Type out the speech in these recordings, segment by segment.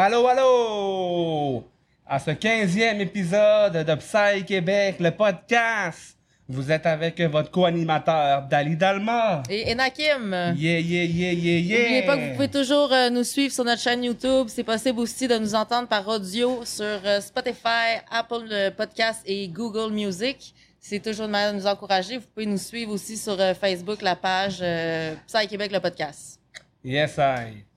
Allô, allô! À ce 15e épisode de Psy Québec, le podcast, vous êtes avec votre co-animateur Dali Dalma. Et Enakim. Yeah, yeah, yeah, yeah, yeah! N'oubliez pas que vous pouvez toujours euh, nous suivre sur notre chaîne YouTube. C'est possible aussi de nous entendre par audio sur euh, Spotify, Apple euh, Podcast et Google Music. C'est toujours une manière de nous encourager. Vous pouvez nous suivre aussi sur euh, Facebook, la page Psy Québec, le podcast. Yes, I.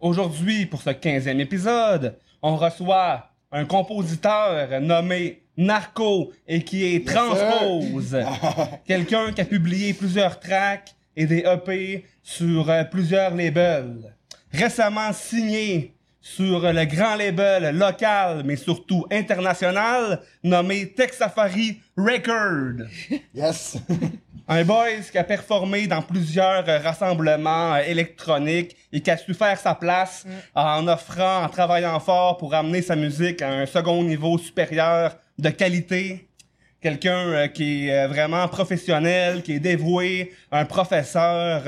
Aujourd'hui, pour ce 15e épisode, on reçoit un compositeur nommé Narco et qui est Transpose. Quelqu'un qui a publié plusieurs tracks et des EP sur euh, plusieurs labels. Récemment signé sur le grand label local, mais surtout international, nommé Tech Safari Record. Yes. Un boys qui a performé dans plusieurs euh, rassemblements euh, électroniques et qui a su faire sa place en offrant, en travaillant fort pour amener sa musique à un second niveau supérieur de qualité. Quelqu'un euh, qui est vraiment professionnel, qui est dévoué, un professeur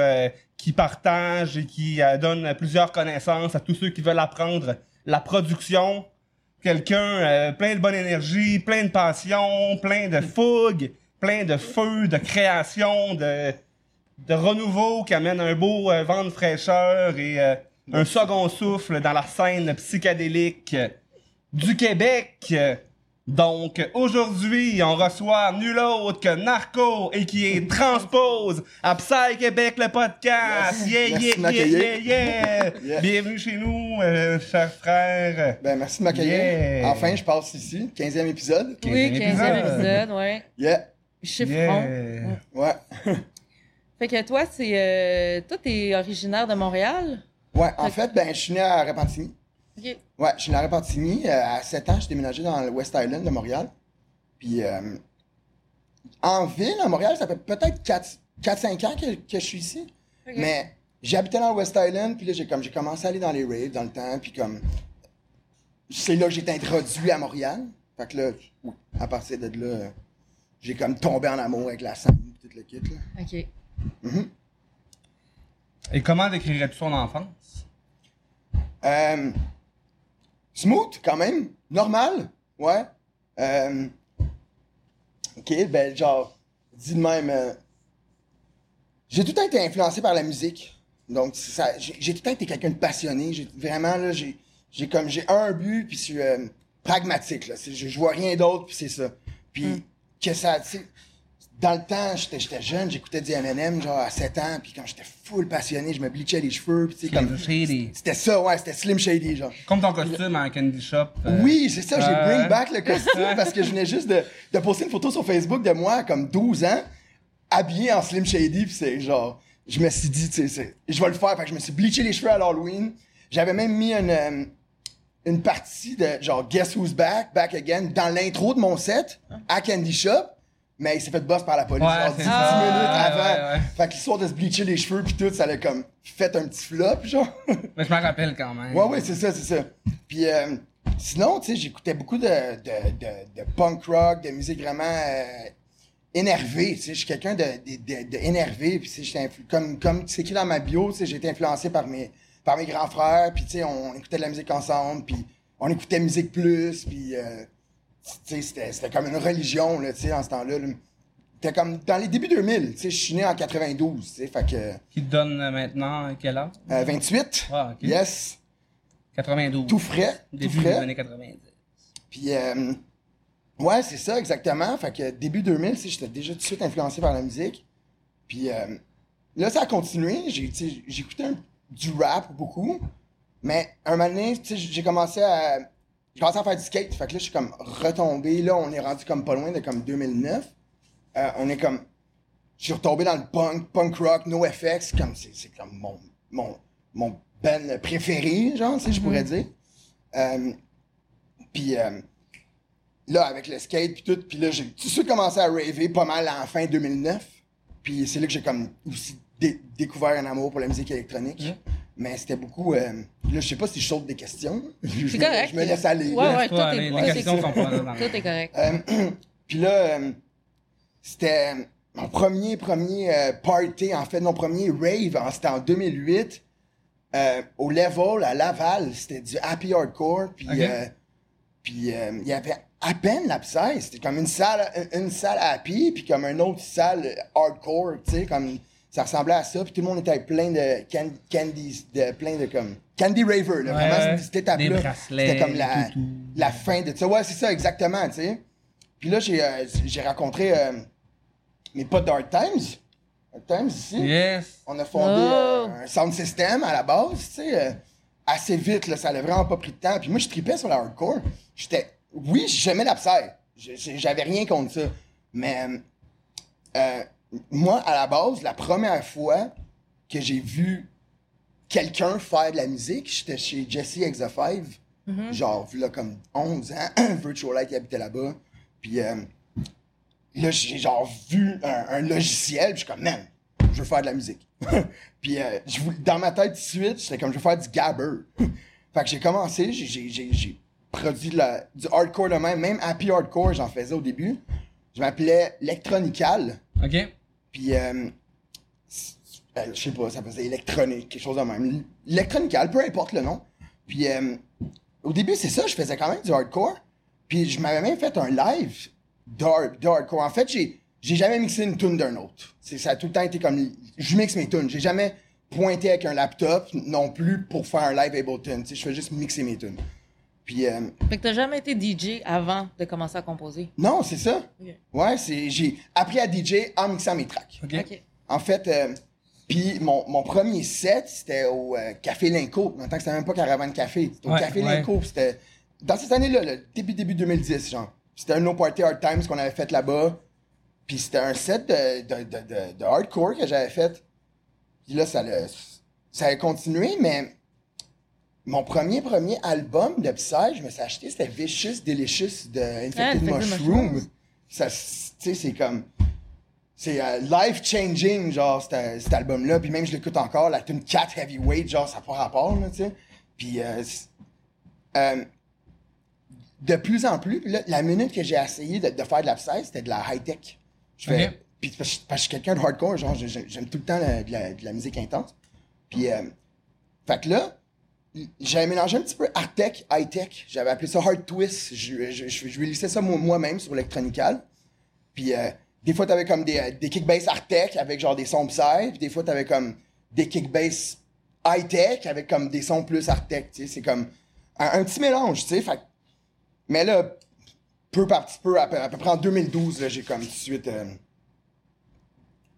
qui partage et qui donne plusieurs connaissances à tous ceux qui veulent apprendre la production. Quelqu'un plein de bonne énergie, plein de passion, plein de fougue, plein de feu, de création, de, de renouveau qui amène un beau euh, vent de fraîcheur et euh, un second souffle dans la scène psychédélique euh, du Québec. Donc aujourd'hui, on reçoit nul autre que Narco et qui est transpose à Psy Québec le podcast. Yeah, Merci yeah, yeah, yeah, yeah. Bienvenue chez nous, euh, chers frères. Ben, merci de m'accueillir. Yeah. Enfin, je passe ici. 15e épisode. 15e oui, 15e épisode. épisode, ouais. Yeah. Chiffron. Yeah. Ouais. Fait que toi, c'est, euh, toi, t'es originaire de Montréal? Ouais, en fait, ben, je suis né à Repentigny. Ok. Ouais, je suis né à Repentigny. Euh, à 7 ans, j'ai déménagé dans le West Island de Montréal. Puis, euh, en ville, à Montréal, ça fait peut-être 4-5 ans que, que je suis ici. Ok. Mais j'habitais dans le West Island, puis là, j'ai comme j'ai commencé à aller dans les raves dans le temps, puis comme c'est là que j'ai été introduit à Montréal. Fait que là, à partir de là, j'ai comme tombé en amour avec la scène, puis tout le kit là. Ok. Mhm. Et comment décrirais-tu son enfance? Euh, smooth, quand même. Normal. Ouais. Euh, ok, ben, genre, dis de même. euh, j'ai tout le temps été influencé par la musique. Donc, j'ai tout le temps été quelqu'un de passionné. J'ai vraiment, là, j'ai j'ai comme, j'ai un but, puis je suis euh, pragmatique, là. Je, je vois rien d'autre, puis c'est ça. Puis, que ça, tu sais, dans le temps, j'étais j'étais jeune, j'écoutais du M&M, genre, à 7 ans, puis quand j'étais full passionné, je me bleachais les cheveux, puis tu sais, comme... Shady. C'était ça, ouais, c'était Slim Shady, genre. Comme ton costume en candy shop. euh, Oui, c'est ça, j'ai euh, bring back le costume parce que je venais juste de, de poster une photo sur Facebook de moi, comme 12 ans, habillé en Slim Shady, puis c'est genre, je me suis dit, tu sais, je vais le faire, fait que je me suis bleaché les cheveux à l'Halloween. J'avais même mis une, euh, une partie de genre Guess Who's Back, Back Again, dans l'intro de mon set, à Candy Shop, mais il s'est fait boss par la police, genre 10, c'est 10 ça. minutes avant. Fait que l'histoire de se bleacher les cheveux puis tout, ça l'a comme fait un petit flop, genre. Mais je m'en rappelle quand même. Ouais, ouais, c'est ça, c'est ça. Puis euh, sinon, tu sais, j'écoutais beaucoup de, de, de, de punk rock, de musique vraiment euh, énervée. Tu sais, je suis quelqu'un de, de, de, de énervé. Puis, tu sais, j'étais influ- comme, comme c'est écrit dans ma bio, tu sais, j'ai été influencé par mes, par mes grands frères. Puis, tu sais, on écoutait de la musique ensemble. Puis, on écoutait Musique Plus. Puis, euh, tu sais, c'était, comme une religion, là, tu sais, en ce temps-là. là. C'était comme dans les débuts 2000. Tu sais, je suis né en 92, tu sais, fait que... Qui te donne euh, maintenant quel âge? euh, 28. Ah, ok. Yes. 92. Tout frais. Tout Début des années 90. Puis, euh, ouais, c'est ça, exactement. Fait que début 2000, tu sais, j'étais déjà tout de suite influencé par la musique. Puis euh, là, ça a continué. J'écoutais un- du rap beaucoup. Mais un moment donné, j'ai commencé à. J'ai commencé à faire du skate. Fait que là, je suis comme retombé. Là, on est rendu comme pas loin de comme 2009. Euh, on est comme. Je suis retombé dans le punk, punk rock, NoFX. Comme, c'est, c'est comme mon, mon, mon band préféré, genre, sais, je pourrais dire. Euh, puis euh, là, avec le skate puis tout, puis là, j'ai tout de suite commencé à raver pas mal en fin 2009. Puis c'est là que j'ai comme aussi dé- découvert un amour pour la musique électronique. Mais c'était beaucoup... euh, là, je sais pas si je saute des questions. C'est correct. je me laisse aller. Ouais, ouais, tout Toi, est, les, les est- questions sont pas là. tout est correct. Euh, puis là, euh, c'était mon premier, premier euh, party, en fait, mon premier rave, c'était en 2008. euh, au level à Laval, c'était du happy hardcore, puis Ok. euh, puis euh, il y avait à peine la Psy, c'était comme une salle une salle happy puis comme une autre salle hardcore, tu sais comme ça ressemblait à ça, puis tout le monde était plein de can- candies de plein de comme candy raver là, Ouais, vraiment cette C'était comme la tout, tout. la fin de ça. Ouais, c'est ça exactement, tu sais. Puis là j'ai euh, j'ai rencontré euh, mes potes d'Hard Times. Hard Times ici. Yes. On a fondé Oh. euh, un sound system à la base, tu sais, assez vite, là, ça n'a vraiment pas pris de temps. Puis moi, je tripais sur la hardcore. J'étais, oui, j'aimais la psy. Je- je- J'avais rien contre ça. Mais euh, moi, à la base, la première fois que j'ai vu quelqu'un faire de la musique, j'étais chez Jesse Exa 5, genre, là, comme 11 ans, Virtual Light qui habitait là-bas. Puis euh, là, j'ai genre vu un, un logiciel, puis je suis comme, man, je veux faire de la musique. puis euh, je dans ma tête, tout de suite, j'étais comme, je veux faire du gabber. fait que j'ai commencé, j'ai- produit la- du hardcore de même, même happy hardcore, j'en faisais au début. Je m'appelais Electronical. OK. Puis, euh, euh, je sais pas, ça faisait électronique, quelque chose de même. Electronical, peu importe le nom. Puis, euh, au début, c'est ça, je faisais quand même du hardcore. Puis, je m'avais même fait un live de, hard- de hardcore. En fait, j'ai, j'ai jamais mixé une tune d'un autre. C'est, ça a tout le temps été comme, je mixe mes tunes. J'ai jamais pointé avec un laptop non plus pour faire un live Ableton. Je fais juste mixer mes tunes. Puis, euh, Fait que t'as jamais été DJ avant de commencer à composer? non, c'est ça. Ouais, c'est, j'ai appris à DJ en mixant mes tracks. OK. Ok. En fait, euh, puis mon, mon premier set, c'était au euh, Café Linco. En tant que c'était même pas Caravane Café. C'était au Ouais, Café ouais. Linco. puis C'était dans cette année-là, le début, début 2010, genre. C'était un No Party Hard Times qu'on avait fait là-bas. Puis c'était un set de, de, de, de, de hardcore que j'avais fait. Puis là, ça, l'a- ça a continué, mais mon premier, premier album de Psy, je me suis acheté, c'était Vicious Delicious de Infected Infected Mushroom. Ça, tu sais, c'est comme c'est euh, life changing genre cet, cet album là puis même je l'écoute encore la tune 4 heavyweight genre ça n'a pas rapport là tu sais. Puis euh, euh, de plus en plus là, la minute que j'ai essayé de, de faire de la psy c'était de la high tech je fais puis parce que je suis quelqu'un de hardcore genre j'ai- j'ai- j'aime tout le temps la- de, la, de la musique intense. Puis fait que là j'avais mélangé un petit peu art tech, high tech. J'avais appelé ça hard twist. Je, je, je, je releasais ça moi- moi-même sur Electronical. Puis euh, des fois, t'avais comme des, euh, des kickbass art tech avec genre des sons psy. Puis des fois, t'avais comme des kickbass high tech avec comme des sons plus art tech. C'est comme un, petit mélange, tu sais. Fait mais là, peu par petit peu, à peu, à peu près en 2012, là, j'ai comme tout de suite. euh,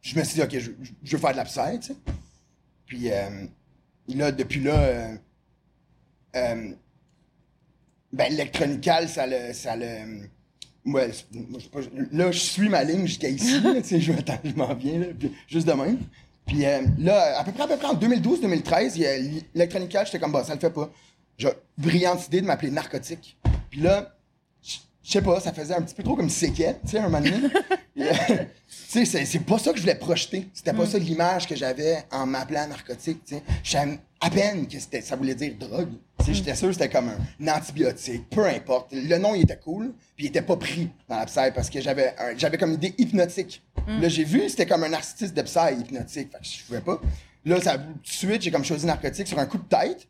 je me suis dit, ok, je veux faire de la psy, tu sais. Puis euh, là, depuis là. Euh, ben, Electronical, ça le. Ça le là, je suis ma ligne jusqu'à ici. je, je m'en viens, là, puis juste de même. Puis euh, là, à peu près, à peu près en 2012-2013, il y a Electronical, j'étais comme, bah, ça le fait pas. J'ai brillante idée de m'appeler Narcotique. Puis là, je sais pas, ça faisait un petit peu trop comme séquette, tu sais, un moment. Puis, tu sais, c'est- c'est pas ça que je voulais projeter. C'était pas ça l'image que j'avais en m'appelant narcotique, tu sais. Je savais à peine que c'était- ça voulait dire drogue. Tu sais, j'étais sûr que c'était comme un, un antibiotique, peu importe. Le nom, il était cool, puis il était pas pris dans la psy parce que j'avais un- j'avais comme idée hypnotique. Là, j'ai vu, c'était comme un artiste de psy hypnotique, fait que je pouvais pas. Là, ça, tout de suite, j'ai comme choisi narcotique sur un coup de tête.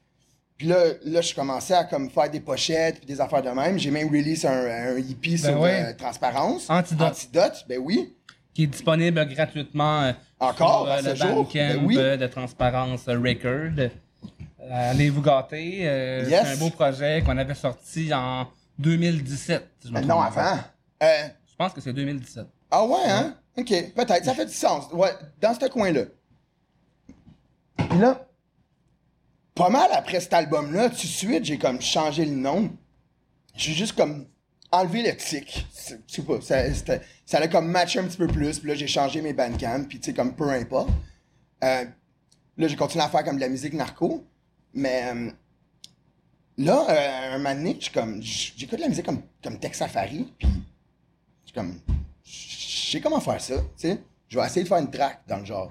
Puis là, là, je commençais à comme faire des pochettes puis des affaires de même. J'ai même release un, un hippie sur ouais. euh, Transparence. Antidote. Antidote, ben oui. Qui est disponible gratuitement euh, Encore, sur euh, ce le? Bandcamp Ben oui. euh, de Transparence Record. Allez vous gâter? Yes. C'est un beau projet qu'on avait sorti en 2017. si je me Ben non, avant. Euh, Je pense que c'est 2017. ah ouais, hein? Ok, peut-être, ça fait du sens. Ouais, dans ce coin-là. Puis là, pas mal après cet album-là, tout de suite, j'ai comme changé le nom. J'ai juste comme enlevé le tic. Pas, ça, allait comme matcher un petit peu plus. Puis là, j'ai changé mes bandcamps, puis tu sais, comme peu importe. Euh, là, j'ai continué à faire comme de la musique narco. Mais euh, là, euh, un moment donné, j'écoute de la musique comme, comme Tex Safari, puis je comme, sais comment faire ça, tu sais. Je vais essayer de faire une track dans le genre.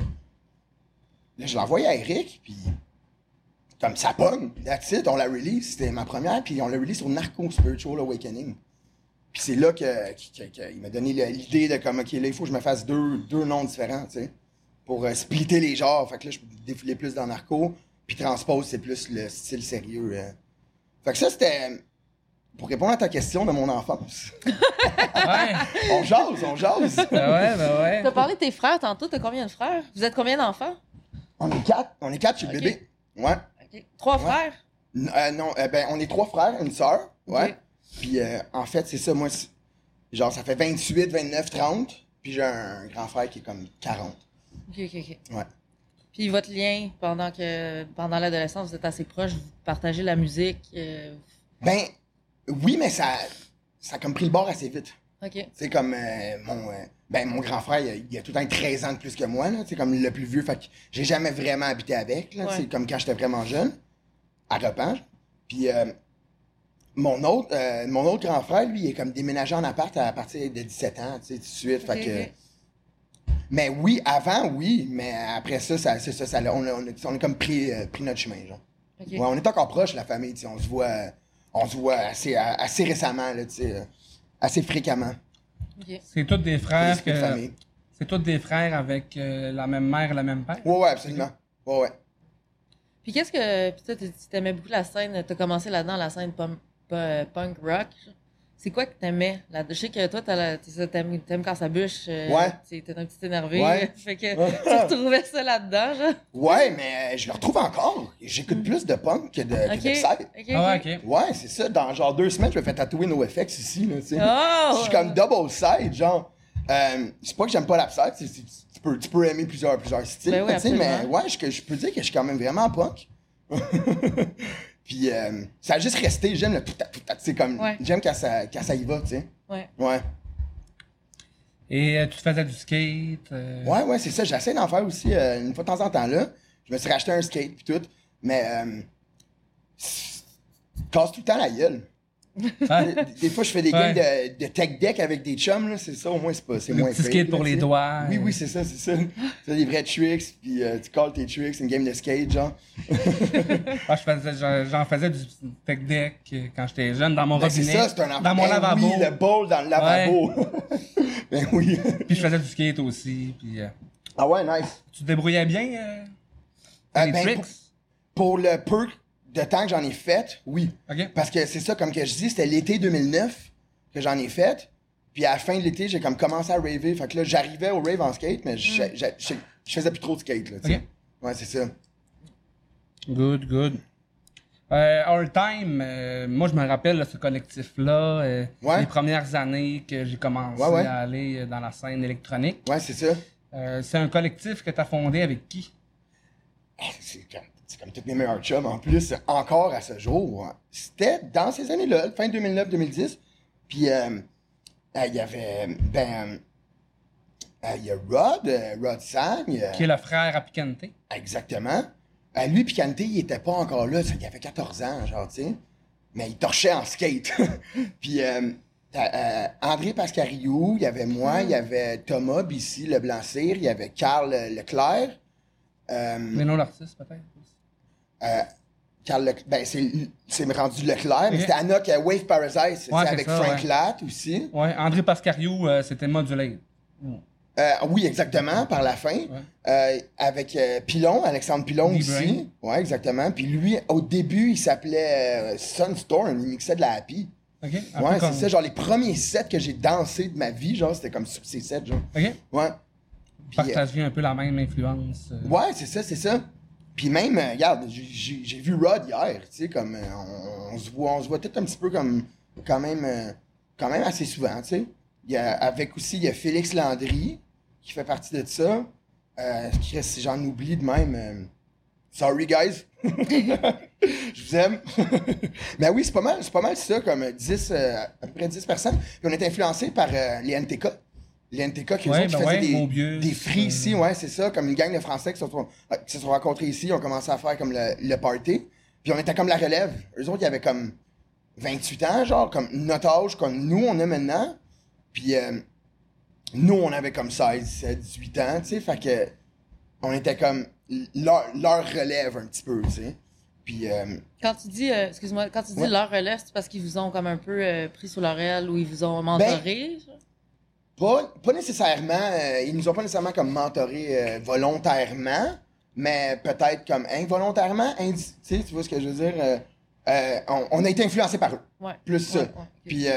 Là, je envoyé à Eric, puis comme ça pogne, that's on l'a release, c'était ma première, puis on l'a release sur Narco Spiritual Awakening. Puis c'est là que, que- que- qu'il m'a donné l'idée de comme, ok, là, il faut que je me fasse deux, deux noms différents, tu sais, pour euh, splitter les genres. Fait que là, je défilais plus dans Narco, Puis Transpose, c'est plus le style sérieux. euh. Fait que ça, c'était pour répondre à ta question de mon enfance. Ouais. on jase, on jase. Ben ouais, ben ouais. T'as parlé de tes frères tantôt, t'as combien de frères? Vous êtes combien d'enfants? On est quatre, on est quatre chez le Ok. bébé. Ouais. Ok. Trois Ouais. frères? N- euh, non, euh, ben, on est trois frères, une sœur. Ouais. Puis euh, en fait, c'est ça, moi, genre, ça fait 28, 29, 30. Puis j'ai un grand frère qui est comme 40. Ok, ok, ok. Ouais. Puis votre lien pendant que pendant l'adolescence, vous êtes assez proches, vous partagez la musique. euh, Ben, oui, mais ça, ça a comme pris le bord assez vite. Ok. C'est comme euh, mon, euh, ben, mon grand frère, il a, il a tout le temps 13 ans de plus que moi, là. C'est comme le plus vieux. Fait que j'ai jamais vraiment habité avec, là. Ouais. C'est comme quand j'étais vraiment jeune, à Repange. Puis mon, autre, euh, mon autre grand frère, lui, il est comme déménagé en appart à partir de 17 ans, tu sais, tout de suite. Fait que. Mais oui, avant, oui, mais après ça, ça c'est ça, on, a, on, a, on a comme pris, euh, pris notre chemin, genre. Ouais, on est encore proche, la famille, tu sais, on se voit, on se voit assez, assez récemment, là, tu sais, euh, assez fréquemment. C'est tous des frères de que. C'est tous des frères avec euh, la même mère et la même père? Ouais, ouais, absolument. Ouais, ouais. Puis qu'est-ce que. Puis toi, tu t'aimais beaucoup la scène, t'as commencé là-dedans, la scène punk, pu- punk rock. C'est quoi que t'aimais? Là Je sais que toi, t'aimes t'aimes quand ça bûche. euh, Ouais. T'es un petit énervé. Ouais. fait que tu retrouvais ça là-dedans, genre? Ouais, mais je le retrouve encore. J'écoute plus de punk que de, que Ok. de psy. Ok, Ah ouais, ok. Ouais, c'est ça. Dans genre deux semaines, je me fais tatouer ici, là, tu sais. Oh! Je suis comme double side, genre. Euh, c'est pas que j'aime pas la psy, c'est- c'est- tu, peux, tu peux aimer plusieurs, plusieurs styles, Ben oui, tu sais, mais ouais, je, je peux dire que je suis quand même vraiment punk. Puis euh, ça a juste resté, j'aime le tout tout c'est comme, Ouais. j'aime quand ça, quand ça y va, tu sais. Ouais. Ouais. Et euh, tu faisais du skate. euh, Ouais, ouais, c'est ça. J'essaie d'en faire aussi euh, une fois de temps en temps là. Je me suis racheté un skate puis tout. Mais euh, casse tout le temps la gueule. Ouais. Des, des fois, je fais des Ouais. games de, de tech deck avec des chums, là. C'est ça, au moins, c'est pas. C'est Le moins petit skate là, pour les tu doigts. Oui, oui, c'est ça, c'est ça. C'est des vrais tricks, puis euh, tu calls tes tricks, une game de skate, genre. Ah, je faisais- j'en faisais du tech deck euh, quand j'étais jeune dans mon Ben, c'est robinet. ça, c'est un Dans mon ben lavabo. Oui, le bowl dans le lavabo. ben oui. Puis je faisais du skate aussi. Puis, euh, Ah ouais, nice. tu te débrouillais bien euh, Euh, les ben, tricks? pour, pour le peu de temps que j'en ai fait, oui. Parce que c'est ça, comme que je dis, c'était l'été 2009 que j'en ai fait. Puis à la fin de l'été, j'ai comme commencé à raver. Fait que là, j'arrivais au rave en skate, mais je, je, je- je faisais plus trop de skate, là, tu sais. Ok. Ouais, c'est ça. Good, good. Euh, All Time, euh, moi je me rappelle de ce collectif-là, euh, Ouais. les premières années que j'ai commencé Ouais, ouais. à aller euh, dans la scène électronique. Ouais, c'est ça. Euh, c'est un collectif que tu as fondé avec qui? Eh, C'est comme, c'est comme tous mes meilleurs chums, en plus, encore à ce jour. hein. C'était dans ces années-là, fin 2009-2010. Puis, euh, euh, il y avait, ben, euh, il y a Rod, Rod Sang. Qui est le frère à Picante. Exactement. Lui, Picante, il était pas encore là. ça, Il avait 14 ans, genre, tu sais. Mais il torchait en skate. Puis, euh, euh, André Pascariou, il y avait moi, il y avait Thomas Bissy, le Blanc-Cire, il y avait Carl Leclerc. Euh, Léno l'artiste, peut-être. Euh, Carl Lec- ben, c'est, rendu Leclerc, mais c'était Anok euh, Wave Paradise. Ouais, c'est avec ça, Frank ouais. Latt aussi. Ouais, André Pascariou, euh, c'était modulé. Euh, oui, exactement, par la fin. Ouais. Euh, avec Pilon, Alexandre Pilon aussi. Ouais, exactement. Puis lui, au début, il s'appelait Sunstorm. Il mixait de la happy. OK? Ouais, c'est comme- ça. Genre, les premiers sets que j'ai dansés de ma vie, genre, c'était comme sur ces sets, genre. OK? Ouais. Partager un peu la même influence. Ouais, c'est ça, c'est ça. Puis même, euh, regarde, j'ai- vu Rod hier, tu sais, comme euh, on, se voit, on se voit tout un petit peu comme quand même, euh, quand même assez souvent, tu sais. Il y a, avec aussi, il y a Félix Landry qui fait partie de ça. Euh, si j'en oublie de même, sorry guys, je vous aime. Mais oui, c'est pas mal, c'est pas mal ça, comme 10, euh, à peu près 10 personnes. Puis on est influencé par les NTK. Les NTK qui, Ouais, autres, qui ben faisaient ouais, des, Mobius, des free euh, ici, ouais, c'est ça, comme une gang de Français qui se sont, qui se sont rencontrés ici, ils ont commencé à faire comme le, le party. Puis on était comme la relève. Eux autres, il y avait comme 28 ans, genre, comme notre âge, comme nous, on a maintenant. Puis euh, nous, on avait comme 16, 17, 18 ans, tu sais, fait que on était comme leur, leur relève un petit peu, tu sais. Puis euh, Quand tu dis, euh, excuse-moi, quand tu dis Ouais. leur relève, c'est parce qu'ils vous ont comme un peu euh, pris sous leur aile ou ils vous ont mentoré? genre? Pas, pas nécessairement, euh, ils nous ont pas nécessairement comme mentoré euh, volontairement, mais peut-être comme involontairement, indi- tu sais, tu vois ce que je veux dire? Euh, euh, on, on a été influencé par eux. Ouais. Plus ça. Ouais, ouais, ok. Puis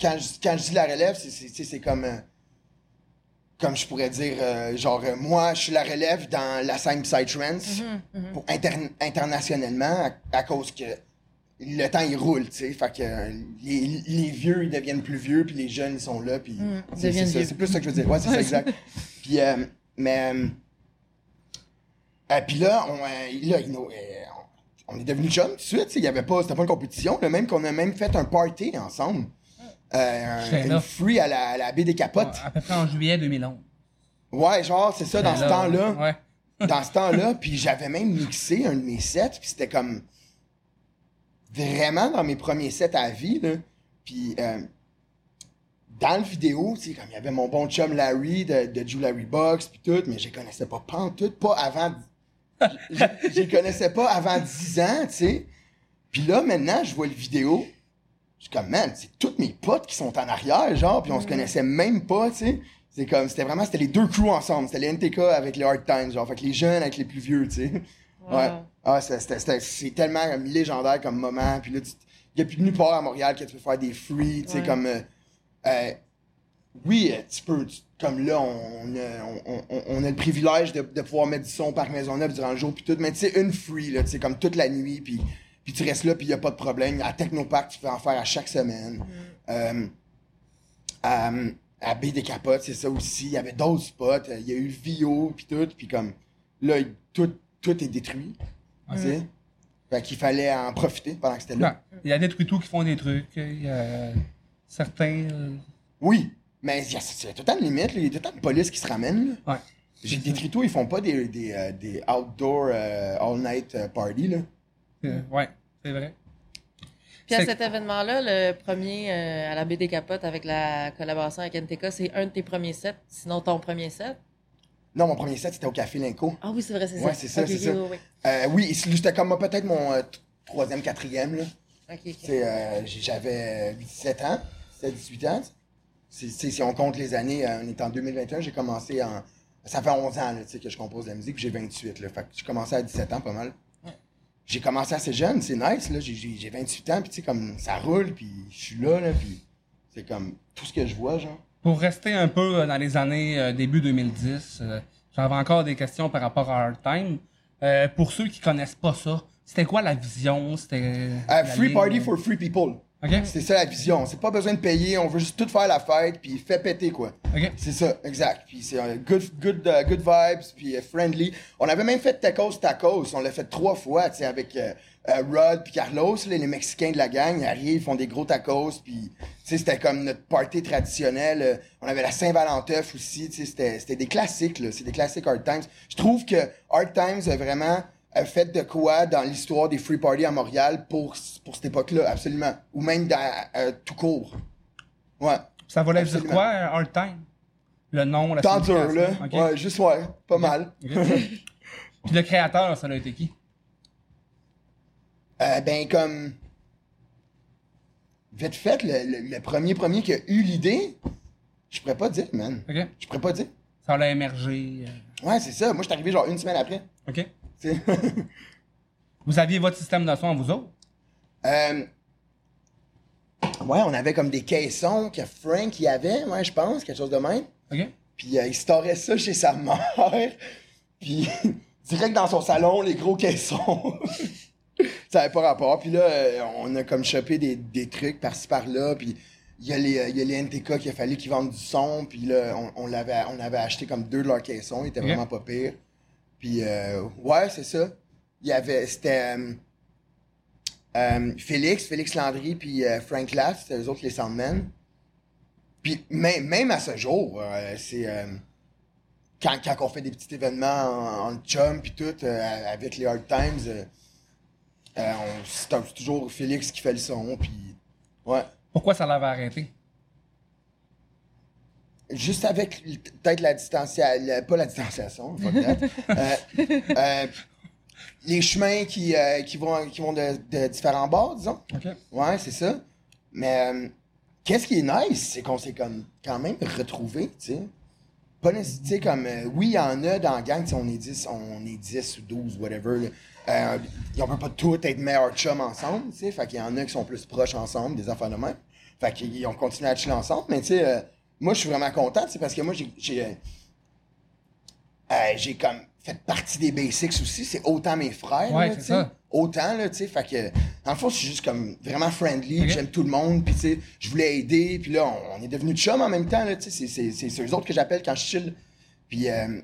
quand, je, quand je dis la relève, c'est- c'est c'est comme. comme je pourrais dire, genre, moi, je suis la relève dans la scène Psytrance Mhm, mhm. pour inter- internationalement à, à cause que le temps il roule, tu sais. Fait que euh, les, les vieux ils deviennent plus vieux, puis les jeunes ils sont là, puis Mm, ils c'est deviennent c'est ça, vieux. c'est plus ça que je veux dire. Ouais, c'est ça, exact. Puis, euh, mais. euh, puis là, on, euh, là, euh, on, est devenus chums tout de suite, tu sais. Il y avait pas, c'était pas une compétition, là, même qu'on a même fait un party ensemble. Euh, un- une free à la, à la baie des capotes. À peu près en juillet 2011. Ouais, genre, c'est ça, dans ce Là, temps-là Ouais. dans ce temps-là, puis j'avais même mixé un de mes sets, puis c'était comme vraiment dans mes premiers sets à vie, là. Puis euh, dans le vidéo, tu sais, comme il y avait mon bon chum Larry de, de Larry Box, puis tout, mais je connaissais pas tout, pas avant. Je les connaissais pas avant 10 ans, tu sais. Puis là, maintenant, je vois le vidéo. Je suis comme, man, c'est tous mes potes qui sont en arrière, genre, puis on se connaissait même pas, tu sais. C'est comme, c'était vraiment, c'était les deux crews ensemble. C'était les NTK avec les Hard Times, genre, fait que les jeunes avec les plus vieux, tu sais. Ouais. Ah, c'est tellement comme, légendaire comme moment. Puis là, il n'y a plus nulle part à Montréal que tu peux faire des free, tu sais, Ouais. comme. euh, euh, oui, euh, tu peux. tu- comme là, on a, on, on- on a le privilège de, de pouvoir mettre du son par Maisonneuve durant le jour, puis tout. Mais tu sais, une free, là, tu sais, comme toute la nuit, puis, puis tu restes là, puis il n'y a pas de problème. À Technopark, tu peux en faire à chaque semaine. Euh, à, à Baie des Capotes, c'est ça aussi. Il y avait d'autres spots. Il y a eu Vio, puis tout. Puis comme, là, tout, tout est détruit. Tu sais? Fait qu'il fallait en profiter pendant que c'était là. Il y a des truitous qui font des trucs. Il y a certains. euh, Oui, mais il y a, il y a tout le temps de limite. là. Il y a tout le temps de police qui se ramène. là. Ouais. J'ai des tritos, ils font pas des, des, euh, des outdoor euh, all-night euh, party. Là. euh, ouais, c'est vrai. Puis à cet événement-là, le premier euh, à la baie des Capotes avec la collaboration avec NTK, c'est un de tes premiers sets, sinon ton premier set? Non, mon premier set, c'était au Café Linco. Ah oui, c'est vrai, c'est ça. Ouais, c'est ça, c'est ça. oui, oui. Euh, oui, c'était comme moi, peut-être mon euh, troisième, quatrième. Là. Euh, J'avais 17 ans, 17-18 ans. C'est- c'est- si on compte les années, on est en 2021, j'ai commencé en. Ça fait 11 ans là, tu sais, que je compose de la musique, j'ai 28. Là, fait que j'ai commencé à 17 ans pas mal. J'ai commencé assez jeune, c'est nice. J'ai j'ai- j'ai 28 ans, puis tu sais, comme ça roule, puis je suis là, là puis c'est comme tout ce que je vois, genre. Pour rester un peu euh, dans les années euh, début 2010, euh, j'avais encore des questions par rapport à Hard Time. Euh, pour ceux qui connaissent pas ça, c'était quoi la vision? C'était. Free ligne? party for free people. OK? C'est ça la vision. C'est pas besoin de payer, on veut juste tout faire la fête, puis fait péter, quoi. OK. C'est ça, exact. Puis c'est un good, good, euh, good vibes, puis friendly. On avait même fait tacos tacos. On l'a fait trois fois, tu sais, avec euh, Rod puis Carlos, là, les Mexicains de la gang. Ils arrivent, ils font des gros tacos, puis c'était comme notre party traditionnel. Euh, On avait la Saint-Valentin aussi, c'était des classiques. C'est des classiques Hard Times. Je trouve que Hard Times a vraiment fait de quoi dans l'histoire des free parties à Montréal pour, pour cette époque-là, absolument. Ou même dans, euh, tout court. Ouais. Ça voulait dire quoi, Hard Time? Le nom, la Tant dur, là. Ouais, juste ouais, pas mal. Puis le créateur, ça a été qui? Euh, ben, comme. Vite fait, le, le- le premier premier qui a eu l'idée, je pourrais pas dire, man. OK? Je pourrais pas dire. Ça a émergé. euh, Ouais, c'est ça. Moi, je suis arrivé genre une semaine après. OK? tu sais. Vous aviez votre système de son, vous autres? Euh, Ouais, on avait comme des caissons que Frank y avait, ouais, je pense, quelque chose de même. OK? Puis euh, il storait ça chez sa mère. Puis direct dans son salon, les gros caissons. Ça avait pas rapport. Puis là, euh, on a comme chopé des, des trucs par-ci par-là. Puis il y, a les, euh, il y a les NTK qui a fallu qu'ils vendent du son. Puis là, on, on, l'avait, on avait acheté comme deux de leurs caissons. Ils étaient vraiment pas pires. Puis euh, ouais, c'est ça. Il y avait, c'était euh, euh, Félix, Félix Landry, puis Frank Laff, c'était eux autres les Soundmen. Puis même, même à ce jour, c'est quand, quand on fait des petits événements en, en chum puis tout avec les Hard Times, euh, on- c'est toujours Félix qui fait le son puis ouais. Pourquoi ça l'avait arrêté? Juste avec peut-être la distanciation, pas la distanciation. Euh, euh, les chemins qui, euh, qui vont, qui vont de, de différents bords, disons. OK? Ouais, c'est ça. Mais qu'est-ce qui est nice, c'est qu'on s'est comme quand même retrouvé, tu sais. pas comme, euh, oui, il y en a dans la gang, on est 10, on est 10 ou 12, whatever, là. Euh, on peut pas tous être meilleurs chums ensemble, tu sais, fait qu'il y en a qui sont plus proches ensemble, des enfants de même. Fait qu'ils ont continué à chiller ensemble, mais tu sais, euh, moi, je suis vraiment content, c'est parce que moi, j'ai, j'ai, euh, euh, j'ai comme fait partie des basics aussi, c'est autant mes frères, Ouais, là, ça. autant, là, tu sais, fait que, dans le fond, je suis juste comme vraiment friendly, j'aime tout le monde, puis tu sais, je voulais aider, puis là, on, on est devenus chums en même temps, là, tu sais, c'est- c'est- c'est c'est eux autres que j'appelle quand je chill. Puis euh,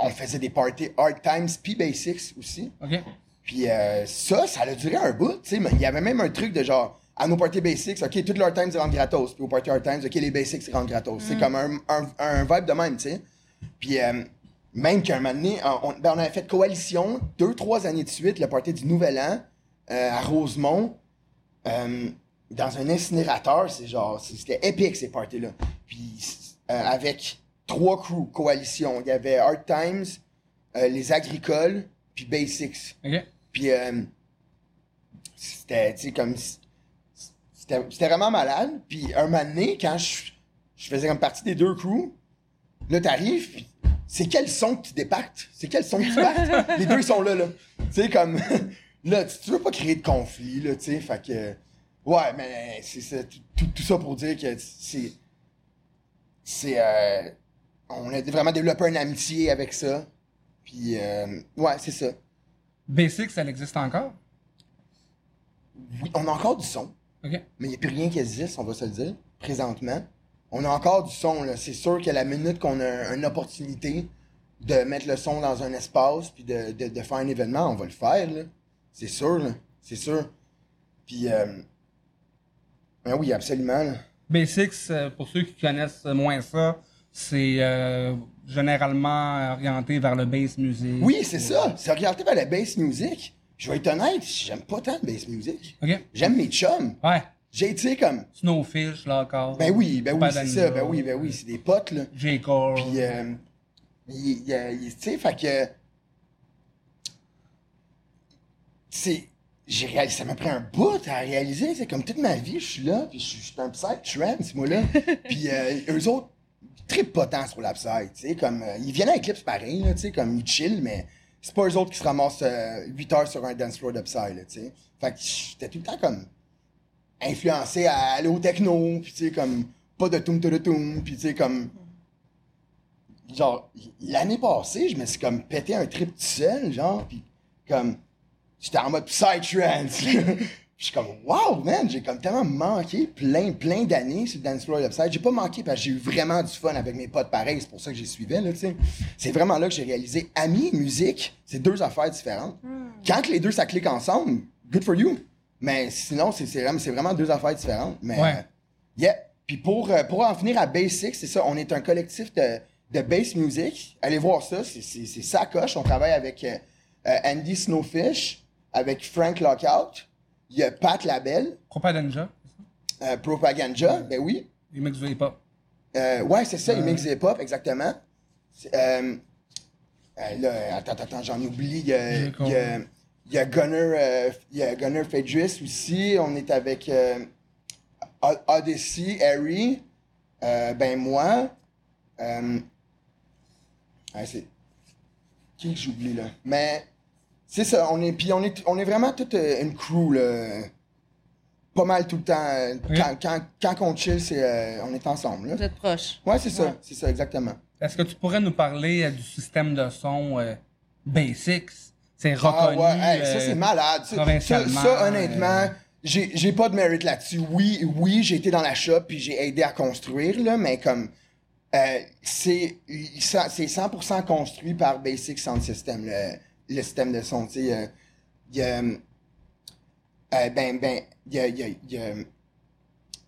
on faisait des parties Hard Times puis Basics aussi. OK. Puis euh, ça, ça a duré un bout, tu sais, mais il y avait même un truc de genre, à nos parties Basics, OK, toutes Hard Times, ils rentrent gratos, puis aux parties Hard Times, OK, les Basics, ils rentrent gratos. C'est comme un, un, un vibe de même, tu sais. Puis euh, même qu'un moment donné, on, ben, on avait fait coalition deux, trois années de suite, le party du Nouvel An euh, à Rosemont, euh, dans un incinérateur. C'est genre, c'était épique ces parties-là. Puis avec trois crews, coalition. Il y avait Hard Times, euh, les Agricoles, puis Basics. OK. Puis euh, c'était, tu sais, comme. C'était c'était vraiment malade. Puis un moment donné, quand je, je faisais comme partie des deux crews, là, t'arrives, puis c'est quel son que tu dépactes? C'est quel son que tu pactes? Les deux, ils sont là, là. Tu sais, comme. là, tu, veux pas créer de conflit, là, tu sais. Fait que. Ouais, mais c'est tout- tout ça pour dire que c'est. C'est. euh, on a vraiment développé une amitié avec ça. Puis, euh, ouais, c'est ça. Basic, ça existe encore? Oui, on a encore du son, OK. mais il n'y a plus rien qui existe, on va se le dire, présentement. On a encore du son, là. C'est sûr que la minute qu'on a une opportunité de mettre le son dans un espace puis de, de, de faire un événement, on va le faire, là. C'est sûr, là. C'est sûr. Puis, euh... ben oui, absolument, là. Basics, euh, pour ceux qui connaissent moins ça, c'est euh, généralement orienté vers le bass music. Oui, c'est ça. C'est orienté vers la bass music. Je vais être honnête, j'aime pas tant de bass music. J'aime mes chums. Ouais. J'ai été comme. Snowfish, là encore. Ben oui, ben oui, c'est ça. Ben oui, ben oui, c'est des potes, là. J. Cole. Puis, euh, tu sais, fait que. C'est. J'ai réalisé, ça m'a pris un bout à réaliser. C'est comme toute ma vie, je suis là, puis je suis je suis un psy-trance, moi, là. puis euh, eux autres, ils trippent pas tant sur psy, tu sais, comme. euh, ils viennent à Eclipse pareil, tu sais, comme ils chill, mais c'est pas eux autres qui se ramassent 8 heures sur un dance floor de psy, là, tu sais. Fait que j'étais tout le temps comme influencé à aller au techno, puis tu sais, comme pas de toum de toum, puis tu sais, comme. Genre, l'année passée, je me suis comme pété un trip tout seul, genre, puis comme. J'étais en mode psytrance, je suis comme, wow, man, j'ai comme tellement manqué plein, plein d'années sur le dance floor website. J'ai pas manqué parce que j'ai eu vraiment du fun avec mes potes pareils, c'est pour ça que j'y suivais, là, tu sais. C'est vraiment là que j'ai réalisé, amis et musique, c'est deux affaires différentes. Quand que les deux, ça clique ensemble, good for you. Mais sinon, c'est c'est vraiment, c'est vraiment deux affaires différentes. Mais, Ouais. euh, yeah. Puis pour, euh, pour en finir à Basics, c'est ça, on est un collectif de, de bass music. Allez voir ça, c'est- c'est c'est ça coche. On travaille avec euh, Andy Snowfish, avec Frank Lockout. Il y a Pat Labelle, Propaganda. euh, Propaganda, ben oui. Il mixe du hip-hop. Euh, ouais, c'est ça, il mixe des hip-hop, exactement. Euh, euh, là, attends, attends, j'en oublie. Il y a, il y a, il y a Gunner, euh, il y a Gunner Fedris aussi. On est avec euh, Odyssey, Harry, euh, ben moi. Euh, ouais, c'est qui que j'oublie là? Mais c'est ça, on est, puis on est, on est vraiment toute euh, une crew là. Pas mal tout le temps. euh, Oui. Quand, quand, quand on chill, c'est, euh, on est ensemble. Là. Vous êtes proches. Ouais, c'est ça, Ouais. c'est ça, exactement. Est-ce que tu pourrais nous parler euh, du système de son euh, Basics? C'est Ah reconnu. ouais, hey, ça c'est malade. Ça, honnêtement, euh, j'ai j'ai pas de mérite là-dessus. Oui, oui, j'ai été dans la shop puis j'ai aidé à construire, là, mais comme euh, c'est ça- c'est 100% construit par Basic Sound System, le, le système de son. Euh, il y a, euh, ben, ben, il y a,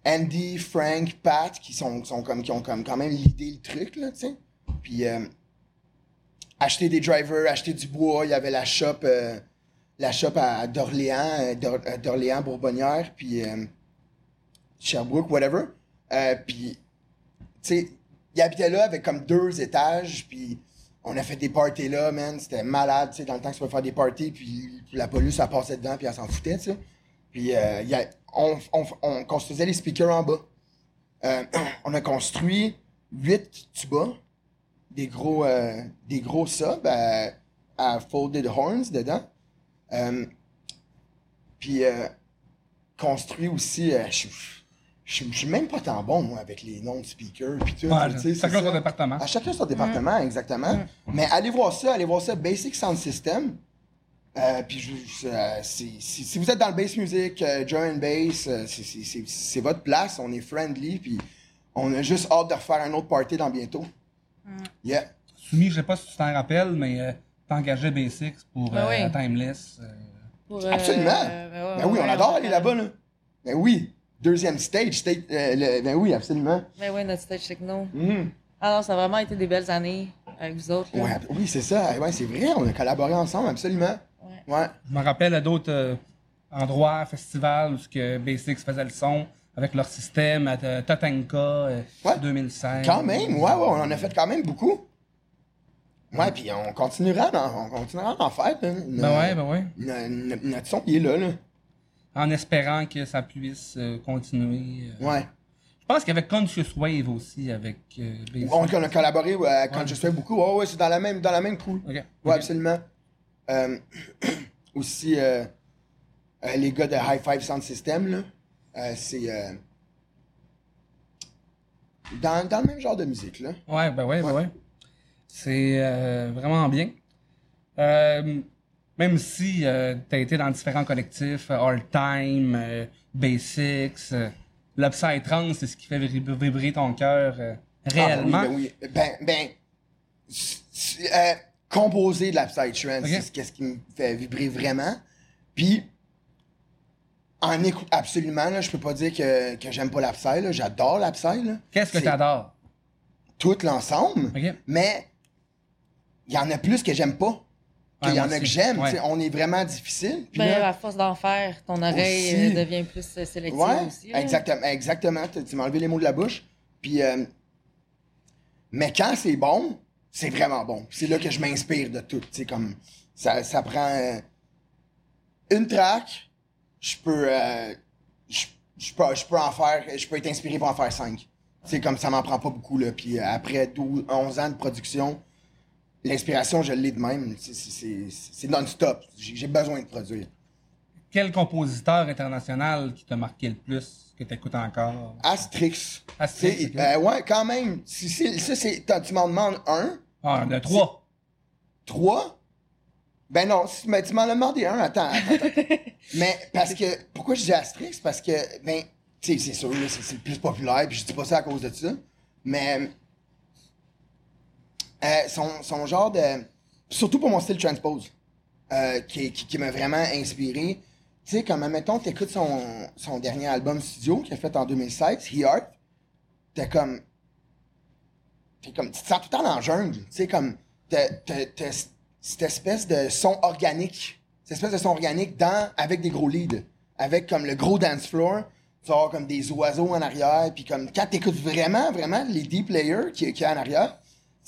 Andy, Frank, Pat qui sont, sont comme, qui ont comme quand même l'idée le truc, là, tu. Puis, euh, acheter des drivers, acheter du bois. Il y avait la shop, euh, la shop à d'Orléans, euh, d'Or- euh, d'Orléans, Bourbonnière, puis euh, Sherbrooke, whatever. Euh, puis, tu sais, il habitait là avec comme deux étages, puis on a fait des parties là, man. C'était malade, tu sais, dans le temps que tu peux faire des parties, puis la police, elle passait dedans, puis elle s'en foutait, tu sais. Puis, euh, on, on, on construisait les speakers en bas. Euh, on a construit huit tubas des gros, euh, des gros subs à, à Folded Horns dedans. Euh, puis euh, construit aussi. euh, je- suis même pas tant bon, moi, avec les noms de speakers. Puis tout. Ouais, tu sais, chacun son département. À chacun son département, exactement. Mais allez voir ça, allez voir ça, Basic Sound System. Euh, puis je- euh, si, si vous êtes dans le bass music, euh, drum and bass, euh, c'est- c'est- c'est c'est votre place, on est friendly, puis on a juste hâte de refaire un autre party dans bientôt. Yeah. Soumis, je sais pas si tu t'en rappelles, mais euh, t'engageais Basics pour Ben euh, oui. Timeless. euh, Pour, euh, Absolument. ben ouais, Ben oui, on adore ouais, aller là-bas, là. Ben oui. Deuxième stage, stage euh, le- ben oui, absolument. Ben oui, notre stage techno. Mhm. Ah non, ça a vraiment été des belles années avec vous autres. Ouais, oui, c'est ça. Ouais, c'est vrai, on a collaboré ensemble, absolument. Ouais. Ouais. Je me rappelle à d'autres euh, endroits, festivals, où ce que Basics faisait le son avec leur système, à euh, Tatanka, euh, Ouais. 2016. Quand même, ouais, ouais, on en a fait quand même beaucoup. Ouais, puis on continuera, d'en- on continuera d'en faire. là. Ben ouais, ben ouais. No- no- notre son, il est là, là. En espérant que ça puisse euh, continuer. euh. Ouais. Je pense avait Conscious Wave aussi avec euh. On, on a collaboré quand je fais beaucoup. Ouais, ouais, c'est dans la même, dans la même crew. Ouais, absolument. Euh, aussi, les gars de High Five Sound System, là, c'est dans, dans le même genre de musique, là. Ouais, ben ouais, ben ouais. C'est vraiment bien. Euh, même si tu as été dans différents collectifs, euh, All Time, euh, Basics, euh, l'Upside Trans, c'est ce qui fait vibrer, ton cœur euh, réellement. Ah, ben oui, ben oui. Ben, ben, euh, composer de l'Upside Trance, Ok. c'est ce qui me fait vibrer vraiment. Puis, en écoute, absolument, là, je peux pas dire que, que j'aime pas l'Upside, j'adore l'Upside. Qu'est-ce que tu adores? Tout l'ensemble, mais il y en a plus que j'aime pas. Qu'il y en a que j'aime. Ouais. tu sais, On est vraiment difficile. Puis Ben, là, à force d'en faire, ton oreille Aussi. euh, devient plus euh, sélective Ouais, aussi. là. exactement, exactement. Tu, tu m'as enlevé les mots de la bouche. Puis, euh, mais quand c'est bon, c'est vraiment bon. C'est là que je m'inspire de tout. Tu sais, comme ça, ça prend euh, une track, je peux, euh, je, je peux, je peux en faire, je peux être inspiré pour en faire cinq. C'est comme ça m'en prend pas beaucoup là. Puis euh, après 12, 11 ans de production, l'inspiration je l'ai de même. C'est- non-stop. J'ai besoin de produire. Quel compositeur international qui t'a marqué le plus, que tu écoutes encore? Astrix. Astrix, C'est- ok. euh, ouais, quand même. Si, si- ça, c'est. Tu m'en demandes un, Ah, de trois. trois? Ben non, si- mais tu m'en as demandé un. Attends, attends, attends. mais parce que. Pourquoi je dis Astrix? Parce que, ben, tu sais, c'est sûr, c'est le plus populaire, puis je dis pas ça à cause de ça. Mais. Euh, son, son genre de. Surtout pour mon style transpose, euh, qui, qui, m'a vraiment inspiré. Tu sais, comme, mettons, t'écoutes son, son dernier album studio qu'il a fait en 2016, He Art, t'es comme. T'es comme. Tu te sens tout le temps dans jungle. Tu sais, comme. T'as cette espèce de son organique. Cette espèce de son organique dans, avec des gros leads. Avec comme le gros dance floor. Tu vas avoir comme des oiseaux en arrière. Puis comme quand t'écoutes vraiment, vraiment les deep layers qu'il qui y a en arrière,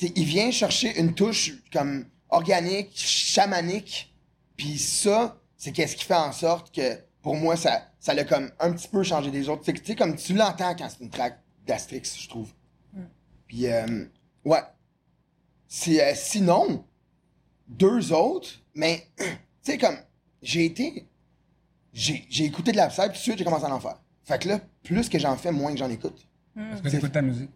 il vient chercher une touche comme organique, chamanique. Puis ça, c'est qu'est-ce qui fait en sorte que, pour moi, ça, ça l'a comme un petit peu changé des autres. Tu sais, tu sais, comme tu l'entends quand c'est une track d'Astrix, je trouve. Puis, euh, ouais. C'est, euh, sinon, deux autres, mais, tu sais, comme, j'ai été, j'ai, j'ai écouté de l'abside, puis tout de suite, j'ai commencé à en faire. Fait que là, plus que j'en fais, moins que j'en écoute. Parce que tu écoutes ta musique?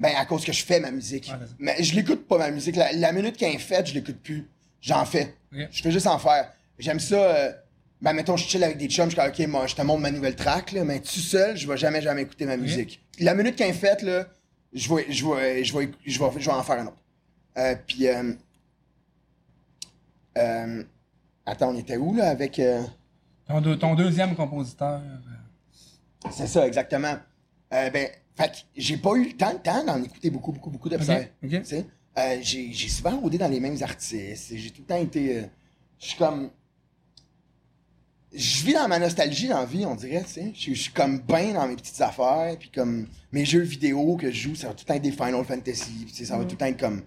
Ben, à cause que je fais ma musique. Ouais. Mais je l'écoute pas, ma musique. La, la minute qu'elle est faite, je l'écoute plus. J'en fais. Je fais juste en faire. J'aime ça. euh, ben, mettons, je chill avec des chums, je suis OK, moi, je te montre ma nouvelle track, là, mais tout seul, je vais jamais, jamais écouter ma musique. La minute qu'elle est faite, là, je vais, je vais, je vais, je vais, je vais en faire un autre. Euh, puis, euh, euh, attends, on était où, là, avec. Ton, deux- ton deuxième compositeur. C'est ça, exactement. Ben, fait que j'ai pas eu le temps, le temps d'en écouter beaucoup, beaucoup, beaucoup sais, euh, j'ai j'ai souvent rodé dans les mêmes artistes. J'ai tout le temps été. euh, je suis comme. Je vis dans ma nostalgie dans la vie, on dirait, tu sais. Je suis comme bien dans mes petites affaires, puis comme mes jeux vidéo que je joue, ça va tout le temps être des Final Fantasy, puis ça va tout le temps être comme.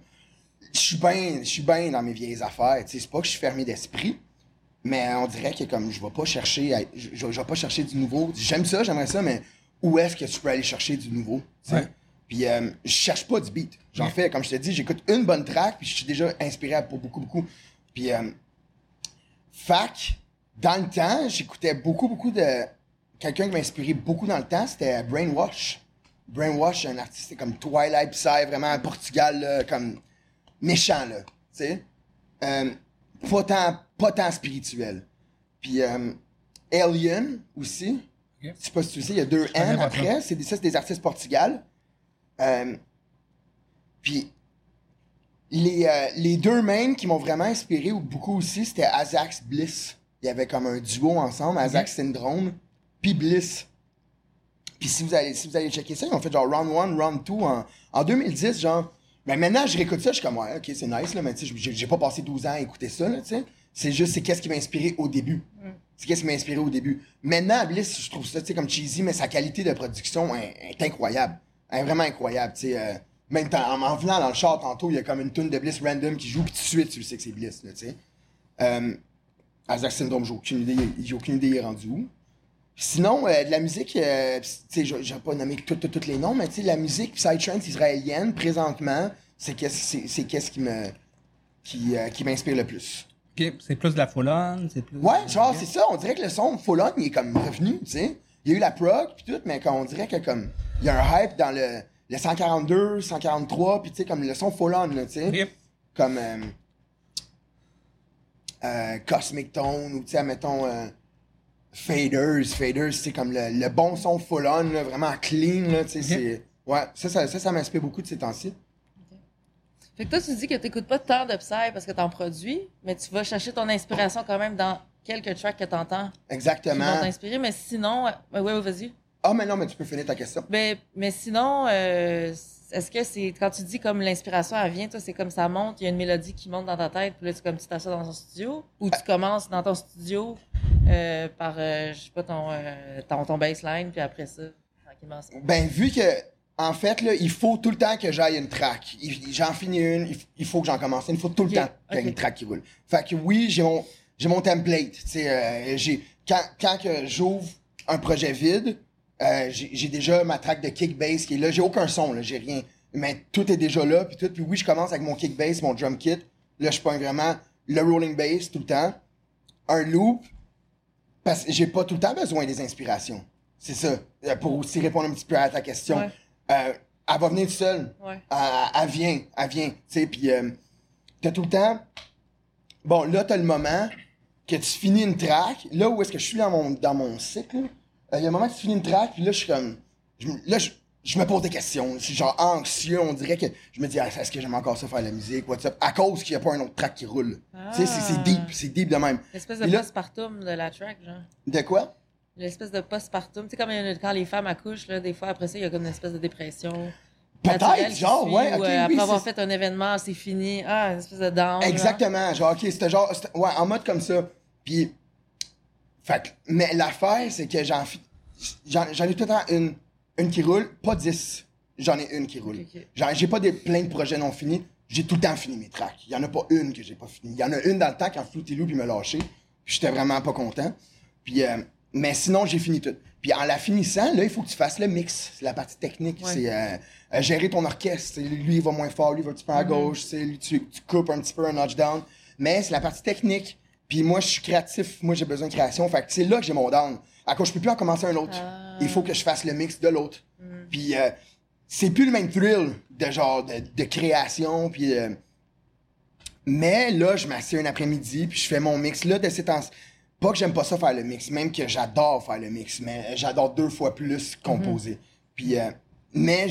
Je suis bien je suis bien dans mes vieilles affaires, tu sais. C'est pas que je suis fermé d'esprit, mais on dirait que comme je vais pas chercher, à- je, je- je vais pas chercher du nouveau. J'aime ça, j'aimerais ça, mais où est-ce que tu peux aller chercher du nouveau? Ouais. Puis euh, je cherche pas du beat. J'en fais, comme je te dis, j'écoute une bonne track, puis je suis déjà inspiré pour beaucoup, beaucoup. Puis, euh, fac, dans le temps, j'écoutais beaucoup, beaucoup de. Quelqu'un qui m'a inspiré beaucoup dans le temps, c'était Brainwash. Brainwash, un artiste comme Twilight Psy, vraiment Portugal, là, comme méchant, là. Tu sais? Euh, pas, tant, pas tant spirituel. Puis Alien aussi. Je sais pas si tu sais, il y a deux N après. C'est ça, c'est des artistes Portugal. Euh, puis les, euh, les deux mêmes qui m'ont vraiment inspiré ou beaucoup aussi, c'était Azax Bliss. Il y avait comme un duo ensemble, Azax Syndrome, puis Bliss. Puis si vous allez, si vous allez checker ça, ils ont fait genre round 1, round 2 en, en 2010, genre. Mais maintenant, je réécoute ça, je suis comme, ouais, ok, c'est nice, là, mais tu sais, j'ai pas passé 12 ans à écouter ça, tu sais. C'est juste, c'est qu'est-ce qui m'a inspiré au début. C'est qu'est-ce qui m'a inspiré au début. Maintenant, Bliss, je trouve ça, comme cheesy, mais sa qualité de production est, incroyable. Elle est vraiment incroyable, euh, même en, en venant dans le char tantôt, il y a comme une tune de Bliss random qui joue, puis tout de suite, tu sais que c'est Bliss, tu sais. Euh, Isaac Syndrome, j'ai aucune idée, j'ai aucune idée il est rendu où. Sinon, euh, de la musique, euh, tu sais, pas nommer tous les noms, mais tu sais, la musique psytrance israélienne, présentement, c'est qu'est-ce qui qui, euh, qui m'inspire le plus. C'est plus de la full c'est plus. Ouais, genre, c'est ça, on dirait que le son full on, il est comme revenu, tu sais. Il y a eu la prog, puis tout, mais quand on dirait que comme, il y a un hype dans le, le 142, 143, puis tu sais, comme le son full on, là, tu sais. Comme, euh, euh, Cosmic Tone, ou tu sais, mettons, euh, Faders, Faders, c'est comme le, le bon son full on, là, vraiment clean, là, tu sais. Ouais, ça, ça, ça, ça m'inspire beaucoup de ces temps-ci. Fait que toi, tu dis que t'écoutes pas tant de Psy parce que t'en produis, mais tu vas chercher ton inspiration quand même dans quelques tracks que t'entends qui vont Exactement. t'inspirer. Mais sinon, ouais, ouais, ouais, vas-y. Ah, mais non, mais tu peux finir ta question. Mais, mais sinon, euh, est-ce que c'est quand tu dis comme l'inspiration elle vient, toi, c'est comme ça monte, il y a une mélodie qui monte dans ta tête, puis là tu comme tu t'assois dans ton studio, ou tu commences dans ton studio euh, par euh, je sais pas ton euh, ton, ton baseline, puis après ça, tranquillement. ça- Ben, vu que, en fait, là, il faut tout le temps que j'aille une track. J'en finis une, il faut que j'en commence une. Il faut tout le temps qu'il y ait une track qui roule. Fait que oui, j'ai mon, j'ai mon template. Euh, j'ai, quand, quand que j'ouvre un projet vide, euh, j'ai déjà ma track de kick bass qui est là. J'ai aucun son, là, j'ai rien. Mais tout est déjà là, puis tout. Puis oui, je commence avec mon kick bass, mon drum kit. Là, je prends vraiment le rolling bass tout le temps. Un loop, parce que j'ai pas tout le temps besoin des inspirations. C'est ça. Euh, Pour aussi répondre un petit peu à ta question. Ouais. Euh, elle va venir seule. Ouais. Elle, elle vient, elle vient. Tu sais, puis euh, t'as tout le temps. Bon, là, t'as le moment que tu finis une track. Là où est-ce que je suis dans mon, dans mon cycle, euh, il y a un moment que tu finis une track, puis là, je suis comme. je là, je, je me pose des questions. Je suis genre anxieux. On dirait que je me dis, ah, est-ce que j'aime encore ça faire de la musique? What's up? À cause qu'il n'y a pas un autre track qui roule. Tu sais, c'est- c'est deep. C'est deep de même. L'espèce de Et là- postpartum de la track, genre. De quoi? L'espèce de postpartum. Tu sais, comme il y a- quand les femmes accouchent, là, des fois, après ça, il y a comme une espèce de dépression. Peut-être, qui genre, suit, ouais, euh, oui, après avoir fait un événement, c'est fini. Ah, une espèce de down. genre. Exactement. Genre, ok, c'était genre. Ouais, en mode comme ça. Puis. Fait Mais l'affaire, c'est que j'en j'en j'en ai tout le temps une, une qui roule, pas 10. J'en ai une qui roule. J'ai pas des, plein de projets non finis. J'ai tout le temps fini mes tracks. Il y en a pas une que j'ai pas fini. Il y en a une dans le temps quand Flouty Loop il m'a lâché. Puis j'étais vraiment pas content. Puis, euh, mais sinon, j'ai fini tout. Puis en la finissant, là, il faut que tu fasses le mix. C'est la partie technique. Ouais. C'est euh, euh, gérer ton orchestre. Lui, il va moins fort, lui, il va un petit peu à gauche. c'est Lui, tu, tu coupes un petit peu un notch down. Mais c'est la partie technique. Puis moi, je suis créatif. Moi, j'ai besoin de création. Fait que c'est là que j'ai mon down. À cause je peux plus en commencer un autre. Ah. Il faut que je fasse le mix de l'autre. Puis euh, c'est plus le même thrill de genre de, de création. Puis mais là, je m'assieds un après-midi, puis je fais mon mix. Là, de ces temps Pas que j'aime pas ça faire le mix, même que j'adore faire le mix, mais j'adore deux fois plus composer. Puis, euh, mais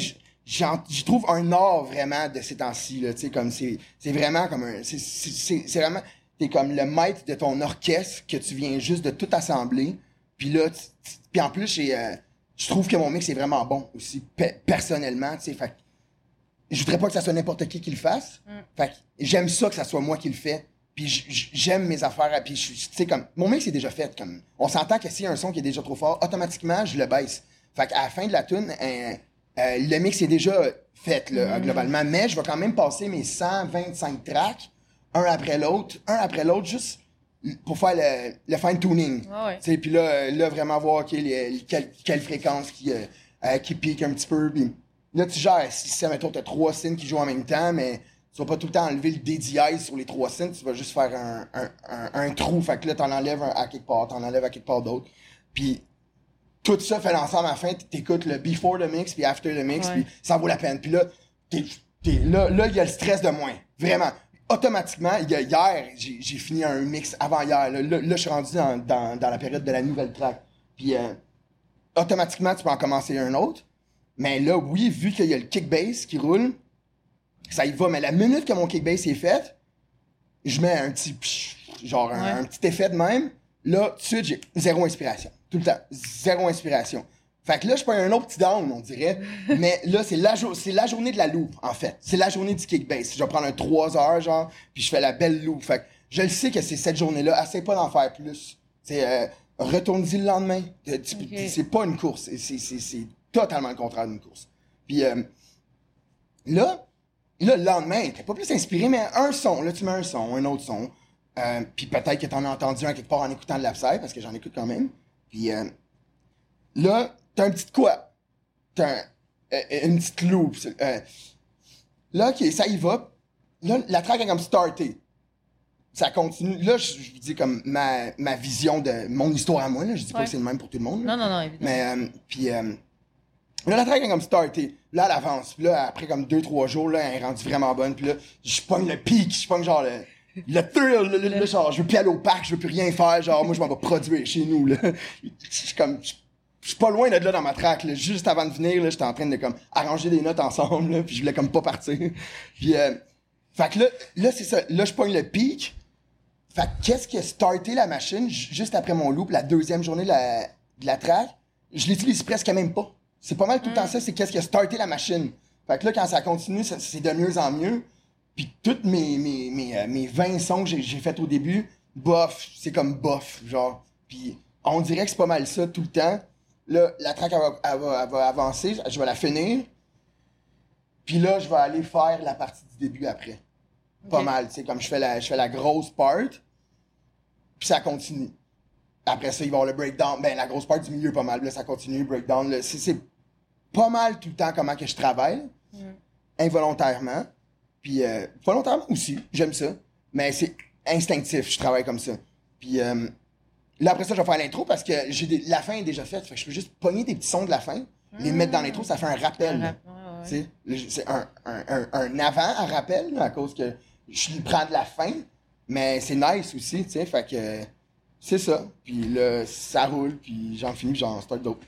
j'y trouve un art vraiment de ces temps-ci, là, tu sais, comme c'est c'est vraiment comme un... c'est- vraiment... T'es comme le maître de ton orchestre que tu viens juste de tout assembler. Puis là, tu- tu- puis en plus, euh, je trouve que mon mix est vraiment bon aussi, pe- personnellement, tu sais, fait je voudrais pas que ça soit n'importe qui qui le fasse. Fait que j'aime ça que ça soit moi qui le fais. Puis j'aime mes affaires. Puis je- tu sais comme mon mix est déjà fait. Comme on s'entend que s'il y a un son qui est déjà trop fort, automatiquement je le baisse. Fait qu'à la fin de la tune, euh, euh, le mix est déjà fait là, globalement. Mais je vais quand même passer mes 125 tracks un après l'autre, un après l'autre, juste pour faire le, le fine tuning. Ouais, ouais. Tu sais, puis là, là, vraiment voir les- quelle, quelle fréquence qui, euh, qui pique un petit peu. Puis Là, tu gères, si, mettons, t'as trois synths qui jouent en même temps, mais tu vas pas tout le temps enlever le DDI sur les trois synths, tu vas juste faire un, un, un, un trou. Fait que là, t'en enlèves un à quelque part, t'en enlèves à quelque part d'autre. Puis tout ça fait l'ensemble à la fin, t'écoutes le before the mix, puis after the mix, puis ça vaut la peine. Puis là, t'es, t'es- là, là, il y a le stress de moins. Vraiment. Automatiquement, y a- hier, j'ai, j'ai fini un mix avant hier. Là, là, là, je suis rendu dans, dans, dans la période de la nouvelle track. Puis euh, automatiquement, tu peux en commencer un autre. Mais là, oui, vu qu'il y a le kickbase qui roule, ça y va. Mais la minute que mon kickbase est fait, je mets un petit genre un, Ouais. un petit effet de même. Là, tout de suite, j'ai zéro inspiration. Tout le temps. Zéro inspiration. Fait que là, je prends un autre petit down, on dirait. Mais là, c'est la, c'est la journée de la loupe, en fait. C'est la journée du kickbase. Je vais prendre un 3 heures, genre, puis je fais la belle loupe. Fait que je le sais que c'est cette journée-là. Essaye pas d'en faire plus. C'est euh, retourne-y le lendemain. Euh. C'est pas une course. C'est totalement le contraire d'une course. Puis euh, là, là, le lendemain, t'es pas plus inspiré, mais un son. Là, tu mets un son, un autre son. Euh, puis peut-être que t'en as entendu un quelque part en écoutant de l'abside, parce que j'en écoute quand même. Puis euh, là, t'as un petit quoi? T'as un- euh, une petite loop. c'est- euh, là, ok, ça y va. Là, la track est comme starté. Ça continue. Là, je je vous dis comme ma, ma vision de mon histoire à moi. Là. Je dis pas que c'est le même pour tout le monde. là. Non, non, non, évidemment. Mais, euh, puis, là, la track est comme starté. Là, elle avance. Puis là, après comme 2-3 jours, là, elle est rendue vraiment bonne. Puis là, je pogne le pic. Je pogne genre le, le thrill. Le, genre, je veux plus aller au parc. Je veux plus rien faire. Genre, moi, je m'en vais produire chez nous, là. Je suis comme, je suis pas loin d'être là dans ma track, là. Juste avant de venir, là, j'étais en train de, comme, arranger des notes ensemble. Puis je voulais comme pas partir. Puis, euh, fait que là, là, c'est ça. Là, je pogne le pic. Fait que qu'est-ce qui a starté la machine ju- juste après mon loop, la deuxième journée de la, de la track? Je l'utilise presque même pas. C'est pas mal tout le temps ça, c'est qu'est-ce qui a starté la machine. Fait que là, quand ça continue, c'est de mieux en mieux. Puis toutes mes, mes, mes, euh, mes 20 sons que j'ai- fait au début, bof, c'est comme bof, genre. Puis on dirait que c'est pas mal ça tout le temps. Là, la track, elle va, elle va- elle va avancer, je vais la finir. Puis là, je vais aller faire la partie du début après. Pas mal, tu sais, comme je fais la, je fais la grosse part, puis ça continue. Après ça, il va y avoir le breakdown. Ben, la grosse part du milieu, pas mal. Là, ça continue, breakdown. c'est pas mal tout le temps comment que je travaille. Involontairement. Puis, euh, volontairement aussi. J'aime ça. Mais c'est instinctif, je travaille comme ça. Puis, euh, là, après ça, je vais faire l'intro parce que j'ai des- la fin est déjà faite. Fait que je peux juste pogner des petits sons de la fin, les mettre dans l'intro, ça fait un rappel. Rap- ouais, ouais. C'est un, un, un, un avant à rappel, là, à cause que je prends de la fin, mais c'est nice aussi, tu sais, fait que c'est ça. Puis là, ça roule, puis j'en finis, puis j'en start d'autres.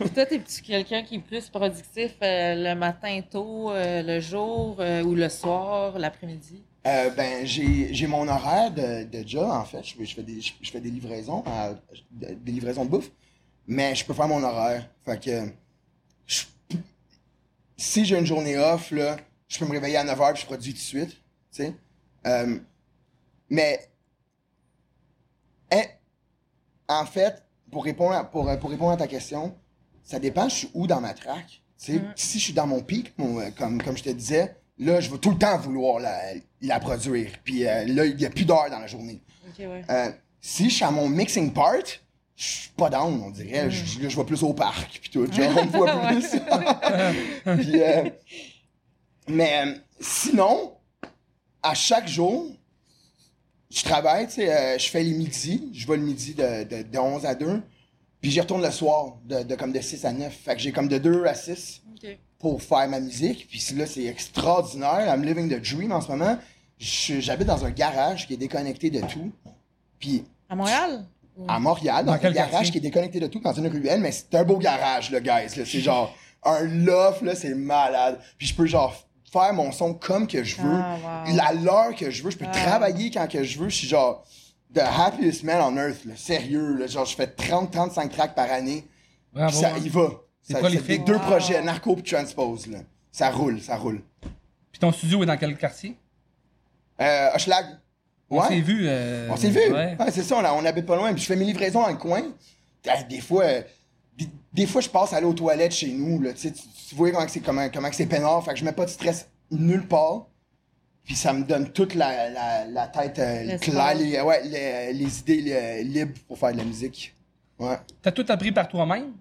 Puis toi, t'es-tu quelqu'un qui est plus productif euh, le matin tôt, euh, le jour euh, ou le soir, l'après-midi? Ben, j'ai mon horaire de, de job, en fait. Je, fais- je fais des, je, je fais des livraisons, à- des livraisons de bouffe, mais je peux faire mon horaire. Fait que je- si j'ai une journée off, là, je peux me réveiller à 9h puis je produis tout de suite. Tu sais? Mais en fait, pour répondre, à, pour, pour répondre à ta question, ça dépend, je suis où dans ma track. Mhm. Si je suis dans mon pic, euh, comme, comme je te disais, là, je vais tout le temps vouloir la, la produire. Puis euh, là, il n'y a plus d'heures dans la journée. Ouais. Euh, si je suis à mon mixing part, je suis pas down, on dirait. Je, là, je vais plus au parc, puis tout. Genre, on me voit plus. Puis, euh, mais sinon, à chaque jour, je travaille, tu sais, euh, je fais les midis. Je vais le midi de, de, de 11 à 2. Puis j'y retourne le soir, de, de comme de 6 à 9. Fait que j'ai comme de 2 à 6 Ok. pour faire ma musique. Puis là, c'est extraordinaire. I'm living the dream en ce moment. J'habite dans un garage qui est déconnecté de tout. Puis À Montréal? Ou- à Montréal, dans, Dans un quel garage quartier? qui est déconnecté de tout, dans une ruelle, mais c'est un beau garage, le guys. C'est genre un loft, là, c'est malade. Puis je peux genre faire mon son comme que je veux, Ah, wow. la l'heure que je veux, je peux Ah. travailler quand que je veux. Je suis genre the happiest man on earth, là. sérieux. Là. Genre je fais 30-35 tracks par année. Ça y va. C'est Ça- prolifique. deux Wow. projets, Narco et Transpose. Là. Ça roule, ça roule. Puis ton studio est dans quel quartier? Euh, Hochelag. On Ouais. s'est vu. euh, On s'est vu. Ouais. Ouais, c'est ça, on, a- on habite pas loin. Puis je fais mes livraisons dans le coin. Ah, Des fois, des, fois je passe aller aux toilettes chez nous. Là, tu, vois comment que c'est comment, comment que c'est peinard. Fait que je mets pas de stress nulle part. Puis ça me donne toute la, la, la tête euh, claire, les, ouais, les, les idées libres pour faire de la musique. Ouais. T'as tout appris par toi-même?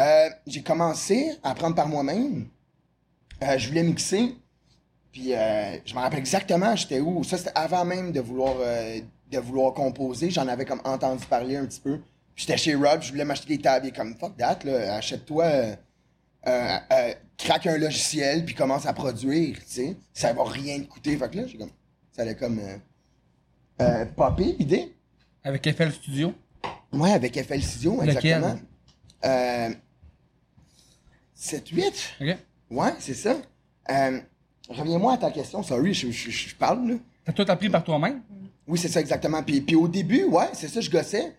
Euh, j'ai commencé à apprendre par moi-même. Euh, je voulais mixer. Puis euh, je me rappelle exactement, j'étais où. Ça, c'était avant même de vouloir, euh, de vouloir composer. J'en avais comme entendu parler un petit peu. J'étais chez Rob, je voulais m'acheter des tables. Il est comme, fuck that, là, achète-toi, euh, euh, euh, craque un logiciel, puis commence à produire, tu sais. Ça va rien te coûter. Fait que là, j'ai comme, ça allait comme euh, euh, popper, l'idée. Avec FL Studio? Ouais, avec FL Studio, Lequel? exactement. Euh, 7-8. OK. Ouais, c'est ça. Euh, Reviens-moi à ta question, sorry, je, je, je parle, là. T'as tout appris par toi-même? Oui, c'est ça, exactement. Puis, puis au début, ouais, c'est ça, je gossais.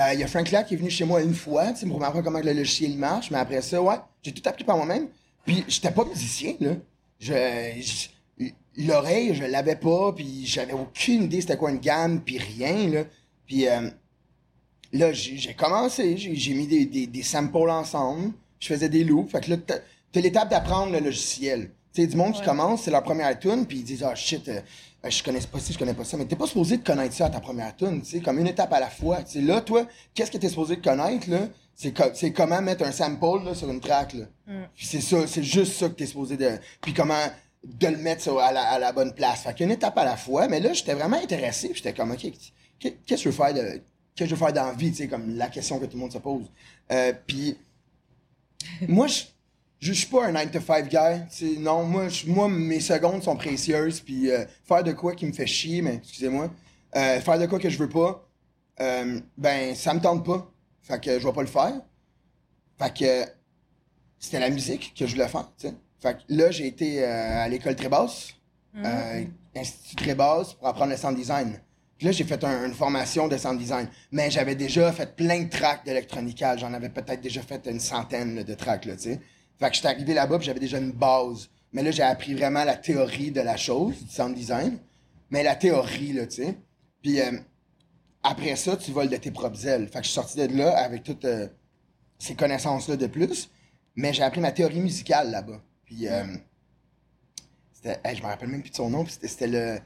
Euh, Il y a Frank Lack qui est venu chez moi une fois, tu sais, pour m'apprendre comment le logiciel marche, mais après ça, ouais, j'ai tout appris par moi-même. Puis j'étais pas musicien, là. Je, je- l'oreille, je l'avais pas, puis j'avais aucune idée c'était quoi une gamme, puis rien, là. Puis euh, là, j'ai commencé, j'ai mis des, des, des samples ensemble, je faisais des loops. Fait que là, t'as l'étape d'apprendre le logiciel. Tu sais, du monde qui commence, c'est leur première tune, puis ils disent, ah shit, euh, euh, je connais pas ci, je connais pas ça. Mais t'es pas supposé de connaître ça à ta première tune, tu sais, comme une étape à la fois. Tu sais, là, toi, qu'est-ce que t'es supposé de connaître, là? C'est co- c'est comment mettre un sample là, sur une track, là. Puis c'est ça, c'est juste ça que t'es supposé de. Puis comment de le mettre sur- à, la, à la bonne place. Fait qu'une étape à la fois, mais là, j'étais vraiment intéressé, j'étais comme, OK, qu'est- qu'est-ce que je veux faire de. Qu'est-ce que je veux faire dans la vie, tu sais, comme la question que tout le monde se pose. Euh, puis moi, je, je suis pas un 9 to 5 guy. tu sais, non, moi, moi, mes secondes sont précieuses. Puis euh, faire de quoi qui me fait chier, mais excusez-moi, euh, faire de quoi que je veux pas, euh, ben, ça me tente pas. Fait que je vais pas le faire. Fait que c'était la musique que je voulais faire. Fait que là, j'ai été euh, à l'école très basse, euh, Institut très basse, pour apprendre le sound design. Puis là, j'ai fait un- une formation de sound design. Mais j'avais déjà fait plein de tracks d'électronical. J'en avais peut-être déjà fait une centaine là, de tracks, là, tu sais. Fait que j'étais arrivé là-bas, j'avais déjà une base. Mais là, j'ai appris vraiment la théorie de la chose, du sound design. Mais la théorie, là, tu sais. Puis euh, après ça, tu voles de tes propres ailes. Fait que je suis sorti de là avec toutes euh, ces connaissances-là de plus. Mais j'ai appris ma théorie musicale là-bas. Puis euh, c'était, je me rappelle même plus de son nom. c'était le,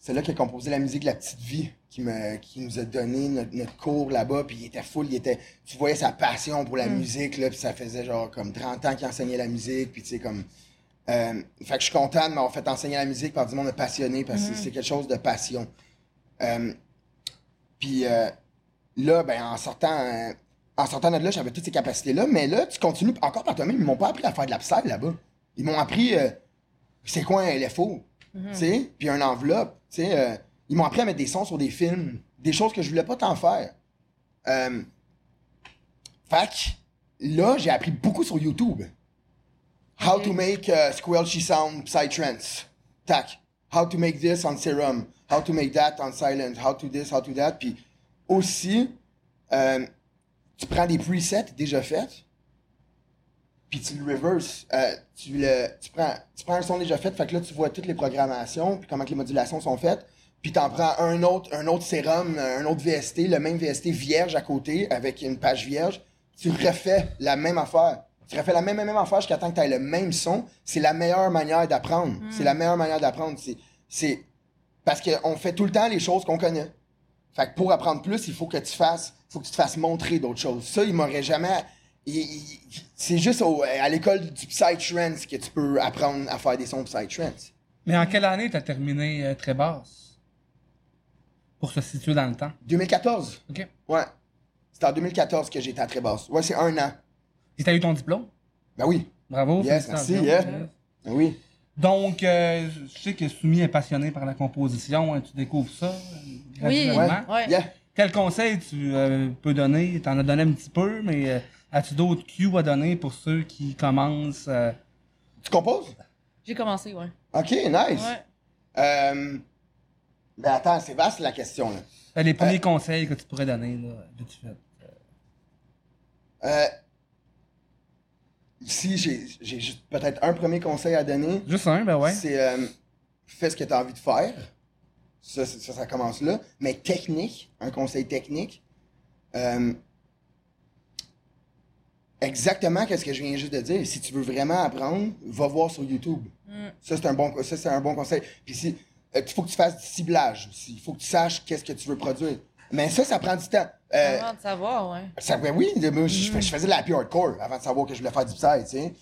c'est là qui a composé la musique de La Petite Vie qui, me, qui nous a donné notre, notre cours là-bas. Puis il était full, il était, tu voyais sa passion pour la musique là. Puis ça faisait genre comme 30 ans qu'il enseignait la musique. Puis tu sais comme, euh, fait que je suis content de m'avoir fait enseigner la musique par du monde de passionné parce que c'est quelque chose de passion. Euh, puis euh, là, ben, en sortant, en sortant de là, j'avais toutes ces capacités-là. Mais là, tu continues encore par toi-même. Ils m'ont pas appris à faire de l'abside là-bas. Ils m'ont appris c'est quoi un LFO, tu sais, puis un enveloppe, tu sais. euh, ils m'ont appris à mettre des sons sur des films, des choses que je voulais pas tant faire. Euh, que là, j'ai appris beaucoup sur YouTube. How to make uh, squelchy sound psytrance. Tac. How to make this on Serum. How to make that on Silent. How to this, how to that. Puis aussi, euh, tu prends des presets déjà faits, puis tu le reverse. Euh, tu, le, tu, prends, tu prends un son déjà fait, fait que là, tu vois toutes les programmations, puis comment que les modulations sont faites, puis tu en prends un autre, un autre sérum, un autre VST, le même VST vierge à côté, avec une page vierge. Tu refais la même affaire. Tu refais la même, même, même affaire jusqu'à temps que tu aies le même son. C'est la meilleure manière d'apprendre. C'est la meilleure manière d'apprendre. C'est, c'est parce qu'on fait tout le temps les choses qu'on connaît. Fait que pour apprendre plus, il faut que tu fasses, faut que tu te fasses montrer d'autres choses. Ça, il m'aurait jamais. C'est juste au- à l'école du Psytrance que tu peux apprendre à faire des sons Psytrance. Mais en quelle année t'as terminé euh, très basse? Pour se situer dans le temps. 2014. OK. Ouais. C'est en 2014 que j'étais à très basse. Ouais, c'est un an. Et t'as eu ton diplôme? Ben oui. Bravo. Yes, merci, yeah. Ben oui. Donc, euh, je sais que Soumi est passionné par la composition. hein, tu découvres ça euh, Oui, ouais. Yeah. Quel conseil tu euh, peux donner? T'en as donné un petit peu, mais euh, as-tu d'autres cues à donner pour ceux qui commencent? euh, Tu composes? J'ai commencé, ouais. Ok, nice. Ouais. Euh, ben attends, c'est vaste la question là. ben, les premiers Euh, conseils que tu pourrais donner, là, vite fait. Euh, si j'ai juste peut-être un premier conseil à donner, Juste un, ben ouais. c'est euh, fais ce que tu as envie de faire. Ça, ça, ça commence là. Mais technique, un conseil technique. euh, exactement qu'est-ce que je viens juste de dire. Si tu veux vraiment apprendre, va voir sur YouTube. Ça, c'est un bon, ça, c'est un bon conseil. Puis si, il faut que tu fasses du ciblage aussi. Il faut que tu saches qu'est-ce que tu veux produire. Mais ça, ça prend du temps. Euh, Avant de savoir, ouais. ça, ben oui, moi, je, fais- je faisais de la pure hardcore avant de savoir que je voulais faire du psy, tu sais.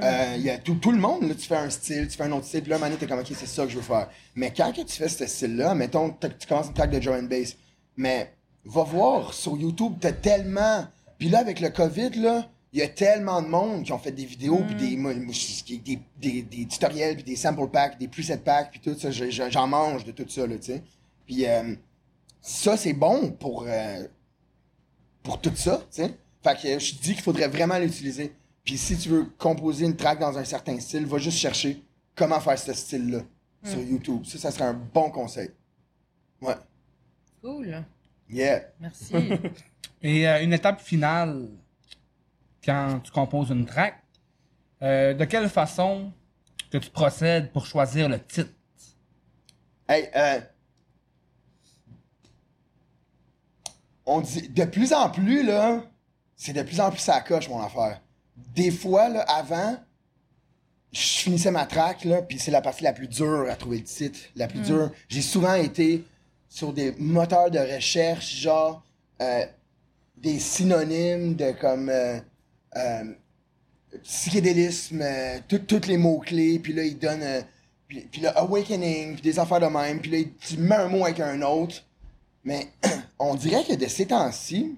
Euh, il y a tout, tout le monde, là, tu fais un style, tu fais un autre style, puis là, maintenant, t'es comme, ok, c'est ça que je veux faire. Mais quand que tu fais ce style-là, mettons, tu commences une track de and bass, mais va voir sur YouTube, t'as tellement. Puis là, avec le COVID, là, il y a tellement de monde qui ont fait des vidéos, puis des, je- des, des, des tutoriels, puis des sample packs, des preset packs, puis tout ça, je- je- j'en mange de tout ça, là, tu sais. Puis euh, ça, c'est bon pour. euh, pour tout ça, tu sais. Fait que je te dis qu'il faudrait vraiment l'utiliser. Puis si tu veux composer une track dans un certain style, va juste chercher comment faire ce style-là sur YouTube. Ça, ça serait un bon conseil. Ouais. Cool. Yeah. Merci. Et euh, une étape finale, quand tu composes une track, euh, de quelle façon que tu procèdes pour choisir le titre? Hey, euh, on dit, de plus en plus, là, c'est de plus en plus ça coche, mon affaire. Des fois, là, avant, je finissais ma track, là, puis c'est la partie la plus dure à trouver le titre, la plus dure. J'ai souvent été sur des moteurs de recherche, genre, euh, des synonymes de comme, euh, euh, psychédélisme, euh, tous les mots-clés, puis là, ils donnent, euh, puis, puis là, awakening, puis des affaires de même, puis là, tu mets un mot avec un autre. Mais on dirait que de ces temps-ci,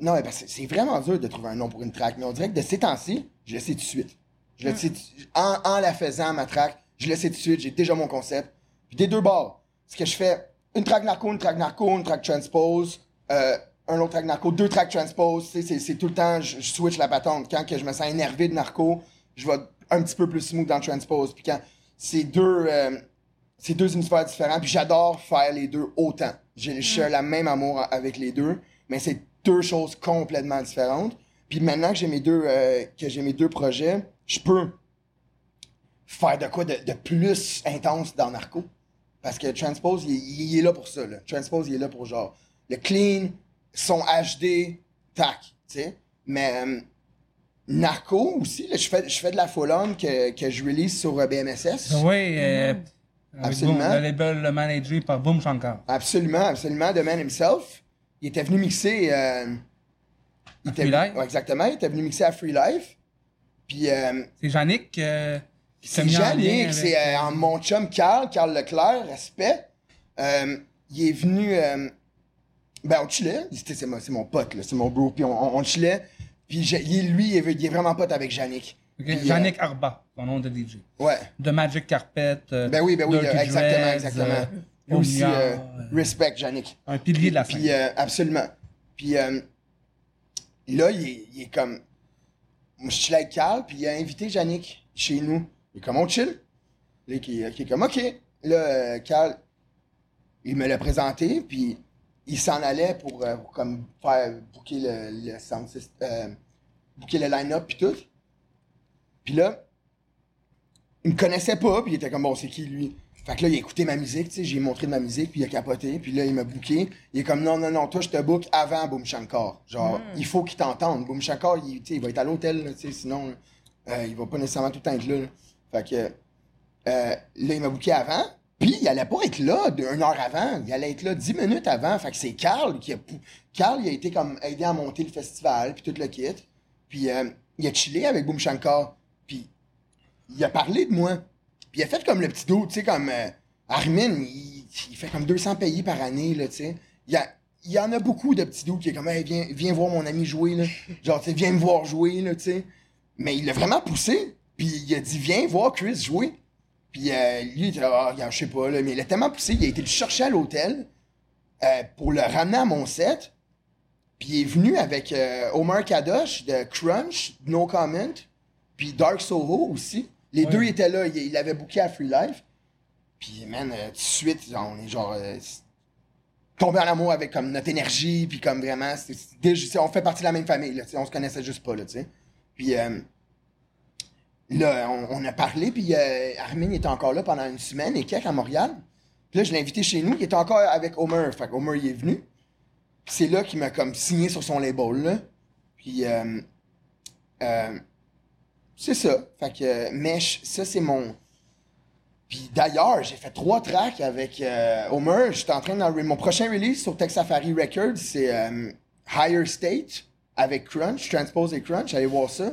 non, que c'est vraiment dur de trouver un nom pour une track, mais on dirait que de ces temps-ci, je le sais tout de suite. Je le sais, tout- en, en la faisant, ma track, je le sais tout de suite, j'ai déjà mon concept. Puis des deux bords, ce que je fais, une track narco, une track narco, une track transpose, euh, un autre track narco, deux tracks transpose, tu sais, c'est- tout le temps, je, je switch la patente. Quand que je me sens énervé de narco, je vais un petit peu plus smooth dans transpose. Puis quand c'est deux, euh, c'est deux hémisphères différents, puis j'adore faire les deux autant. J'ai share la même amour avec les deux, mais c'est deux choses complètement différentes. Puis maintenant que j'ai mes deux, euh, que j'ai mes deux projets, je peux faire de quoi de, de plus intense dans Narco. Parce que Transpose, il, il est là pour ça. Là. Transpose, il est là pour genre le clean, son HD, tac, tu sais. Mais euh, Narco aussi, là, je fais, je fais de la full on que, que je release sur euh, BMSS. Oui, euh, avec Absolument. Boom, le label le managé par Boom Shankar. Absolument, absolument. The Man himself. Il était venu mixer. euh, il À était Free Life? ouais, exactement. Il était venu mixer à Free Life. Puis euh, C'est Yannick euh, qui s'est c'est mis en lien Yannick, c'est euh, mon chum Carl, Carl Leclerc, respect. Euh, il est venu. Euh, ben, on chillait. C'est mon, c'est mon pote, là, c'est mon bro. Puis on, on, on chillait. Puis lui, il est, il est vraiment pote avec Yannick. Ok, Puis, euh, Yannick Arba, son nom de DJ. Ouais. De Magic Carpet. euh, Ben oui, ben oui, Dirty euh, exactement, Dreads, exactement. euh, aussi, euh, euh, respect, Yannick. un pilier de la scène. Puis, euh, absolument. Puis euh, là, il est, il est comme. Je chill avec Carl, puis il a invité Yannick chez nous. Il est comme, on chill. Là, qui, qui est comme, OK. Là, euh, Carl, il me l'a présenté, puis il s'en allait pour, euh, pour comme faire booker le, le sound system, euh, booker le line-up, puis tout. Puis là, il me connaissait pas, puis il était comme, bon, c'est qui lui? Fait que là, il a écouté ma musique, tu sais, j'ai montré de ma musique, puis il a capoté, puis là, il m'a booké. Il est comme, non, non, non, toi, je te book avant Boom Shankar. Genre, il faut qu'il t'entende. Boom Shankar, il, il va être à l'hôtel, tu sais, sinon, euh, il va pas nécessairement tout le temps être là. là. Fait que, là, il m'a booké avant, puis il allait pas être là d'une heure avant, il allait être là dix minutes avant. Fait que c'est Carl qui a... Carl, il a été comme aidé à monter le festival, puis tout le kit. Puis euh, il a chillé avec Boom Shankar, puis il a parlé de moi. Puis il a fait comme le petit dos, tu sais, comme euh, Armin, il, fait comme 200 pays par année, là, tu sais. Il y, en a beaucoup de petits dos qui est comme, viens, viens voir mon ami jouer, là. Genre, tu viens me voir jouer, là, tu sais. Mais il l'a vraiment poussé. Puis il a dit, viens voir Chris jouer. Puis euh, lui, il était là, ah, regarde, je sais pas, là. Mais il a tellement poussé, il a été le chercher à l'hôtel euh, pour le ramener à mon set. Puis il est venu avec euh, Omar Kadosh de Crunch, No Comment, puis Dark Soho aussi. Les Ouais. deux étaient là, il, il l'avait booké à Free Life. Puis, man, tout de suite, genre, on est genre tombé en amour avec comme notre énergie, puis comme vraiment, on fait partie de la même famille, là, on se connaissait juste pas, là, tu sais. Puis là, on, a parlé, puis euh, Armin était encore là pendant une semaine et quelques à Montréal. Puis là, je l'ai invité chez nous, il était encore avec Homer, fait Homer, il est venu. C'est là qu'il m'a comme signé sur son label. Puis, euh, euh, c'est ça. Fait que, Mesh, ça, c'est mon. Puis d'ailleurs, j'ai fait trois tracks avec Homer. J'étais en train de... Mon prochain release sur Tech Safari Records, c'est Higher State avec Crunch, Transpose et Crunch. Allez voir ça.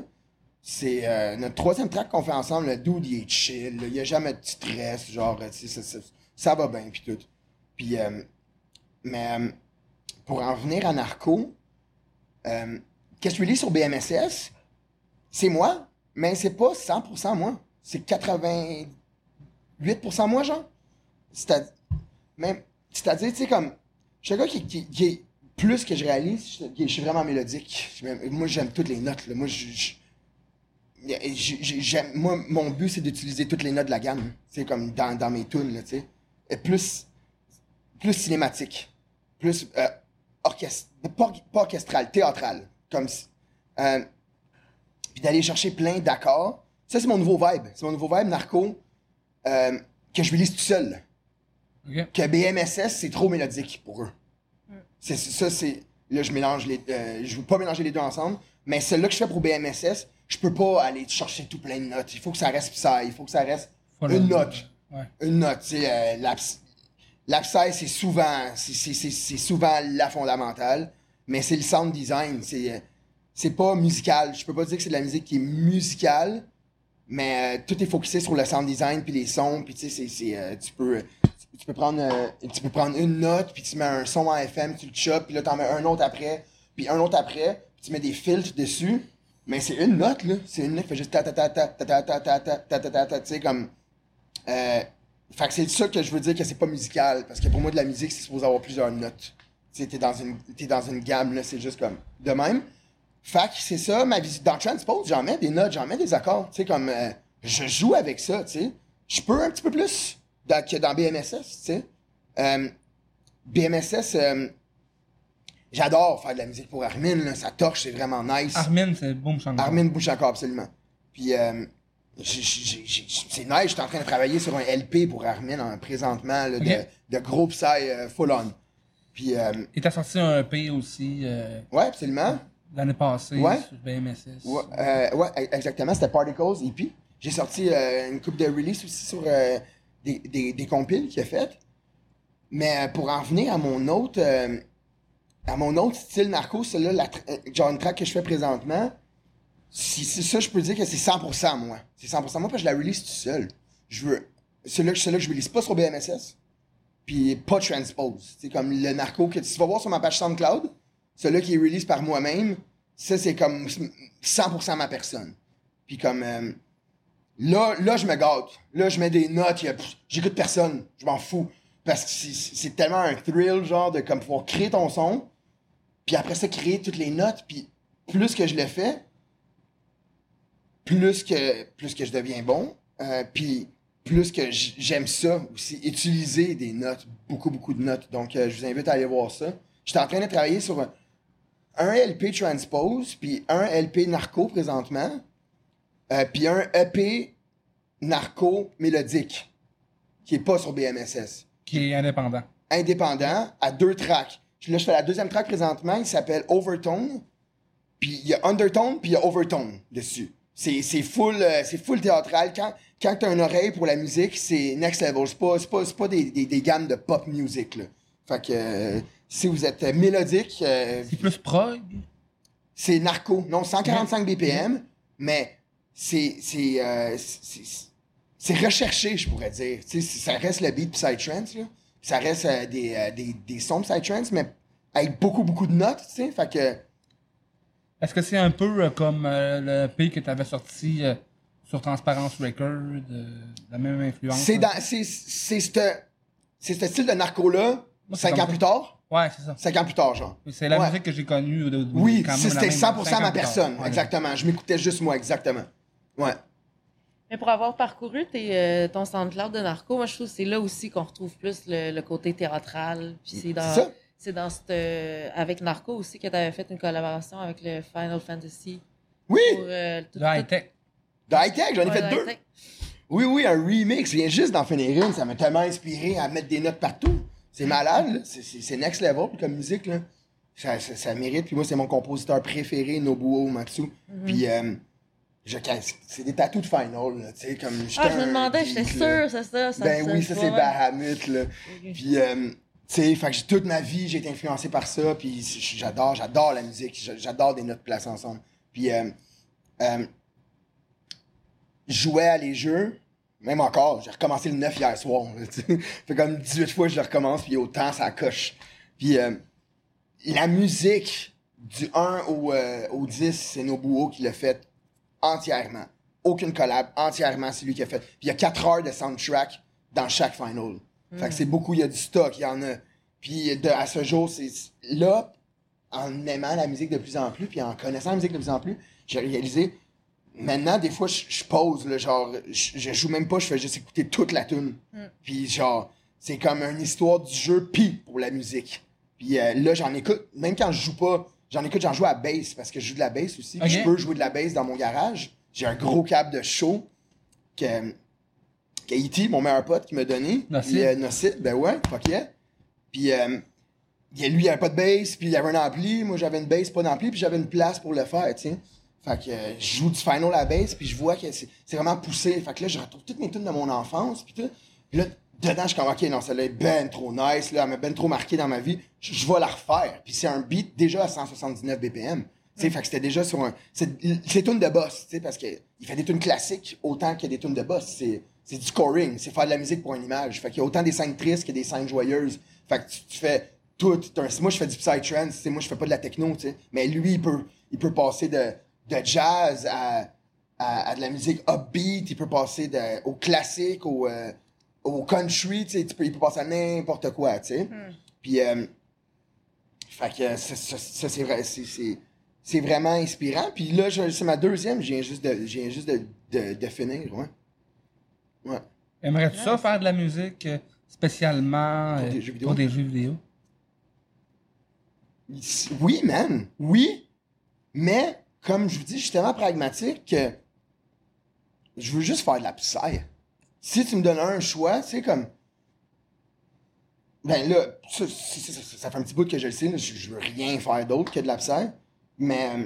C'est euh, notre troisième track qu'on fait ensemble. Le dude, il est chill. là. Il n'y a jamais de stress. Genre, euh, tu sais, ça, ça- ça va bien, puis tout. Puis, euh, mais euh, pour en venir à Narco, euh, qu'est-ce que je lis sur BMSS? C'est moi, mais c'est pas 100% moi. C'est 88% moi, genre. C'est-à-dire, tu sais, comme, je suis un gars qui, qui- est plus que je réalise, je, je suis vraiment mélodique. Moi, j'aime toutes les notes. Là. Moi, je- j'aime- moi, mon but, c'est d'utiliser toutes les notes de la gamme. C'est comme dans, dans mes tunes, là, tu sais. Et Plus, plus cinématique. Plus euh, orchestre, pas, pas orchestral, théâtral. Comme euh, puis d'aller chercher plein d'accords. Ça, c'est mon nouveau vibe. C'est mon nouveau vibe narco euh, que je lise tout seul. Que BMSS, c'est trop mélodique pour eux. C'est ça, c'est. Là, je mélange les. euh, je veux pas mélanger les deux ensemble, mais celle-là que je fais pour BMSS, je peux pas aller chercher tout plein de notes. Il faut que ça reste ça. Il faut que ça reste une note. Ouais. Une note. Euh, l'abs- l'abscisse, c'est souvent. c'est- c'est- C'est c'est souvent la fondamentale, mais c'est le sound design. C'est. euh, c'est pas musical. Je peux pas dire que c'est de la musique qui est musicale, mais euh, tout est focusé sur le sound design puis les sons. Puis tu sais, c'est- c'est, euh, tu peux. Tu peux, prendre, euh, tu peux prendre une note, puis tu mets un son en FM, tu le chopes, puis là, t'en mets un autre après, puis un autre après, puis tu mets des filtres dessus. Mais c'est une note, là. C'est une note qui fait juste ta ta ta ta ta ta ta ta ta ta ta ta tu comme. Euh, fait que c'est ça que je veux dire que c'est pas musical, parce que pour moi, de la musique, c'est supposé avoir plusieurs notes. Tu sais, t'es dans une, t'es dans une gamme, là, c'est juste comme. De même. Fait que c'est ça, ma visite. Dans Transpose, j'en mets des notes, j'en mets des accords. Tu sais, comme. euh, je joue avec ça, tu sais. Je peux un petit peu plus que dans BMSS, tu sais. Euh, BMSS, euh, j'adore faire de la musique pour Armin, là. Ça torche, c'est vraiment nice. Armin, c'est Boom Shankar. Armin Bouchakar, absolument. Puis, euh, c'est nice, je suis en train de travailler sur un LP pour Armin en, présentement, là, de, de gros psy euh, full on. Puis, euh, Et t'as sorti un EP aussi ouais, absolument. l'année passée Ouais. sur BMSS. Ouais, ouais, exactement, c'était Particles EP. J'ai sorti une coupe de release aussi sur des, des, des compiles qu'il a faites. Mais pour en venir à mon autre à mon autre style narco, celle-là, la euh, genre une track que je fais présentement, si c'est ça, je peux dire que c'est 100% moi. C'est 100% moi parce que je la release tout seul. Je veux celui-là que je release pas sur BMSS, puis pas transpose. C'est comme le narco que tu vas voir sur ma page SoundCloud, celui-là qui est release par moi-même, ça c'est comme 100% ma personne. Puis comme euh, là, là je me gâte. Là je mets des notes, j'écoute personne, je m'en fous parce que c'est tellement un thrill genre de comme pouvoir créer ton son, puis après ça créer toutes les notes, puis plus que je le fais, plus que plus que je deviens bon, euh, puis plus que j'aime ça aussi, utiliser des notes, beaucoup beaucoup de notes. Donc euh, je vous invite à aller voir ça. J'étais en train de travailler sur un, un LP Transpose, puis un LP Narco présentement, euh, puis un EP Narco Mélodique, qui est pas sur BMSS. Qui est indépendant. Indépendant, à deux tracks. Là, je fais la deuxième track présentement, il s'appelle Overtone, puis il y a Undertone, puis il y a Overtone dessus. C'est c'est full, euh, c'est full théâtral. Quand, quand t'as une oreille pour la musique, c'est next level. C'est pas, c'est pas, c'est pas des, des, des gammes de pop music, là. Fait que euh, si vous êtes mélodique, euh, C'est plus prog? c'est narco. Non, 145 BPM, mais c'est c'est c'est- recherché, je pourrais dire. Ça reste le beat Psytrance, là. Ça reste euh, des, euh, des, des mais avec beaucoup, beaucoup de notes, tu sais. Fait que Est-ce que c'est un peu euh, comme euh, le EP que t'avais sorti euh, sur Transparence Record, la même influence? c'est dans c'est ce style de narco-là, cinq ans plus tard? Ouais, c'est ça. Cinq ans plus tard, genre. C'est la Ouais. musique que j'ai connue. de- de- Oui, c'était même- 100% cinq ans ma personne. Ouais. Exactement. Je m'écoutais juste moi, exactement. Ouais. Mais pour avoir parcouru tes, euh, ton SoundCloud de narco, moi je trouve que c'est là aussi qu'on retrouve plus le, le côté théâtral. Puis c'est dans, C'est ça? c'est dans cette, euh, avec Narco aussi que tu avais fait une collaboration avec le Final Fantasy. Oui, Pour, euh, tout- De high-tech. de high-tech, j'en ai fait deux. Oui, oui, un remix. Je viens juste d'en finir une. Ça m'a tellement inspiré à mettre des notes partout. C'est malade, là. C'est- C'est c'est next level comme musique, là. Ça, ça, ça mérite. Puis moi, c'est mon compositeur préféré, Nobuo Uematsu. Puis, euh, Je casse. C'est des tatous de final, là, tu sais, comme. Ah, je me demandais, j'étais là. sûre, c'est ça. ça Ben oui, ça, c'est. Bahamut, là. Puis, euh, tu sais, fait que toute ma vie, j'ai été influencé par ça. Puis, j'adore, j'adore la musique. j'a- J'adore des notes placées ensemble. Puis, euh, euh, je jouais à les jeux. Même encore, j'ai recommencé le 9 hier soir. tu sais. fait comme 18 fois que je le recommence, puis autant ça coche. Puis, euh, la musique du 1 au, euh, au 10, c'est Nobuo qui l'a fait entièrement. Aucune collab, entièrement, c'est lui qui a fait. Puis il y a 4 heures de soundtrack dans chaque final. Fait que c'est beaucoup, il y a du stock, il y en a. Puis de, à ce jour, c'est là, en aimant la musique de plus en plus, puis en connaissant la musique de plus en plus, j'ai réalisé, maintenant, des fois, je, je pose, là, genre, je, je joue même pas, je fais juste écouter toute la tune. Puis genre, c'est comme une histoire du jeu, pis pour la musique. Puis euh, là, j'en écoute, même quand je joue pas, j'en écoute, j'en joue à bass, parce que je joue de la bass aussi. Je peux jouer de la bass dans mon garage. J'ai un gros câble de show que, que E.T., mon meilleur pote, qui m'a donné. Nocid. Euh, Nocid, ben ouais, fuck yeah. Puis euh, il y a- lui, il avait pas de bass, puis il avait un ampli. Moi, j'avais une bass, pas d'ampli, puis j'avais une place pour le faire, tu sais. Fait que euh, je joue du final à la bass, puis je vois que c'est c'est vraiment poussé. Fait que là, je retrouve toutes mes tunes de mon enfance, puis tout. Puis là, dedans, je suis comme, OK, non, celle-là est ben trop nice, là, elle m'a ben trop marqué dans ma vie. Je, je vais la refaire. Puis c'est un beat déjà à 179 BPM. Tu sais, fait que c'était déjà sur un... C'est tunes de boss, tu sais, parce qu'il fait des tunes classiques autant qu'il y a des tunes de boss. C'est du scoring, c'est faire de la musique pour une image. Fait qu'il y a autant des scènes tristes que des scènes joyeuses. Fait que tu, tu fais tout. un- moi, je fais du psytrance, tu sais, moi, je fais pas de la techno, tu sais. Mais lui, il peut, il peut passer de, de jazz à, à, à de la musique upbeat, il peut passer de, au classique, au, euh, au country, tu sais, tu peux, il peut passer à n'importe quoi, tu sais. Puis, euh, fait que ça, ça- ça, c'est vrai, c'est, c'est, c'est vraiment inspirant. Puis là, c'est ma deuxième, je viens juste de, je viens juste de, de, de finir, ouais. Ouais. Aimerais-tu ça faire de la musique euh, spécialement Pour euh, des jeux vidéo? pour des jeux vidéo? Oui, man. Oui. Mais, comme je vous dis, je suis tellement pragmatique que je veux juste faire de la psy. Si tu me donnes un choix, c'est comme. Ben là, ça, ça- ça- ça fait un petit bout que je le sais, là, je, je veux rien faire d'autre que de la psy. Mais euh,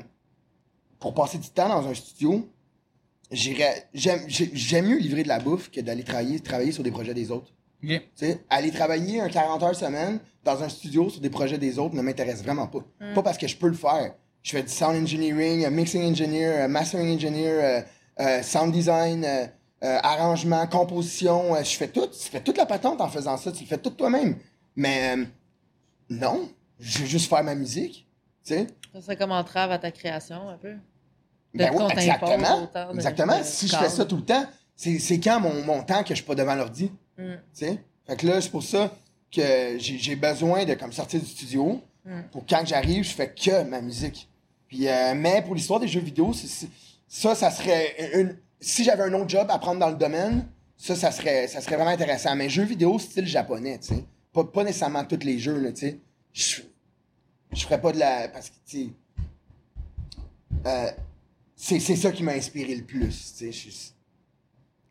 pour passer du temps dans un studio, j'aime j'ai- j'aime mieux livrer de la bouffe que d'aller travailler, travailler sur des projets des autres. Sais, aller travailler un 40 heures semaine dans un studio sur des projets des autres ne m'intéresse vraiment pas. Pas parce que je peux le faire. Je fais du sound engineering, mixing engineer, mastering engineer, euh, euh, sound design, euh, arrangement, composition. euh, je fais tout. Tu fais toute la patente en faisant ça. Tu le fais tout toi-même. Mais euh, non, je veux juste faire ma musique. Tu sais? Ça serait comme entrave à ta création, un peu. De Ben oui, exactement. de- exactement. de si je fais ça tout le temps, c'est c'est quand mon, mon temps que je suis pas devant l'ordi. Mm. Tu sais? Fait que là, c'est pour ça que j'ai besoin de comme sortir du studio. Mm. Pour quand j'arrive, je fais que ma musique. Puis, euh, mais pour l'histoire des jeux vidéo, ça, ça serait une. Si j'avais un autre job à prendre dans le domaine, ça, ça serait, ça serait vraiment intéressant. Mais jeux vidéo style japonais, tu sais. Pas, pas nécessairement tous les jeux, là, tu sais. Je, je ferais pas de la. Parce que, tu sais. euh, c'est c'est ça qui m'a inspiré le plus, tu sais.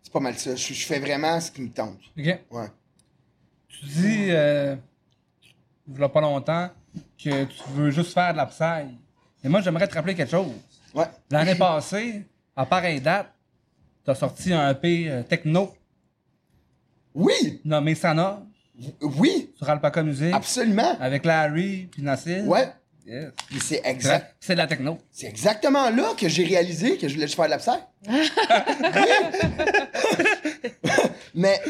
C'est pas mal ça. Je, je fais vraiment ce qui me tente. Ok. Ouais. Tu dis, euh, il y a pas longtemps, que tu veux juste faire de la psy. Et moi, j'aimerais te rappeler quelque chose. Ouais. L'année passée, à pareille date, t'as sorti un EP euh, techno Oui! nommé Sana Oui! sur Alpaca Music Absolument! avec Larry puis Nassim. Ouais. Yes. Puis c'est exact. c'est de la techno. C'est exactement là que j'ai réalisé que je voulais juste faire de la psy. mais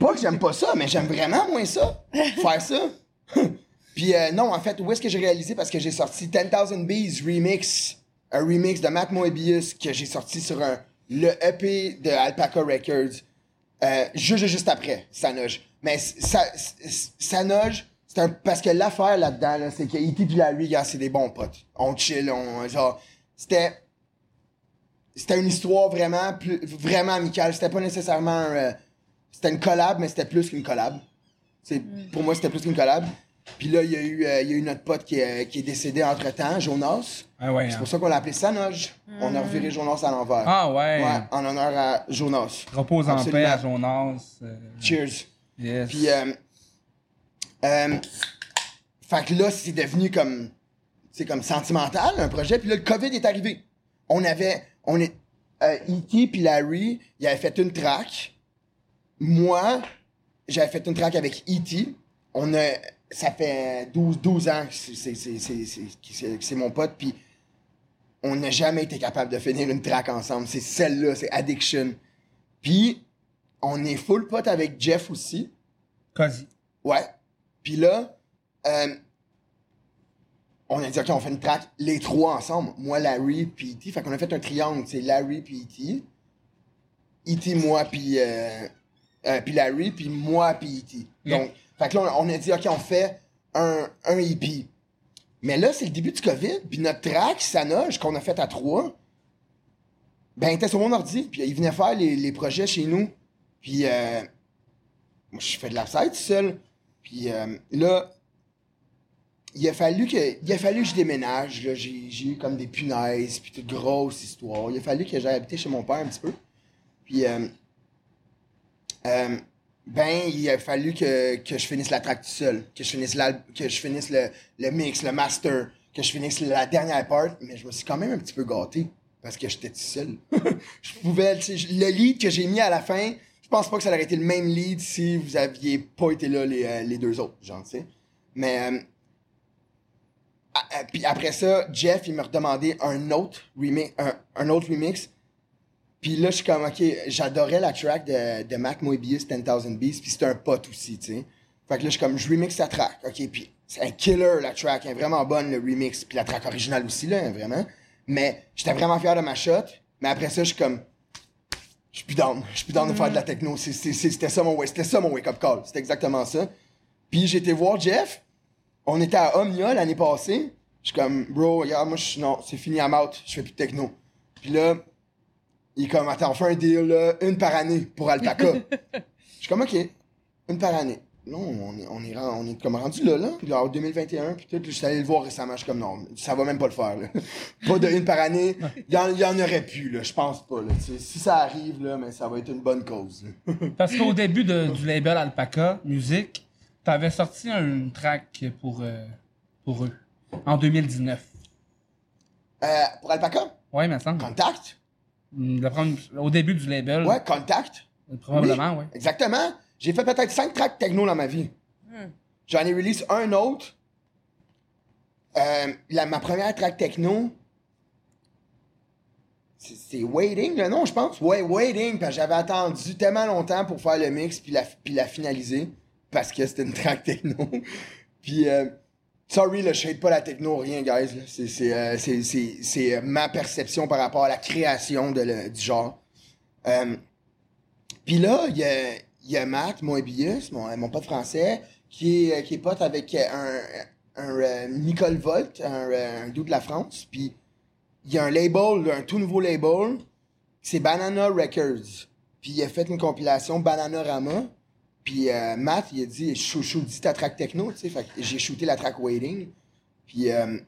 pas que j'aime pas ça, mais j'aime vraiment moins ça. Faire ça. Puis euh, non, en fait, où est-ce que j'ai réalisé? Parce que j'ai sorti 10,000 Bees Remix, un remix de Matt Moebius que j'ai sorti sur un, le EP de Alpaca Records. Euh, juste, juste après, Sanoge. Mais ça, Sanoge, c'est un, parce que l'affaire là-dedans, là, c'est que E.T. puis la lui, gars, c'est des bons potes. On chill, on, genre, c'était, c'était une histoire vraiment, plus, vraiment amicale. C'était pas nécessairement, euh, c'était une collab, mais c'était plus qu'une collab. C'est, pour moi, c'était plus qu'une collab. Puis là, il y a eu, euh, il y a eu notre pote qui est, qui est décédé entre-temps, Jonas. Ah ouais. C'est hein. pour ça qu'on l'a appelé Sanoge. On a reviré Jonas à l'envers. Ah ouais. Ouais, en honneur à Jonas. Repose en paix à Jonas. euh, Cheers. yes. Puis, euh, euh, fait que là, c'est devenu comme, c'est comme sentimental, un projet. Puis là, le COVID est arrivé. On avait, on est, E.T. puis Larry, ils avaient fait une track. Moi, j'avais fait une track avec E.T. On a, ça fait 12, 12 ans que c'est- mon pote, puis on n'a jamais été capable de finir une track ensemble. C'est celle-là, c'est Addiction. Puis, on est full pote avec Jeff aussi. Quasi. Ouais. Puis là, euh, on a dit, OK, on fait une track, les trois ensemble. Moi, Larry, puis E.T. Fait qu'on a fait un triangle, c'est Larry, puis E.T. E.T., moi, puis euh, euh, puis Larry, puis moi, puis E.T. Donc, fait que là, on, a dit, OK, on fait un, un EP. Mais là, c'est le début du COVID, puis notre track, Sanoge, qu'on a fait à trois, ben, il était sur mon ordi, puis il venait faire les, les projets chez nous. Puis, euh, moi, je fais de l'upside tout seul. Puis euh, là, il a fallu que, il a fallu que je déménage. Là. J'ai, j'ai eu comme des punaises, puis toute grosse histoire. Il a fallu que j'aille habiter chez mon père un petit peu. Puis, euh, euh, ben, il a fallu que, que je finisse la track tout seul. Que je finisse, l'al- que je finisse le, le mix, le master. Que je finisse la dernière part. Mais je me suis quand même un petit peu gâté. Parce que j'étais tout seul. je pouvais, le lead que j'ai mis à la fin, je pense pas que ça aurait été le même lead si vous aviez pas été là les, euh, les deux autres, genre, tu sais. Mais, euh, puis après ça, Jeff, il m'a redemandé un autre remix, un autre remix. Puis là, je suis comme, ok, j'adorais la track de, de Mac Moebius, 10,000 Beats, puis c'était un pote aussi, tu sais. Fait que là, je suis comme, je remix sa track, ok, puis c'est un killer, la track, vraiment bonne, le remix, puis la track originale aussi, là, vraiment. Mais j'étais vraiment fier de ma shot, mais après ça, je suis comme, je suis plus down, je suis plus down de faire de la techno, c'était ça mon, ça mon wake-up call, c'était exactement ça. Puis été voir Jeff, on était à Omnia l'année passée, je suis comme, bro, regarde, moi, je suis, non, c'est fini, I'm out, je fais plus de techno. Puis là, il est comme, attends, on fait un deal, là, une par année pour Alpaca. Je suis comme, OK, une par année. Non, on est, on est, on est comme rendu là, là. Puis là, en 2021, puis tout, je suis allé le voir récemment. Je suis comme, non, ça va même pas le faire, là. Pas de une par année. Il y, en- il y en aurait plus, là. Je pense pas, là. Si ça arrive, là, mais ça va être une bonne cause, là. Parce qu'au début de- du label Alpaca Music, t'avais sorti une track pour, euh, pour eux. En 2019. Euh, pour Alpaca, Ouais, il me semble. Contact? Mm, la première- au début du label. Ouais, Contact. Probablement, Oui, ouais. Exactement. J'ai fait peut-être cinq tracks techno dans ma vie. Hmm. J'en ai release un autre. Euh, la, ma première track techno, c'est c'est Waiting, le nom, je pense. Ouais, Waiting, parce que j'avais attendu tellement longtemps pour faire le mix puis la, puis la finaliser, parce que c'était une track techno. puis, euh, sorry, là, je shade pas la techno, rien, guys. C'est euh, euh, ma perception par rapport à la création de du genre. Euh, puis là, il y a, y a Matt Moebius, mon, mon pote français, qui est, qui est pote avec un, un, Nicole Volt, un, un dude de la France. Puis il y a un label, un tout nouveau label, c'est Banana Records. Puis il a fait une compilation Bananarama. Puis euh, Matt, il a dit, je shoot ta track techno, tu sais. Fait que j'ai shooté la track Waiting. Puis euh,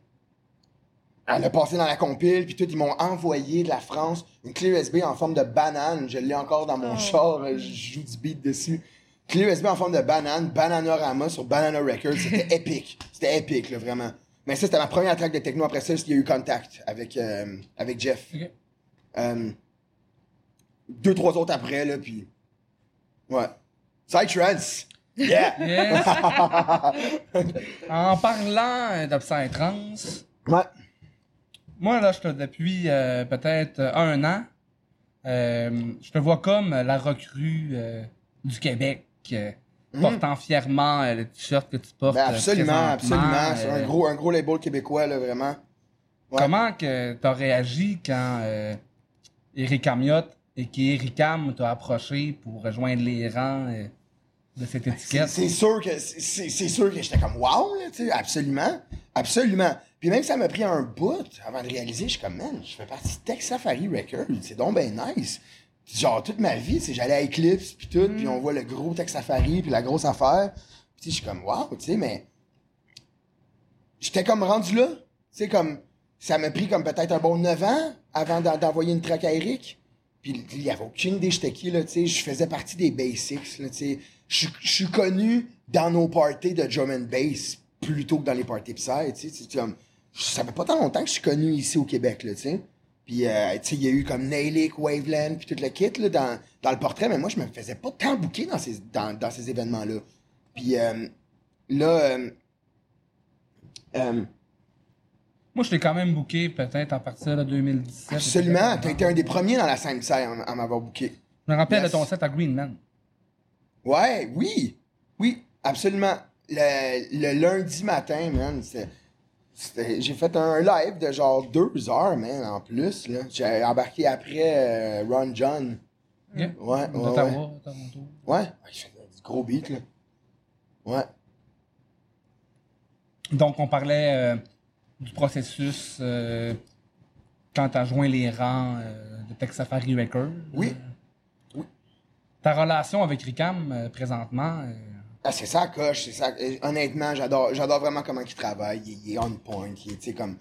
elle a passé dans la compile, puis tout, ils m'ont envoyé de la France une clé USB en forme de banane. Je l'ai encore dans mon Oh. char, euh, je joue du beat dessus. Clé USB en forme de banane, Bananarama sur Banana Records. C'était épique. C'était épique, là, vraiment. Mais ça, c'était ma première track de techno. Après ça, il y a eu Contact avec, euh, avec Jeff. Deux, trois autres après, là, puis... Ouais. Psytrance! Yeah! Yes. en parlant Trans, ouais. moi, là, je te, depuis euh, peut-être un an, euh, je te vois comme la recrue euh, du Québec, euh, portant fièrement le t-shirt que tu portes. Ben absolument, absolument. C'est un gros, un gros label québécois, là, vraiment. Ouais. Comment que t'as réagi quand Eric Amiotte et qui Ericam t'a approché pour rejoindre les rangs de cette C'est étiquette? c'est sûr que c'est sûr que j'étais comme wow, là, tu sais, absolument, absolument. Puis même ça m'a pris un bout avant de réaliser, je suis comme man, je fais partie de Tech Safari Records, c'est donc ben nice. Genre toute ma vie, c'est j'allais à Eclipse puis tout, puis on voit le gros Tech Safari puis la grosse affaire. Puis tu sais, je suis comme wow, tu sais, mais j'étais comme rendu là, tu sais comme ça m'a pris comme peut-être un bon 9 ans avant d'en- d'envoyer une track à Eric. Puis il y avait aucune idée j'étais qui, là, tu sais. Je faisais partie des basics, là, tu sais. Je je suis connu dans nos parties de drum and bass plutôt que dans les parties psy, tu sais. Comme... Ça fait pas tant longtemps que je suis connu ici au Québec, là, tu sais. Puis, euh, tu sais, il y a eu comme Nailik, Waveland, puis tout le kit là, dans, dans le portrait, mais moi, je me faisais pas tant bouquer dans ces, dans, dans ces événements-là. Puis euh, là, euh, euh, Moi, je l'ai quand même booké peut-être à partir de 2017. absolument, t'as été un des premiers dans la scène Psy à, à m'avoir booké. Je me rappelle Yes. de ton set à Greenland. Ouais, oui, oui, absolument. Le, le lundi matin, man, j'ai fait un live de genre deux heures, man, en plus. J'ai embarqué après euh, Ron John. Ok. Ouais, ouais, ouais. Toronto. Ouais, il fait du gros beat, là. Ouais. Donc, on parlait euh, du processus euh, quand tu as joint les rangs de Tech Safari Records. Oui. Ta relation avec Ricam euh, présentement, euh, Ah, c'est ça, coche, c'est ça. Euh, Honnêtement, j'adore, j'adore vraiment comment il travaille. Il, est on point. Il est, comme.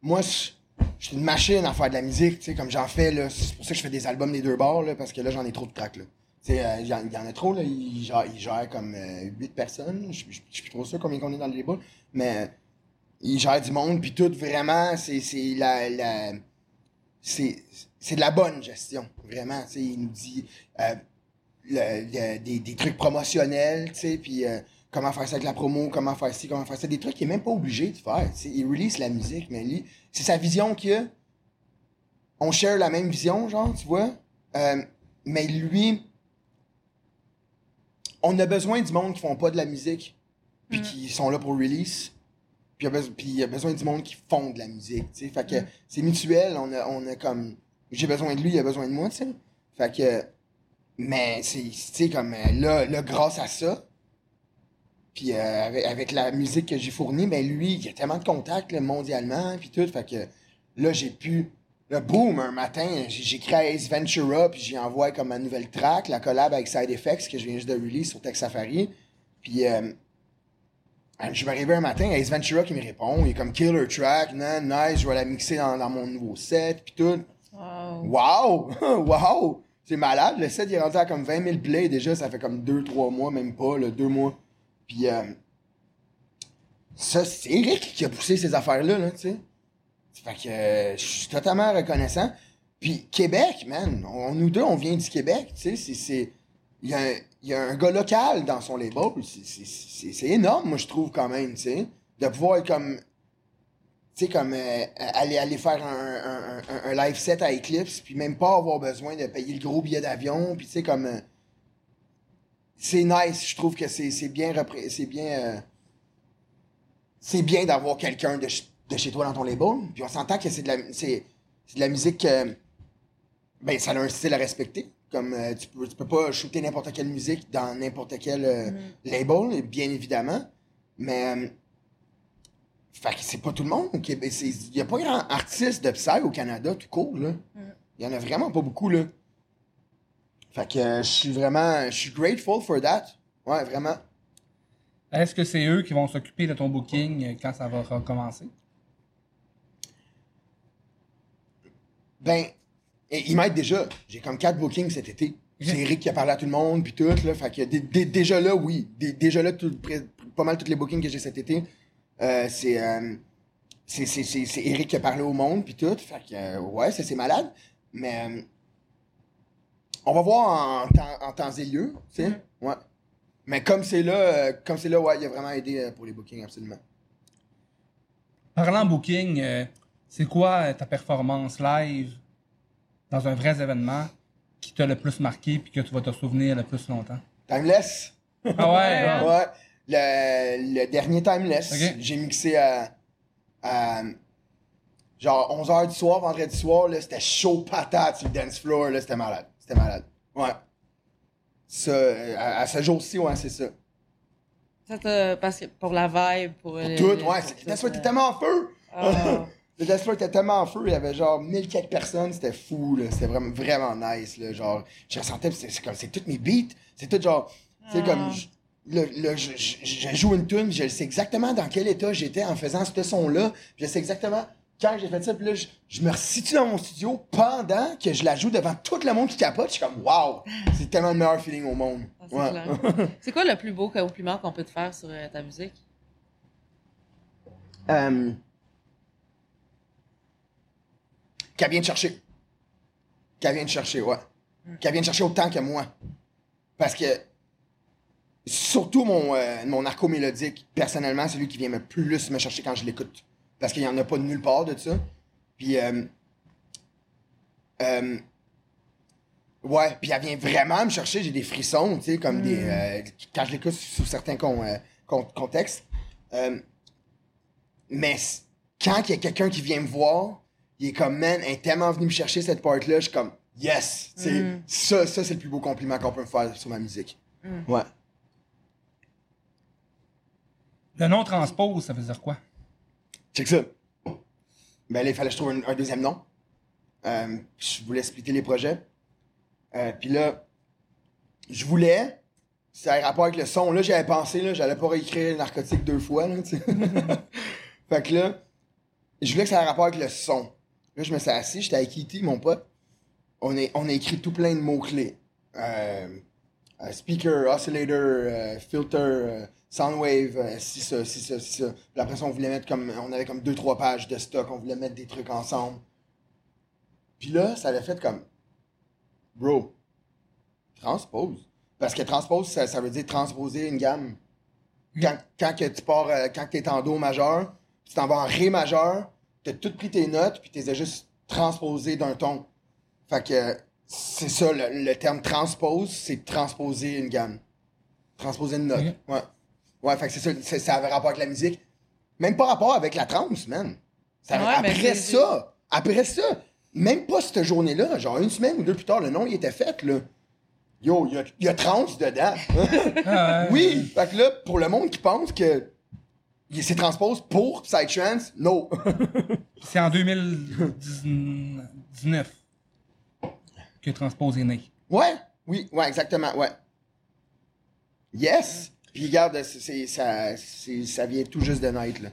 Moi, je suis une machine à faire de la musique, tu comme j'en fais. C'est pour ça que je fais des albums des deux bords, là, parce que là, j'en ai trop de tracks. Tu il y, en- a trop, là. Il gère, comme 8 personnes. Je suis plus trop sûr combien qu'on est dans le débat. Mais il gère du monde, puis tout, vraiment, c'est, c'est la. la c'est, c'est de la bonne gestion, vraiment. Tu il nous dit. Le- le- des, des trucs promotionnels, tu sais, puis euh, comment faire ça avec la promo, comment faire ci, comment faire ça, des trucs qu'il est même pas obligé de faire, tu sais. Il release la musique, mais lui, c'est sa vision qu'il a. On share la même vision, genre, tu vois. Euh, mais lui, on a besoin du monde qui font pas de la musique, puis qui sont là pour release. Puis il y a besoin- du monde qui font de la musique, tu sais. Fait que c'est mutuel, on a, on a comme... J'ai besoin de lui, il a besoin de moi, tu sais. Fait que... Mais c'est, tu sais, comme euh, là, là, grâce à ça, puis euh, avec, avec la musique que j'ai fournie, ben lui, il a tellement de contacts là, mondialement, puis tout, fait que là, j'ai pu, là, boum, un matin, j'ai, créé Ace Ventura, puis j'ai envoyé comme ma nouvelle track, la collab avec Side Effects, que je viens juste de release sur Tech Safari, puis euh, je me réveille un matin, Ace Ventura qui me répond, il est comme killer track, non, nice, je vais la mixer dans, dans mon nouveau set, puis tout. Wow. Wow! wow! C'est malade. Le set il est rendu à comme 20 000 plays déjà. Ça fait comme 2-3 mois, même pas, là, 2 mois. Puis, euh, ça, c'est Eric qui a poussé ces affaires-là, là, tu sais. Fait que euh, je suis totalement reconnaissant. Puis, Québec, man, on, nous deux, on vient du Québec, tu sais. c'est- Il y, a un- il y a un gars local dans son label. C'est énorme, moi, je trouve, quand même, tu sais. De pouvoir être comme tu sais, comme euh, aller, aller faire un, un, un, un live set à Eclipse, puis même pas avoir besoin de payer le gros billet d'avion, puis tu sais, comme. euh, c'est nice, je trouve que c'est bien. C'est bien. euh, c'est bien d'avoir quelqu'un de, de chez toi dans ton label, puis on s'entend que c'est de la, c'est, de la musique. que, ben, ça a un style à respecter. Comme tu, peux, tu peux pas shooter n'importe quelle musique dans n'importe quel euh, label, bien évidemment. Mais. Fait que c'est pas tout le monde au Québec. Il y a pas grand artiste de Psy au Canada tout court, là. Il y en a vraiment pas beaucoup, là. Fait que euh, je suis vraiment... Je suis grateful for that. Ouais, vraiment. est-ce que c'est eux qui vont s'occuper de ton booking quand ça va recommencer? Ben, ils m'aident déjà. J'ai comme quatre bookings cet été. C'est Eric qui a parlé à tout le monde, puis tout, là. Fait que dé- dé- déjà là, oui. Dé- déjà là, tout- près- pas mal tous les bookings que j'ai cet été, euh, c'est... euh, c'est, c'est, c'est, c'est Eric qui a parlé au monde, puis tout. Fait que, euh, ouais, ça, c'est malade. Mais... euh, on va voir en temps, en temps et lieu, tu sais. Ouais. Mais comme c'est là, euh, comme c'est là, ouais, il a vraiment aidé euh, pour les bookings, absolument. Parlant booking, euh, c'est quoi ta performance live dans un vrai événement qui t'a le plus marqué puis que tu vas te souvenir le plus longtemps? Timeless. Ah ouais? ah. Ouais. Le, le dernier Timeless, j'ai mixé à, à genre 11h du soir, vendredi soir, là, c'était chaud patate sur le dance floor, là, c'était malade. C'était malade. Ouais. Ça, euh, à, à ce jour-ci, ouais, c'est ça. Ça te- parce que pour la vibe, pour. le- Tout, le- ouais, pour c'est- le tout, dance floor euh, était tellement en feu! ah. Le dance floor était tellement en feu, il y avait genre mille quelques personnes, c'était fou, là. C'était vraiment, vraiment nice, là. Genre, je ressentais, c'est c'est comme, c'est toutes mes beats. C'est tout genre, tu sais, Ah. comme, je- je, je, je joue une tune, je sais exactement dans quel état j'étais en faisant ce son-là. Je sais exactement quand j'ai fait ça, puis là, je, je me resitue dans mon studio pendant que je la joue devant tout le monde qui capote. Je suis comme, waouh! C'est tellement le meilleur feeling au monde. Ah, c'est Ouais. clair. C'est quoi le plus beau compliment qu'on peut te faire sur euh, ta musique? Euh, qu'elle vient de chercher. Qu'elle vient de chercher, ouais. Qu'elle vient de chercher autant que moi. Parce que, surtout mon, euh, mon arco mélodique, personnellement, c'est lui qui vient me plus me chercher quand je l'écoute. Parce qu'il n'y en a pas de nulle part de ça. Puis, euh, euh, ouais, puis elle vient vraiment me chercher, j'ai des frissons, tu sais, comme des. euh, quand je l'écoute sous certains con- euh, con- contextes. Euh, mais quand il y a quelqu'un qui vient me voir, il est comme, man, elle est tellement venu me chercher cette part-là, je suis comme, yes! Tu sais, Ça, ça c'est le plus beau compliment qu'on peut me faire sur ma musique. Ouais. Le nom transpose, ça veut dire quoi? Check ça. Ben là, il fallait que je trouve un, un deuxième nom. Euh, je voulais splitter les projets. Euh, Puis là, je voulais. Ça a rapport avec le son. Là, j'avais pensé, là, j'allais pas réécrire narcotique deux fois, là, fait que là, je voulais que ça ait rapport avec le son. Là, je me suis assis, j'étais avec E.T., mon pote. On, est, on a écrit tout plein de mots-clés. Euh, euh, speaker, oscillator, filter, euh, soundwave, euh, si ça, si ça, si ça. Puis après ça, on voulait mettre comme. On avait comme deux, trois pages de stock, on voulait mettre des trucs ensemble. Puis là, ça l'a fait comme. Bro, transpose. Parce que transpose, ça, ça veut dire transposer une gamme. Quand, quand que tu pars, euh, quand tu es en Do majeur, tu t'en vas en Ré majeur, tu as toutes pris tes notes, puis tu les as juste transposées d'un ton. Fait que c'est ça, le, le terme transpose, c'est transposer une gamme. Transposer une note. Ok. Ouais. Ouais, fait que c'est ça, c'est- ça avait rapport avec la musique. Même pas rapport avec la trance, man. Ça- Ouais, mais après ça, après ça, même pas cette journée-là, genre une semaine ou deux plus tard, le nom il était fait, là. Yo, il y a, y a trance dedans. Ah, oui, fait que là, pour le monde qui pense que il s'est transpose pour Psytrance, no. C'est en 2019 que Transpose est né. Ouais, oui, ouais, exactement, ouais. Yes! Puis regarde, c'est, ça, vient tout juste de naître, là.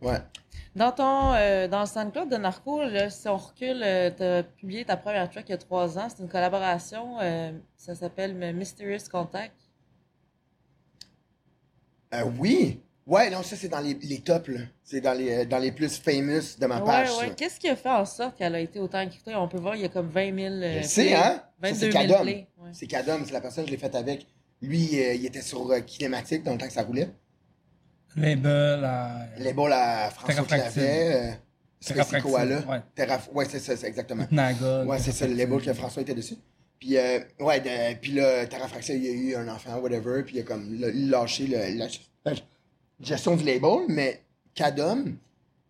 Ouais. Dans ton euh, dans le SoundCloud de Narco, là, si on recule, tu as publié ta première track il y a trois ans. C'est une collaboration. euh, ça s'appelle Mysterious Contact. Euh, oui! Ouais, non, ça, c'est dans les, les tops. C'est dans les, euh, dans les plus famous de ma Ouais, page, ouais. Qu'est-ce qui a fait en sorte qu'elle a été autant écoutée? On peut voir, il y a comme 20 000 euh, Je sais, hein? Ça, 22 c'est 000 Kadam. plays. Ouais. C'est Kadam, c'est la personne que je l'ai faite avec. Lui, euh, il était sur euh, Kinématique dans le temps que ça roulait. Label à. Les balles à François. Clavet, euh, Space Koala. ouais. C'est ça, c'est exactement. Naga. Ouais, c'est ça, le label que François était dessus. Puis, euh, ouais, de- puis là, Terrafraxia, il y a eu un enfant, whatever, puis il a comme lâché le- la, la gestion du label, mais Kadom,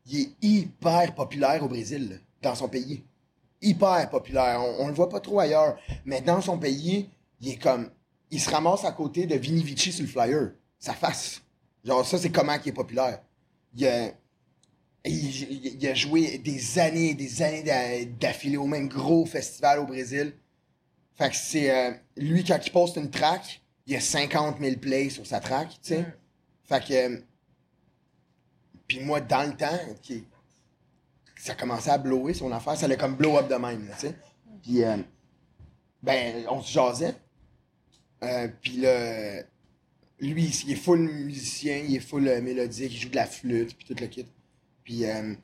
il est hyper populaire au Brésil, là, dans son pays. Hyper populaire. On, on le voit pas trop ailleurs, mais dans son pays, il est comme. Il se ramasse à côté de Vini Vici sur le flyer. Sa face. Genre, ça, c'est comment il est populaire. Il a, il, il- il a joué des années et des années d'a- d'affilée au même gros festival au Brésil. Fait que c'est. euh, lui, quand il poste une track, il y a 50 000 plays sur sa track, tu sais. Mm. Fait que. euh, Puis moi, dans le temps, qui, ça commençait à blower son affaire, ça allait comme blow up de même, tu sais. Puis, euh, ben, on se jasait. Euh, puis là, lui, il est full musicien, il est full euh, mélodique, il joue de la flûte, puis tout le kit. Puis, euh,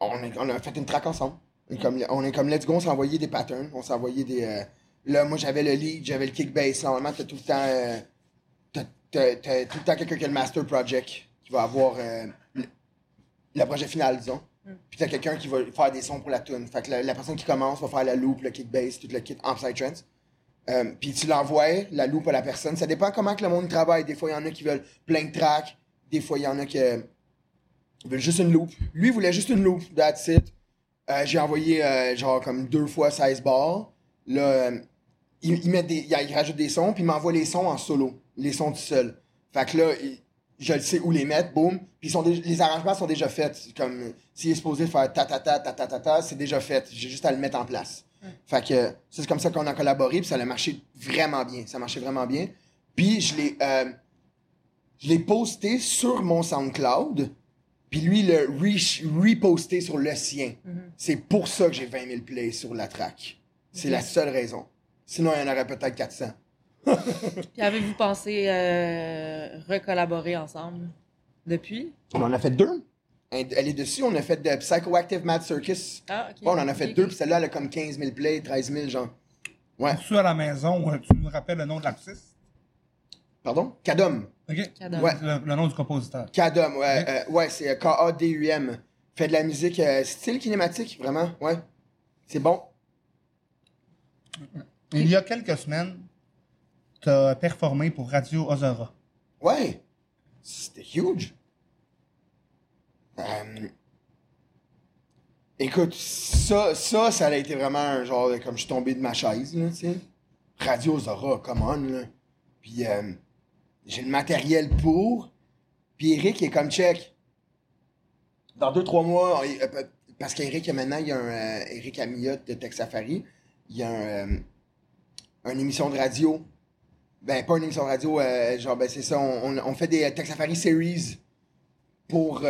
on, a fait une track ensemble. On est comme, on est comme let's go, on envoyé des patterns, on envoyé des. euh, là, moi, j'avais le lead, j'avais le kick bass. Normalement, t'as tout le temps. euh, t'as, t'as- t'as tout le temps quelqu'un qui a le master project, qui va avoir le, le projet final, disons. Puis t'as quelqu'un qui va faire des sons pour la tune. Fait que la, la personne qui commence va faire la loop, le kick bass, tout le kit en psytrance. Euh, puis tu l'envoies, la loupe à la personne. Ça dépend comment que le monde travaille. Des fois, il y en a qui veulent plein de tracks. Des fois, il y en a qui euh, veulent juste une loupe. Lui, il voulait juste une loupe. That's it. Euh, J'ai envoyé genre comme deux fois 16 bars. Là, il, met des, il, rajoute des sons, puis il m'envoie les sons en solo. Les sons tout seul. Fait que là, je sais où les mettre, boum. Puis les arrangements sont déjà faits. Comme s'il est supposé faire ta ta ta ta ta ta ta, c'est déjà fait. J'ai juste à le mettre en place. Fait que c'est comme ça qu'on a collaboré, puis ça a marché vraiment bien. Ça marchait vraiment bien. Puis je l'ai euh, je l'ai posté sur mon SoundCloud, puis lui le re- reposté sur le sien. C'est pour ça que j'ai 20 000 plays sur la track. C'est la seule raison. Sinon, il y en aurait peut-être 400. Puis avez-vous pensé euh, recollaborer ensemble depuis? On en a fait deux. Elle, est dessus. On a fait de Psychoactive Mad Circus. Ah, ok. Ouais, on en a fait deux, puis celle-là, elle a comme 15 000 plays, 13 000, genre. Ouais. Pour ceux à la maison, euh, tu nous rappelles le nom de l'artiste? Pardon? Kadum. OK. Cadom. Ouais. Le, le nom du compositeur. Kadum, ouais. Euh, ouais, c'est euh, K-A-D-U-M. Fait de la musique euh, style kinématique, vraiment, ouais. C'est bon. Il y a quelques semaines, tu as performé pour Radio Ozora. Ouais. C'était huge. Euh, Écoute, ça, ça, ça a été vraiment un genre comme je suis tombé de ma chaise, là, tu sais. Radio Zora, come on, là. Puis euh, j'ai le matériel pour. Puis Eric est comme check. Dans deux, trois mois, euh, parce qu'Eric, maintenant, il y a un. Eric Amiotte de Tech Safari. Il y a un, une émission de radio. Ben, pas une émission de radio, genre, ben, c'est ça. On, fait des Tech Safari Series pour,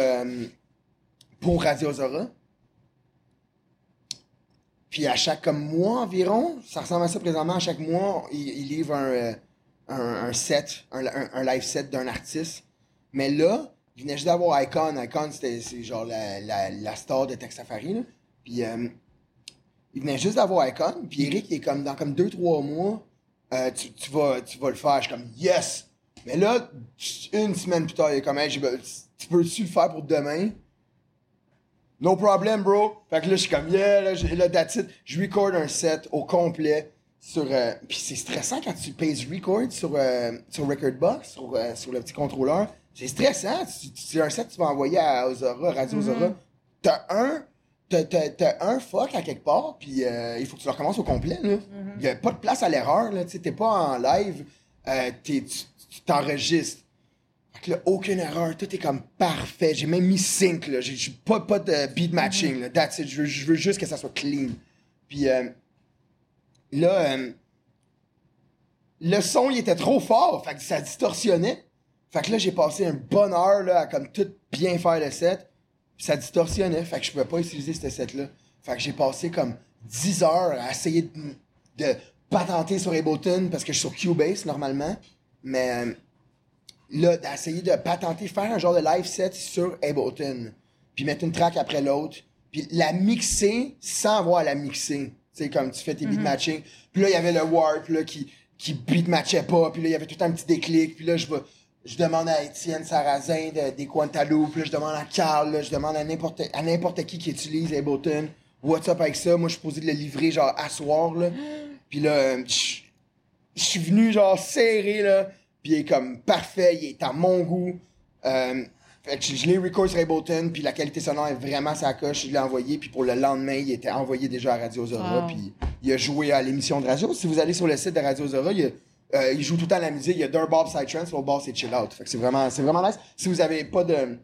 pour Radio Zora. Puis à chaque comme mois environ, ça ressemble à ça présentement, à chaque mois, il, livre un, euh, un, un set, un, live set d'un artiste. Mais là, il venait juste d'avoir Icon. Icon, c'était genre la, la, star de Tech Safari. Là. Puis euh, il venait juste d'avoir Icon. Puis Eric, il est comme dans comme 2-3 mois, euh, tu, tu, vas, tu vas le faire. Je suis comme yes! Mais là, une semaine plus tard, il est comme hey, tu peux-tu le faire pour demain? No problem, bro. Fait que là, je suis comme, yeah, là, là, that's it. Je record un set au complet sur. euh, Puis c'est stressant quand tu payes record sur, euh, sur Recordbox, sur, euh, sur le petit contrôleur. C'est stressant. Tu- un set tu vas envoyer à Ozora, Radio Ozora. T'as un. T'as, un fuck à quelque part, puis euh, il faut que tu le recommences au complet. là. Il y a pas de place à l'erreur. là. Tu T'es pas en live, euh, tu t'enregistres. Fait que là, aucune erreur, tout est comme parfait. J'ai même mis sync, là. J'ai pas, pas de beat matching. That's it. Je veux, juste que ça soit clean. Puis euh, là, euh, le son, il était trop fort. Fait que ça distorsionnait. Fait que là, j'ai passé une bonne heure, là, à comme tout bien faire le set. Ça distorsionnait. Fait que je pouvais pas utiliser ce set-là. Fait que j'ai passé comme 10 heures à essayer de, de patenter sur Ableton parce que je suis sur Cubase normalement. Mais euh, là, d'essayer de patenter, faire un genre de live set sur Ableton, puis mettre une track après l'autre, puis la mixer sans avoir à la mixer. Tu sais, comme tu fais tes beat matching. Puis là, il y avait le warp là, qui, qui beat matchait pas, puis là, il y avait tout un petit déclic, puis là, je vais. Je demande à Étienne Sarrazin de, des Quantaloupe, puis là, je demande à Carl, là, je demande à n'importe à n'importe qui qui utilise Ableton. What's up avec ça? Moi, je suis posé de le livrer genre à soir, là. Puis là, je je suis venu genre serré là, puis il est comme parfait, il est à mon goût. Euh, fait que je, je l'ai record sur Ableton, puis la qualité sonore est vraiment sa coche, je l'ai envoyé, puis pour le lendemain, il était envoyé déjà à Radio Zora, Wow. puis il a joué à l'émission de radio. Si vous allez sur le site de Radio Zora, il, euh, il joue tout le temps la musique, il y a d'un bar Psytrance, l'autre bar c'est Chill Out. Fait que c'est vraiment, c'est vraiment nice. Si vous avez pas de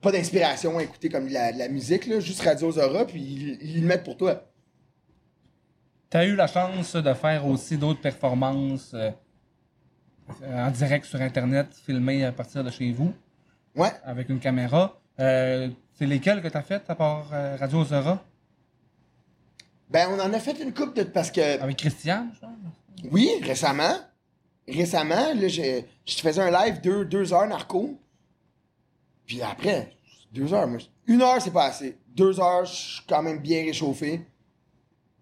pas d'inspiration à écouter comme la, la musique, là, juste Radio Zora, puis ils, ils le mettent pour toi. Tu as eu la chance de faire aussi d'autres performances euh, en direct sur Internet, filmées à partir de chez vous, Ouais. avec une caméra. Euh, c'est lesquelles que tu as faites à part euh, Radio Zora? Ben, on en a fait une coupe de. Parce que. Avec Christian, je pense? Oui, récemment. Récemment, là, j'ai- je faisais un live deux, deux heures narco. Puis après, deux heures, moi. je- Une heure, c'est pas assez. Deux heures, je suis quand même bien réchauffé.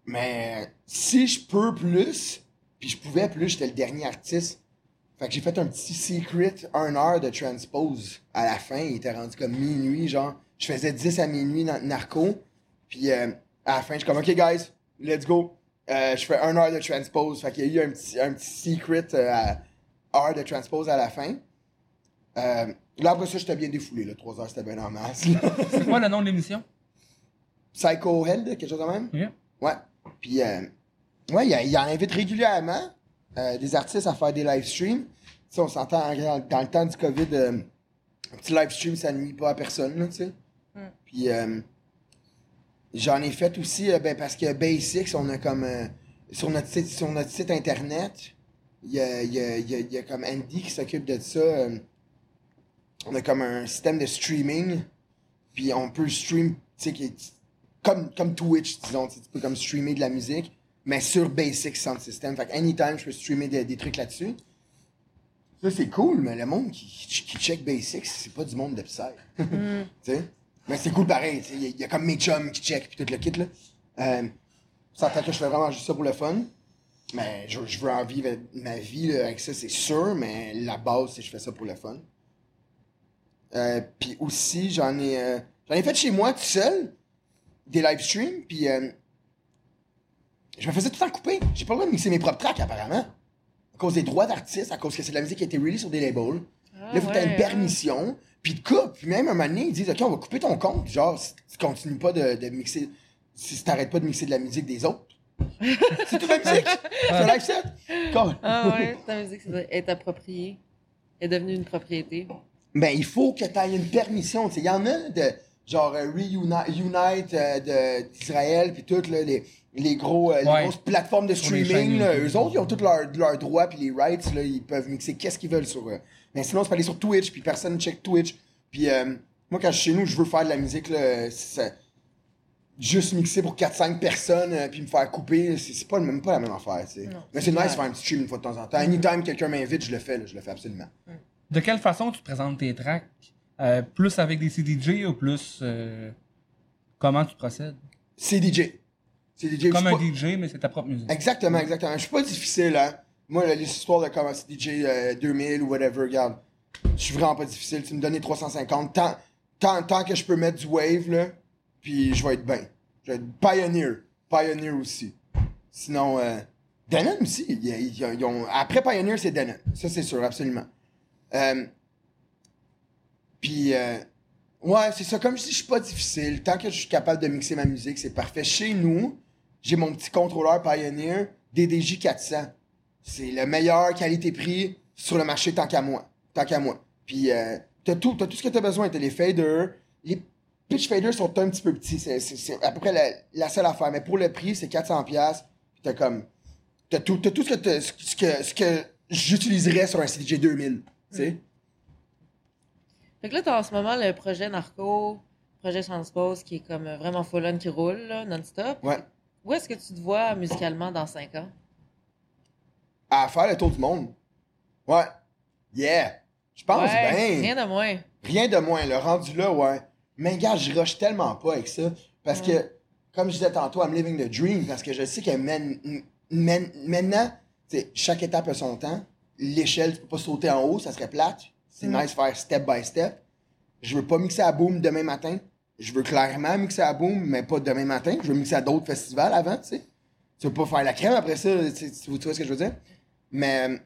Mais si je peux plus, puis je pouvais plus, j'étais le dernier artiste. Fait que j'ai fait un petit secret, un heure de transpose. À la fin, il était rendu comme minuit, genre. Je faisais 10 à minuit dans narco. Puis euh, à la fin, je suis comme, OK, guys, let's go. Euh, je fais un heure de transpose. Fait qu'il y a eu un petit, un petit secret euh, à- heure de transpose à la fin. Euh, là, après ça, j'étais bien défoulé. Là. Trois heures, c'était bien en masse. C'est quoi le nom de l'émission? Psycho Head, quelque chose de même? Ok. Ouais. Puis, ouais, il, il en invite régulièrement euh, des artistes à faire des live streams. Tu sais, on s'entend dans, dans le temps du COVID, euh, un petit live stream, ça nuit pas à personne, là, tu sais. Puis, euh, j'en ai fait aussi, ben, parce que Basics, on a comme, sur, notre site, sur notre site internet, il y a, y a- y a- il y a comme Andy qui s'occupe de ça. on a comme un système de streaming, puis on peut stream, tu sais, comme, comme Twitch, disons, tu peux comme streamer de la musique, mais sur Basic Sound System. Fait que anytime, je peux streamer des, des trucs là-dessus. Ça, c'est cool, mais le monde qui, qui check Basics, c'est pas du monde de Psy. sais? Mais c'est cool pareil, il y, a- il y a comme mes chums qui check puis tout le kit, là. Euh, ça que je fais vraiment juste ça pour le fun. Mais je, je veux en vivre ma vie là, avec ça, c'est sûr, mais la base, c'est que je fais ça pour le fun. Euh, puis aussi, j'en ai, euh, j'en ai fait chez moi tout seul, des live streams, puis euh, je me faisais tout le temps couper. J'ai pas le droit de mixer mes propres tracks, apparemment. À cause des droits d'artistes, à cause que c'est de la musique qui a été release sur des labels. Ah, Là, faut que t'aies ouais, une permission, puis de coupe. Puis même un moment donné, ils disent, OK, on va couper ton compte. Genre, si tu continues pas de, de mixer, si t'arrêtes pas de mixer de la musique des autres. c'est toute la musique. C'est un live set. Cool. Ah ouais, ta musique est appropriée. Est devenue une propriété. Ben, il faut que tu aies une permission. Il y en a de genre euh, Reunite Unite, euh, de- d'Israël, puis toutes là, les, les, gros, euh, les grosses plateformes de streaming. là, eux autres, ils ont tous leurs leurs droits puis les rights. Là, ils peuvent mixer qu'est-ce qu'ils veulent sur eux. Mais sinon, c'est pas aller sur Twitch, puis personne check Twitch. Puis euh, moi, quand je suis chez nous, je veux faire de la musique. Là, c'est- juste mixer pour 4-5 personnes, euh, puis me faire couper, c'est c'est pas, même- pas la même affaire. tu sais. Non, Mais c'est c'est nice de faire un petit stream une fois de temps en temps. Anytime quelqu'un m'invite, je le fais. là, je le fais absolument. De quelle façon tu présentes tes tracks? Euh, Plus avec des CDJ ou plus. euh, comment tu procèdes? C'est DJ. C'est DJ. Comme je un pas- DJ, mais c'est ta propre musique. Exactement, exactement. Je suis pas difficile, hein. Moi, là, les histoires de commencer DJ euh, 2000 ou whatever, regarde. Je suis vraiment pas difficile. Tu me donnes les 350. Tant, tant, tant que je peux mettre du wave, là, puis je vais être bien. Je vais être pioneer. Pioneer aussi. Sinon, euh, Denon aussi. Ils- ils- ils ont- après Pioneer, c'est Denon. Ça, c'est sûr, absolument. Euh, puis, euh, ouais, c'est ça. Comme je dis, je suis pas difficile. Tant que je suis capable de mixer ma musique, c'est parfait. Chez nous, j'ai mon petit contrôleur Pioneer DDJ 400. C'est le meilleur qualité-prix sur le marché tant qu'à moi. Tant qu'à moi. Puis, euh, t'as tout, t'as tout ce que t'as besoin. T'as les faders. Les pitch faders sont un petit peu petits. C'est, à peu près la, la seule affaire. Mais pour le prix, c'est 400$. piastres. Puis t'as comme. T'as tout, t'as tout ce que, ce, j'utiliserais sur un CDJ 2000. Tu sais? Fait que là, t'as en ce moment le projet Narco, projet Transpose qui est comme euh, vraiment full on qui roule, là, non-stop. Ouais. Où est-ce que tu te vois musicalement dans 5 ans? À faire le tour du monde. Ouais. Yeah. Je pense Ouais, bien. Rien de moins. Rien de moins, le rendu là, ouais. Mais gars, je rush tellement pas avec ça. Parce que, comme je disais tantôt, I'm living the dream. Parce que je sais que men- men- maintenant, chaque étape a son temps. L'échelle, tu peux pas sauter en haut, ça serait plate. C'est Mm. nice de faire step by step. Je veux pas mixer à Boom demain matin. Je veux clairement mixer à Boom, mais pas demain matin. Je veux mixer à d'autres festivals avant, tu sais. Tu veux pas faire la crème après ça, tu, tu vois ce que je veux dire? Mais,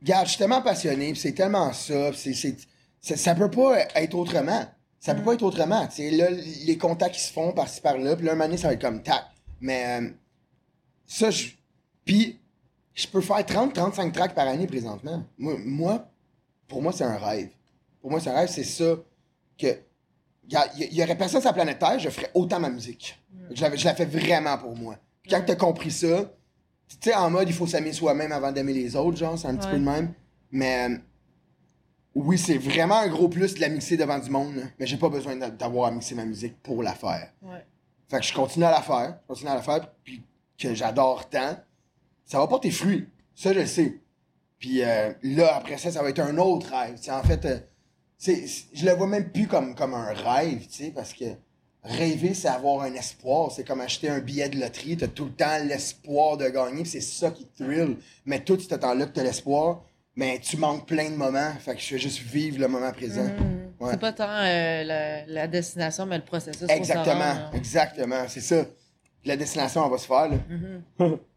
Regarde, je suis tellement passionné, c'est tellement ça, c'est, c'est, ça, peut pas être autrement. Ça peut pas être autrement. Tu sais, là, les contacts qui se font par-ci par-là, puis là, un moment donné, ça va être comme tac. Mais euh, ça, je. Puis, je peux faire 30-35 tracks par année présentement. Moi, moi, pour moi, c'est un rêve. Pour moi, c'est un rêve, c'est ça que. Il y, y aurait personne sur la planète Terre, je ferais autant ma musique. Je, la, je la fais vraiment pour moi. Puis quand t'as compris ça, tu sais, en mode, il faut s'aimer soi-même avant d'aimer les autres, genre, c'est un petit Ouais. peu le même. Mais oui, c'est vraiment un gros plus de la mixer devant du monde, là. mais j'ai pas besoin d'a- d'avoir à mixer ma musique pour la faire. Ouais. Fait que je continue à la faire, je continue à la faire, puis que j'adore tant, ça va porter fruit. Ça, je le sais. Puis euh, là, après ça, ça va être un autre rêve. Tu sais, en fait, euh, c'est, je le vois même plus comme, comme un rêve, tu sais, parce que rêver, c'est avoir un espoir. C'est comme acheter un billet de loterie. T'as tout le temps l'espoir de gagner, c'est ça qui te thrill. Mais tout ce temps-là que t'as l'espoir, mais tu manques plein de moments. Fait que je fais juste vivre le moment présent. Ouais. C'est pas tant euh, la, la destination, mais le processus. Exactement, exactement, c'est ça. La destination, elle va se faire, là. Mhm.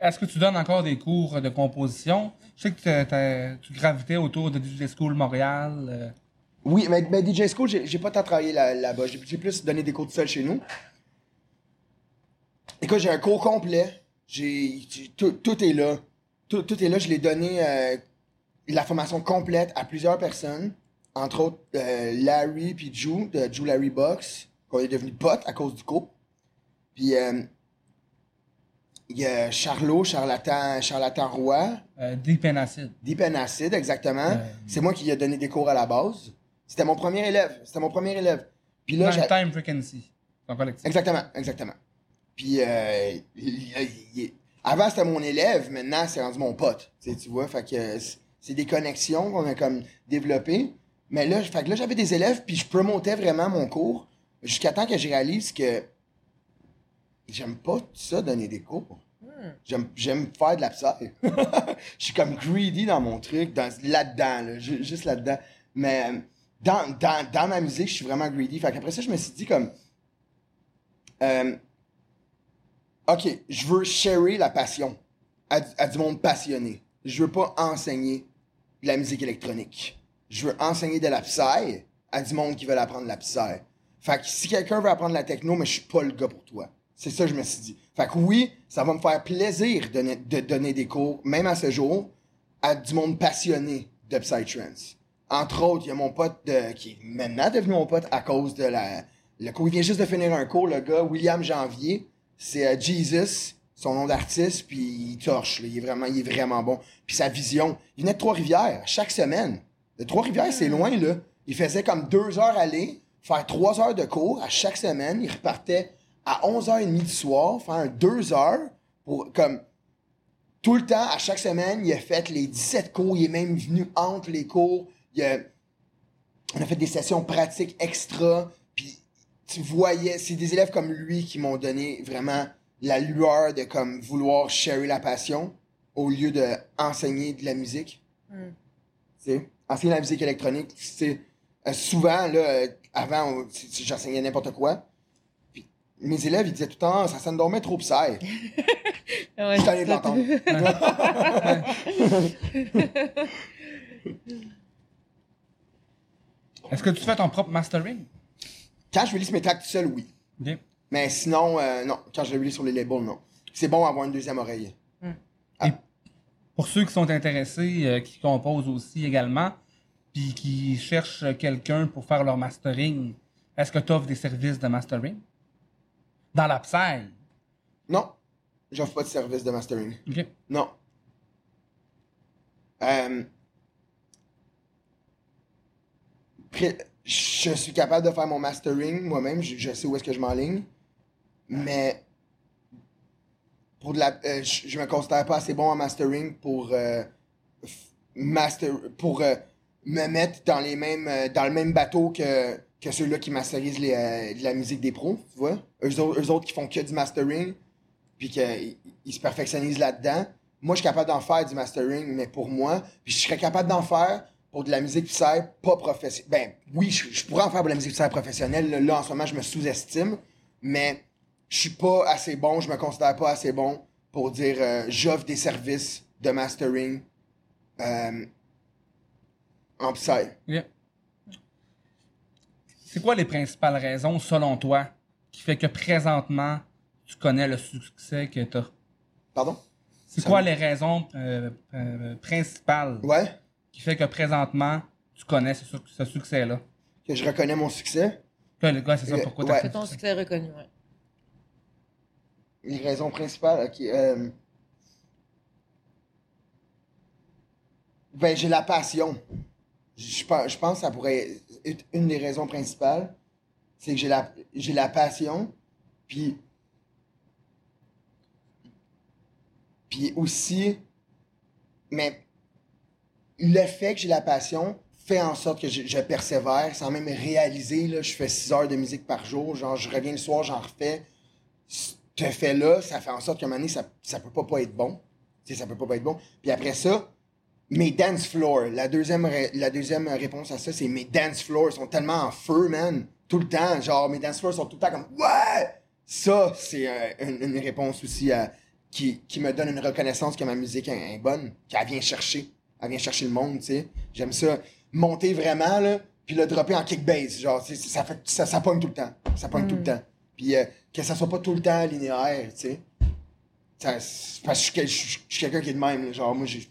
Est-ce que tu donnes encore des cours de composition? Je sais que tu gravitais autour de DJ School Montréal. euh, Oui, mais, DJ School, j'ai pas tant travaillé là- là-bas. J'ai plus donné des cours tout seul chez nous. Écoute, j'ai un cours complet. Tout, est là. Tout, est là. Je l'ai donné euh, la formation complète à plusieurs personnes. Entre autres, euh, Larry puis Drew, de Drew Larry Box, qu'on est devenu potes à cause du cours. Puis il y a Charlot, Charlatan, Charlatan Roy, euh, Deep and Acid. Deep and Acid, exactement. Euh, C'est moi qui lui ai donné des cours à la base. C'était mon premier élève. C'était mon premier élève. Puis là, Nighttime Frequency. Ton collectif. Exactement, exactement. Puis, euh, il- il- il- avant, c'était mon élève. Maintenant, c'est rendu mon pote. Tu vois, fait que c'est- c'est des connexions qu'on a comme développées. Mais là, fait que là, j'avais des élèves, puis je promotais vraiment mon cours, jusqu'à temps que je réalise que j'aime pas ça, donner des cours. J'aime, j'aime faire de la psy. Je suis comme greedy dans mon truc, dans, là-dedans, là, ju- juste là-dedans. Mais euh, dans, dans, dans ma musique, je suis vraiment greedy. Fait qu'après ça, je me suis dit comme... euh, OK, je veux sharer la passion à, du- à du monde passionné. Je veux pas enseigner de la musique électronique. Je veux enseigner de la psy à du monde qui veut apprendre la psy. Fait que si quelqu'un veut apprendre la techno, mais je suis pas le gars pour toi. C'est ça je me suis dit. Fait que oui, ça va me faire plaisir de, donner- de donner des cours, même à ce jour, à du monde passionné de Psytrance. Entre autres, il y a mon pote de- qui est maintenant devenu mon pote à cause de la. Le cours, il vient juste de finir un cours, le gars, William Janvier. C'est euh, Jesus, son nom d'artiste, puis il torche. Il, est vraiment, il est vraiment bon. Puis sa vision. Il venait de Trois-Rivières, chaque semaine. De Trois-Rivières, c'est loin, là. Il faisait comme deux heures aller, faire trois heures de cours à chaque semaine. Il repartait à 11h30 du soir, faire deux heures pour, comme, tout le temps, à chaque semaine, il a fait les 17 cours. Il est même venu entre les cours. Il a- on a fait des sessions pratiques extra. Puis tu voyais, c'est des élèves comme lui qui m'ont donné vraiment la lueur de comme vouloir sharer la passion au lieu de enseigner de la musique. Mm. Tu sais, enseigner la musique électronique, c'est euh, souvent là, euh, avant, j'enseignais n'importe quoi. Mes élèves, ils disaient tout le temps, ça sonne dormait trop psy. Ouais, Je suis allé de l'entendre. Est-ce que tu fais ton propre mastering? Quand je release mes tracks tout seul, oui. Mais sinon, euh, non. Quand je les release sur les labels, non. C'est bon d'avoir une deuxième oreille. Pour ceux qui sont intéressés, euh, qui composent aussi également, puis qui cherchent quelqu'un pour faire leur mastering, est-ce que tu offres des services de mastering? Dans la psy? Non. J'offre pas de service de mastering. Ok. Non. Euh, je suis capable de faire mon mastering moi-même. Je, je sais où est-ce que je m'enligne. Mais pour de la, euh, je, je me considère pas assez bon en mastering pour euh, master, pour me mettre dans les mêmes, dans le même bateau que que ceux-là qui masterisent les, euh, la musique des pros, tu vois. Eux, eux autres qui font que du mastering, puis qu'ils ils se perfectionnisent là-dedans. Moi, je suis capable d'en faire du mastering, mais pour moi, je serais capable d'en faire pour de la musique psy pas professionnelle. Ben, oui, je, pourrais en faire pour de la musique psy professionnelle. Là, en ce moment, je me sous-estime, mais je suis pas assez bon, je me considère pas assez bon pour dire euh, j'offre des services de mastering euh, en psy. Ok. C'est quoi les principales raisons, selon toi, qui fait que présentement, tu connais le succès que tu as? Pardon? C'est quoi me- les raisons euh, euh, principales Ouais? qui fait que présentement, tu connais ce, suc- ce succès-là? Que je reconnais mon succès? Que le gars, c'est ça, Euh, pourquoi ouais. C'est ton succès reconnu, ouais. Les raisons principales, ok. euh, Ben, j'ai la passion. Je pense, que ça pourrait être une des raisons principales. C'est que j'ai la, j'ai la passion. Puis. Puis aussi. Mais. Le fait que j'ai la passion fait en sorte que je, persévère sans même réaliser. Là, je fais 6 heures de musique par jour. Genre, je reviens le soir, j'en refais ce fait-là, ça fait en sorte qu'à un moment donné, ça, ça peut pas, pas être bon. Tu sais, ça peut pas, pas être bon. Puis après ça, mes dance floors, la deuxième, ré- la deuxième réponse à ça, c'est mes dance floors sont tellement en feu, man. Tout le temps. Genre, mes dance floors sont tout le temps comme Ouais! Ça, c'est euh, une, une réponse aussi à- qui, qui me donne une reconnaissance que ma musique est, est bonne, qu'elle vient chercher. Elle vient chercher le monde, tu sais. J'aime ça. Monter vraiment, là, puis le dropper en kick bass. Genre, ça, fait, ça, ça pogne tout le temps. Ça pogne tout le temps. Puis euh, que ça soit pas tout le temps linéaire, tu sais. Parce que je suis je quelqu'un qui est de même. là. Genre, moi, j'ai-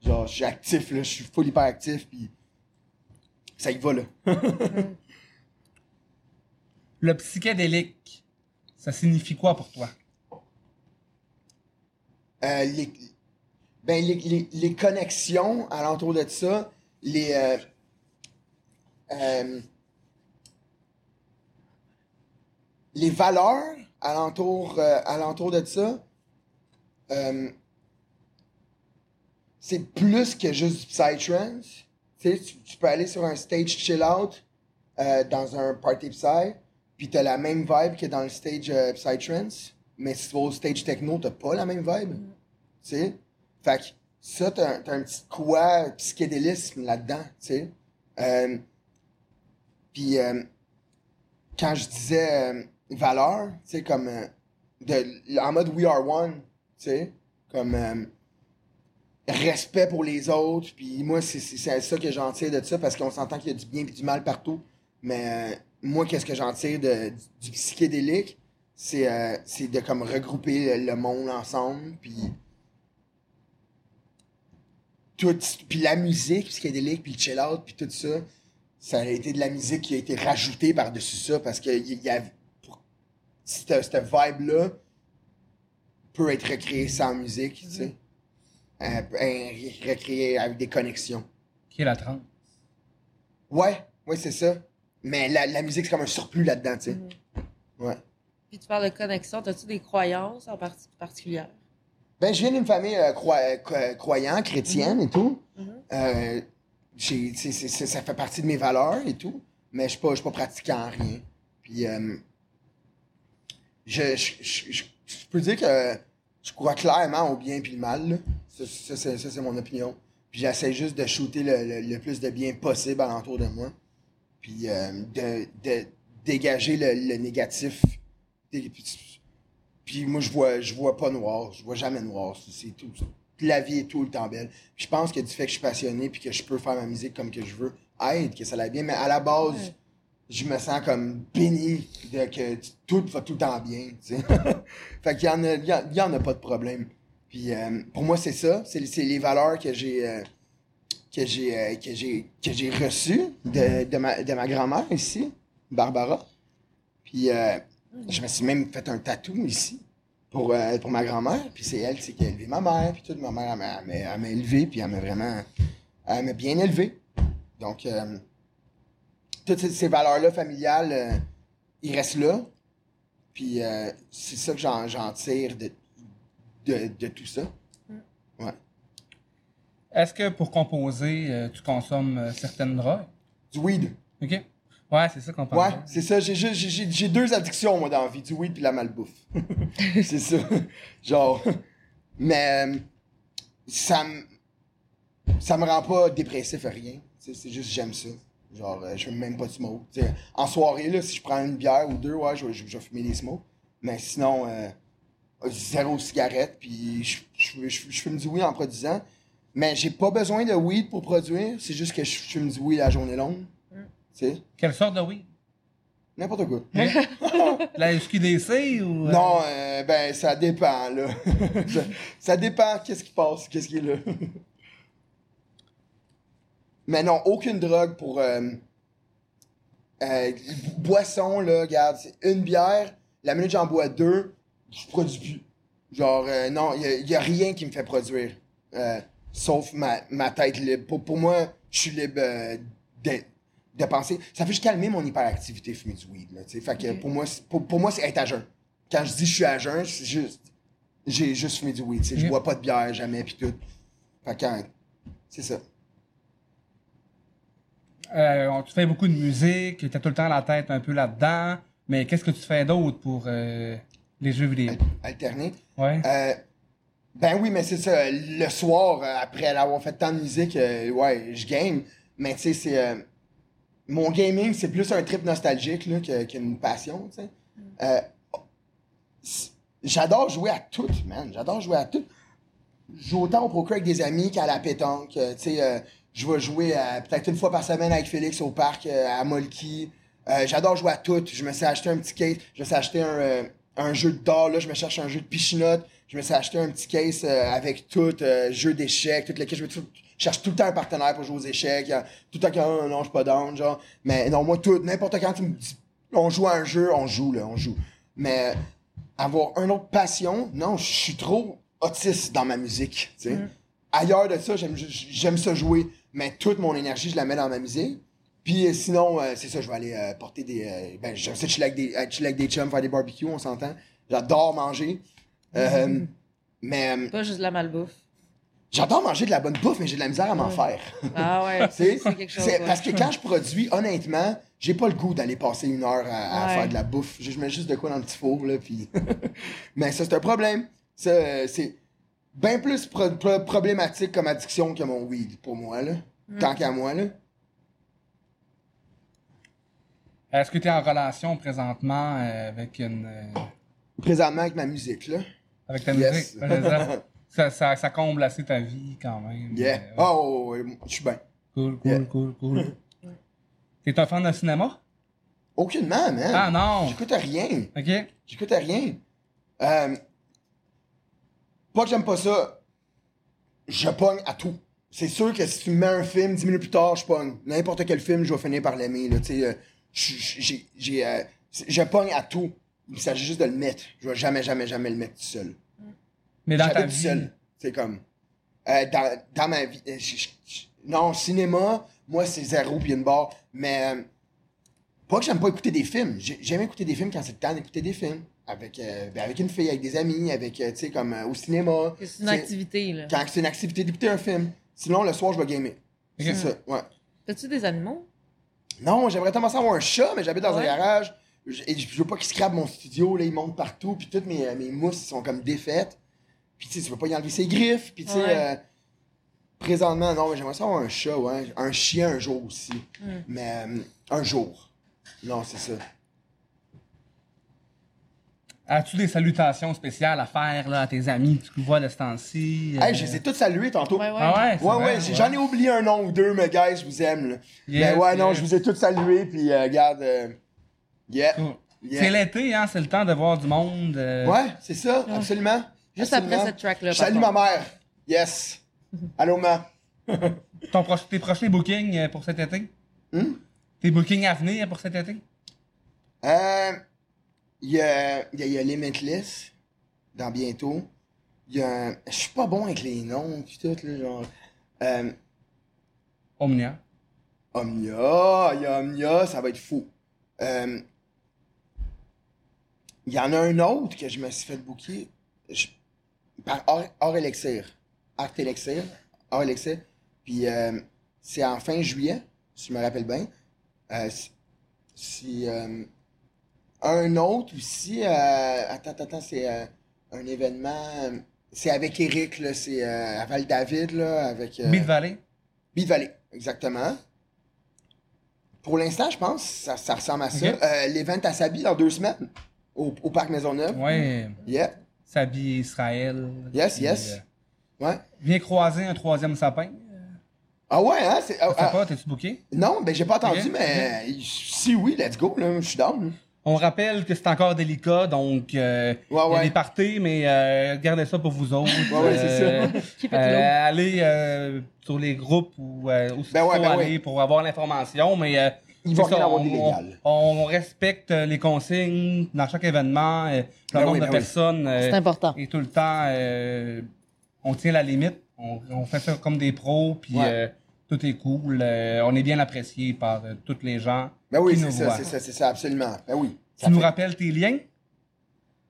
genre, je suis actif, là. Je suis full hyper actif, puis ça y va, là. Le psychédélique, ça signifie quoi pour toi? Euh, les, ben, les, les, les connexions alentour de ça, les. euh, euh, les valeurs alentour, euh, alentour de ça, c'est plus que juste du psytrance. Tu sais, tu, peux aller sur un stage chill out euh, dans un party psy, puis t'as la même vibe que dans le stage euh, psytrance, mais si tu vas au stage techno, t'as pas la même vibe. Tu sais? Fait que ça, t'as un, un petit quoi psychédélisme là-dedans, tu sais? Euh, puis euh, quand je disais valeur, tu sais, comme de, en mode we are one, tu sais, comme respect pour les autres, puis moi, c'est ça que j'en tire de ça, parce qu'on s'entend qu'il y a du bien et du mal partout, mais euh, moi, qu'est-ce que j'en tire de, du, psychédélique, c'est euh, de comme regrouper le, monde ensemble, puis puis la musique psychédélique, puis le chill out, puis tout ça, ça a été de la musique qui a été rajoutée par-dessus ça, parce que il y, a pour- cette, cette vibe-là peut être recréée sans musique, tu sais. Euh, euh, recréée avec des connexions. Qui est la trance. Ouais, ouais, c'est ça. Mais la, la musique, c'est comme un surplus là-dedans, tu sais. Mhm. Ouais. Puis tu parles de connexion, as-tu des croyances en parti- particulière? Ben, je viens d'une famille euh, euh, croyante, chrétienne et tout. Mhm. Euh, j'ai- c'est- c'est- c'est- ça fait partie de mes valeurs et tout. Mais je suis pas, je suis pas pratiquant en rien. Puis, euh, je, je, je, je- je peux dire que je crois clairement au bien puis le mal. là. Ça, c'est, mon opinion. Puis j'essaie juste de shooter le, le- le plus de bien possible alentour de moi. Puis euh, de, de dégager le, le négatif. Puis, puis moi, je vois, je vois pas noir. Je vois jamais noir. C'est- tout. La vie est tout le temps belle. Puis je pense que du fait que je suis passionné puis que je peux faire ma musique comme que je veux, aide que ça aille bien. Mais à la base, Ouais. je me sens comme béni de que tout va tout le temps bien. fait qu'il y en a, il y en- il y en a pas de problème. Puis euh, pour moi, c'est ça. C'est les valeurs que j'ai euh, que j'ai euh, que j'ai que j'ai reçues de, de ma, de ma grand-mère ici, Barbara. Puis je me suis même fait un tatou ici pour, pour ma grand-mère. Puis c'est elle qui a élevé ma mère. Puis toute ma mère, elle m'a- elle m'a elle m'a élevé. Puis elle m'a vraiment elle m'a bien élevé. Donc, toutes ces, valeurs-là familiales, ils restent là. Puis c'est ça que j'en j'en tire de, de, de tout ça. Ouais. Est-ce que pour composer, euh, tu consommes euh, certaines drogues? Du weed. OK? Ouais, c'est ça qu'on Ouais, parle. c'est ça. J'ai j'ai- j'ai deux addictions, moi, dans la vie. Du weed puis la malbouffe. c'est ça. Genre. Mais ça me. Ça me rend pas dépressif à rien. C'est juste j'aime ça. Genre, euh, je fume même pas de smoke. En soirée, là, si je prends une bière ou deux, ouais, je, vais- je, je vais fumer des smokes. Mais sinon, euh, zéro cigarette, puis je, je, je- je fume du weed en produisant. Mais j'ai pas besoin de weed pour produire. C'est juste que je fume du weed la journée longue. Sais, Quelle sorte de weed? n'importe quoi. La SQDC ou. euh, Non, euh, ben ça dépend là. ça, ça dépend qu'est-ce qui passe, qu'est-ce qui est là. Mais non, aucune drogue pour euh, euh, boisson là, regarde, c'est une bière, la minute j'en bois deux, je produis plus? Genre euh, non, il y, a rien qui me fait produire euh, sauf ma, ma tête libre. Pour, pour moi, je suis libre euh, de, de penser. Ça fait juste calmer mon hyperactivité fumer du weed là. Fait que pour moi, c'est- pour, pour moi c'est être à jeun. Quand je dis je suis à jeun, c'est juste j'ai juste fumé du weed, je Ok. bois pas de bière jamais puis tout. Fait que c'est ça. On- tu fais beaucoup de musique, tu as tout le temps la tête un peu là-dedans, mais qu'est-ce que tu fais d'autre pour les jeux vidéo? Alterner. Ouais. Euh, ben oui, mais c'est ça. Le soir, euh, après avoir fait tant de musique, euh, ouais, je game. Mais tu sais, c'est. euh, mon gaming, c'est plus un trip nostalgique là, que- qu'une passion, tu sais. Euh, c'est- J'adore jouer à tout, man. J'adore jouer à tout. Je joue autant au poker avec des amis qu'à la pétanque. tu sais, euh, je vais jouer peut-être une fois par semaine avec Félix au parc euh, à Molki. Euh, J'adore jouer à tout. Je me suis acheté un petit case. Je me suis acheté un, euh, un jeu de d'or. Là, je me cherche un jeu de pichinotte. Je me suis acheté un petit case euh, avec tout, euh, jeu d'échecs, tout lequel je, me cherche tout le temps un partenaire pour jouer aux échecs. Tout le temps qu'il y a un, non, je suis pas down, genre. Mais non, moi, tout, n'importe quand tu me dis, on joue à un jeu, on joue, là, on joue. Mais avoir une autre passion, non, je suis trop autiste dans ma musique, tu sais. Ailleurs de ça, j'aime j'aime ça jouer, mais toute mon énergie, je la mets dans ma musique. Puis euh, sinon, euh, c'est ça, je vais aller euh, porter des... euh, ben, j'aime ça chiller avec des, chiller avec des chums, faire des barbecues, on s'entend. J'adore manger. Euh, Mais... Pas juste de la malbouffe. J'adore manger de la bonne bouffe, mais j'ai de la misère à m'en faire. Ah ouais, c'est quelque chose. c'est- ouais. Parce que quand je produis, honnêtement, j'ai pas le goût d'aller passer une heure à, à Ouais. faire de la bouffe. Je, je mets juste de quoi dans le petit four, là, puis... Mais ça, c'est un problème. Ça, c'est bien plus pro- pro- problématique comme addiction que mon weed, pour moi, là. Mm. Tant qu'à moi, là. Est-ce que tu es en relation présentement euh, avec une euh, Présentement, avec ma musique, là. avec ta Yes. musique? Ça, ça, comble assez ta vie quand même. Yeah. Euh, ouais. Oh, je suis bien. Cool, cool, Yeah. cool, cool. T'es un fan de cinéma? Aucunement, man. Ah non! J'écoute rien. Ok. J'écoute rien. Euh, pas que j'aime pas ça. Je pogne à tout. C'est sûr que si tu me mets un film, 10 minutes plus tard, je pogne. N'importe quel film, je vais finir par l'aimer. là, tu sais, euh, j'ai- j'ai, euh, je pogne à tout. Il s'agit juste de le mettre. Je vais jamais, jamais, jamais le mettre tout seul. Mais dans ta vie. seul. C'est comme. euh, dans, dans ma vie. euh, je- je- je- non, cinéma, moi, c'est zéro puis une barre. Mais. euh, pas que j'aime pas écouter des films. J'ai- J'aime écouter des films quand c'est le temps d'écouter des films. Avec, euh, ben, avec une fille, avec des amis, avec, euh, tu sais, comme euh, au cinéma. C'est une activité, là. Quand c'est une activité d'écouter un film. Sinon, le soir, je vais gamer. C'est ça, ouais. T'as-tu des animaux? Non, j'aimerais tellement avoir un chat, mais j'habite dans Ouais. un garage. Je, et je veux pas qu'il scrape mon studio, là, il monte partout, puis toutes mes, mes mousses sont comme défaites. Puis tu sais, tu veux pas y enlever ses griffes, puis tu sais, Ouais. euh, présentement, non, mais j'aimerais ça avoir un chat, ouais. Un chien un jour aussi. Hmm. Mais euh, un jour. Non, c'est ça. As-tu des salutations spéciales à faire là, à tes amis? Que tu vois de ce temps-ci? Hey, euh, je les ai tous salués tantôt. Ouais, ouais. Ah ouais? Ouais, j'en ai oublié un nom ou deux, mais guys, je vous aime, là. Yes, mais ouais, non, je vous ai tous salués, puis euh, regarde, euh, yeah, Cool. yeah. C'est l'été, hein? C'est le temps de voir du monde. euh, Ouais, c'est ça, absolument. Juste après cette track-là. Salue ma mère. Yes. Allô, ma. Ton proche- tes prochains bookings pour cet été? Hmm? Tes bookings à venir pour cet été? Euh, Il y a, il y a, il y a Limitless dans bientôt. Il y a un- Je suis pas bon avec les noms tout, là, genre. Euh, Omnia. Omnia, il y a Omnia, ça va être fou. Euh, Il y en a un autre que je me suis fait je- par Or, Or Elixir. Art Elixir. Or Elixir. Puis euh, c'est en fin juillet, si je me rappelle bien. C'est euh, un autre aussi. euh, attends, attends, c'est euh, un événement. C'est avec Eric, là, c'est euh, à Val-David, là, avec. Beat Valley. Beat Valley, exactement. Pour l'instant, je pense ça, ça ressemble à ça. Ok. Euh, L'event à Sabi dans deux semaines, au, au Parc Maisonneuve. Ouais. Yeah, Sabi Israël. Yes, Puis, yes. ouais. viens croiser un troisième sapin. Ah ouais, hein? c'est- ah, ah, pas, t'es-tu booké? non, ben j'ai pas entendu, mais si oui, let's go, là, je suis down. On rappelle que c'est encore délicat, donc euh, Ouais, il y a ouais. des parties, mais euh, gardez ça pour vous autres. Ouais, ouais, c'est Euh, it euh, low. allez euh, sur les groupes ou euh, où Ben ouais, ben aller ouais. pour avoir l'information, mais euh, Il va ça, on, on, on respecte euh, les consignes dans chaque événement, euh, le Ben nombre oui, de ben oui. personnes euh, C'est important. et tout le temps, euh, on tient la limite, on, on fait ça comme des pros, puis Ouais. Tout est cool, euh, on est bien apprécié par euh, tous les gens. Ben oui, c'est ça, c'est ça, c'est ça, absolument. Ben oui. Tu nous rappelles tes liens?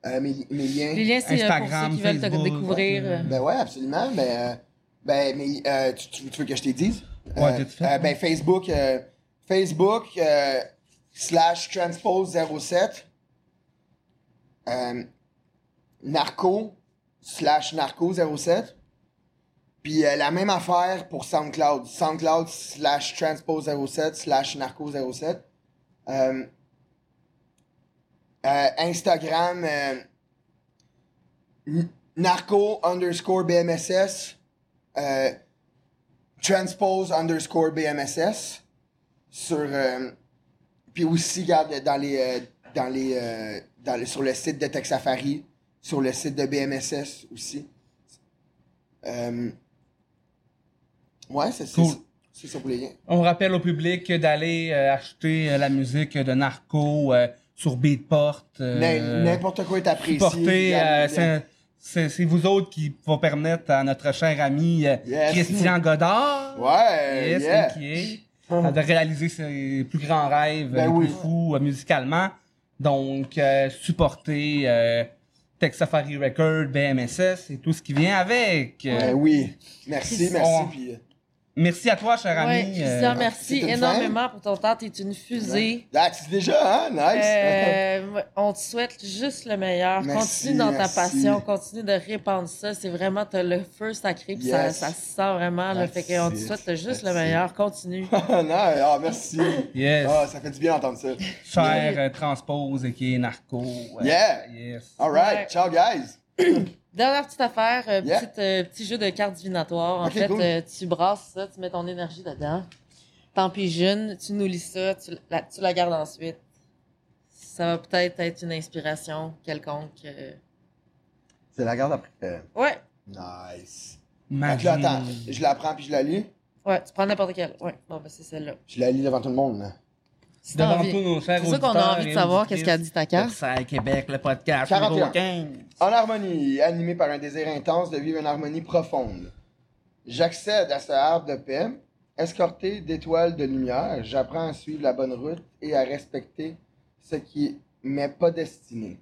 euh, mes, mes liens. Les liens, c'est euh, pour Instagram, ceux qui veulent te Facebook, découvrir. euh, Ben ouais, absolument. Ben, euh, ben mais, euh, tu, veux que je te dise? Ouais, Euh, vite fait. euh, ben Facebook, euh, Facebook euh, slash transpose 07. Euh, narco slash narco 07. Puis euh, la même affaire pour SoundCloud. SoundCloud slash transpose 07 slash narco 07. Euh, euh, Instagram, narco underscore BMSS. Transpose underscore BMSS. Sur. puis aussi, regarde, les. dans sur le site de Tech Safari. Sur le site de BMSS aussi. Ouais, c'est c'est Cool. ça. C'est ça pour les liens. On rappelle au public d'aller euh, acheter euh, la musique de Narco euh, sur Beatport. euh, N'im- N'importe quoi est apprécié. euh, c'est- vous autres qui vont permettre à notre cher ami Yes. Christian Godard, Ouais, yes, yeah. AKA, de réaliser ses plus grands rêves, Ben les oui. plus fous euh, musicalement. Donc, euh, supporter, euh, Tech Safari Record, BMSS et tout ce qui vient avec. Ben oui. Merci, merci. on- Puis, Merci à toi, cher Ouais, ami. Christian, Euh, merci énormément pour ton temps. T'es une fusée. Ah, c'est déjà, hein? Nice. Euh, on te souhaite juste le meilleur. Merci, continue dans ta passion, continue de répandre ça. C'est vraiment, t'as le feu sacré, ça, ça se sent vraiment. Là, fait qu'on te souhaite it. juste le meilleur. Continue. non, ah, merci. Yes. Ah, ça fait du bien d'entendre ça. Cher euh, Transpose et qui est narco. Yeah. Yes. All right. Ouais. Ciao, guys. Dernière petite affaire, euh, Yeah. petite, euh, petit jeu de cartes divinatoires. En fait, cool. euh, tu brasses ça, tu mets ton énergie dedans, t'en pigeonnes, tu nourris ça, tu la, tu la gardes ensuite. Ça va peut-être être une inspiration quelconque. euh. C'est la garde après. Euh, Ouais, Nice. Magie. Donc là, attends, je la prends puis je la lis. ouais, tu prends n'importe quelle. Ouais, bon, ben c'est celle-là. Je la lis devant tout le monde. Là. C'est ça qu'on a envie de savoir, qu'est-ce qu'a dit ta carte. Versailles, Québec, le podcast 41. numéro 15. En harmonie, animé par un désir intense de vivre une harmonie profonde. J'accède à ce arbre de paix, escorté d'étoiles de lumière. J'apprends à suivre la bonne route et à respecter ce qui m'est pas destiné.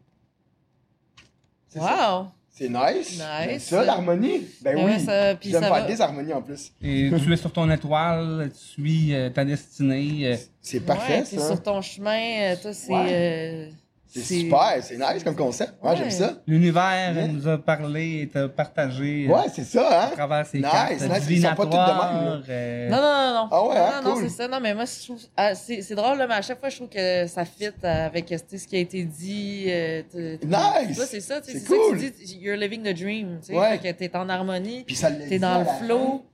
C'est ça. C'est nice. Nice. Ça, l'harmonie. Ben Ouais, oui. ça- puis J'aime ça faire va- des harmonies en plus. Et tu es sur ton étoile, tu suis euh, ta destinée. euh, C'est parfait, ouais, t'es ça. sur ton chemin, euh, toi, c'est... Ouais. euh, C'est super, c'est nice comme concept. Ouais, Ouais. j'aime ça. L'univers Yeah. nous a parlé et t'a partagé euh, Ouais, c'est ça, à hein? travers ses Nice, cartes nice, ils sont pas tous de même, euh, Non, non, non, non. Ah ouais, non, hein, non, cool. c'est ça. Non, mais moi, je trouve. ah, c'est drôle, là, mais à chaque fois, je trouve que ça fit avec ce qui a été dit. euh, Nice. c'est ça, tu sais, C'est cool. ça que tu dis. You're living the dream. Tu sais, Ouais. fait que t'es en harmonie. Puis ça le T'es dans à le flow.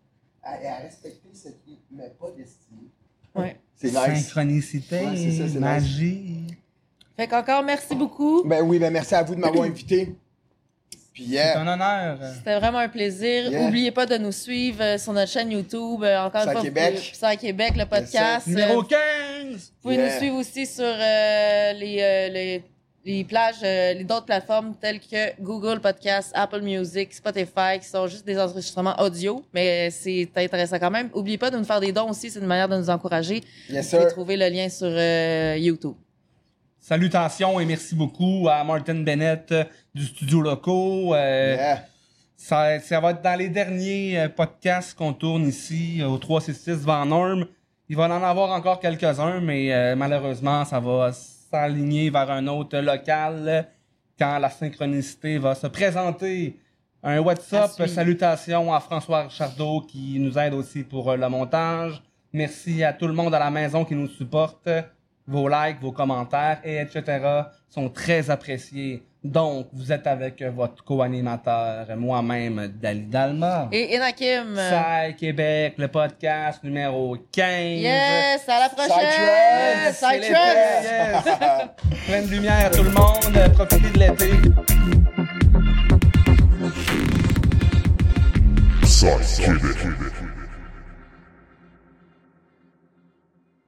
fin, à, à respecter ce qui m'est pas destiné. Ouais. C'est nice. Synchronicité, Ouais, c'est ça, c'est nice. magie. Fait qu'encore, merci beaucoup. Ben oui, ben merci à vous de m'avoir invité. Puis C'est yeah, un honneur. euh, C'était vraiment un plaisir. Yeah. Oubliez pas de nous suivre euh, sur notre chaîne YouTube. euh, encore une fois, Québec. ça Québec, le podcast. Numéro Euh, 15! Vous pouvez Yeah. nous suivre aussi sur euh, les, euh, les, les plages, euh, les d'autres plateformes telles que Google Podcast, Apple Music, Spotify, qui sont juste des enregistrements audio, mais c'est intéressant quand même. N'oubliez pas de nous faire des dons aussi, c'est une manière de nous encourager. yes Vous pouvez trouver le lien sur euh, YouTube. Salutations et merci beaucoup à Martin Bennett euh, du Studio Loco. euh, Yeah. ça, ça va être dans les derniers euh, podcasts qu'on tourne ici au 366 Van Norm. Il va en avoir encore quelques-uns, mais euh, malheureusement, ça va s'aligner vers un autre local quand la synchronicité va se présenter. Un WhatsApp, salutations à François Richardot qui nous aide aussi pour le montage. Merci à tout le monde à la maison qui nous supporte. Vos likes, vos commentaires, et etc. sont très appréciés. Donc, vous êtes avec euh, votre co-animateur, moi-même, Dali Dalma. Et Enakim, euh, Sai Québec, le podcast numéro 15. yes, à la prochaine! L'été, Sidetracks! yes. Pleine lumière, tout le monde. Profitez de l'été. Side Québec.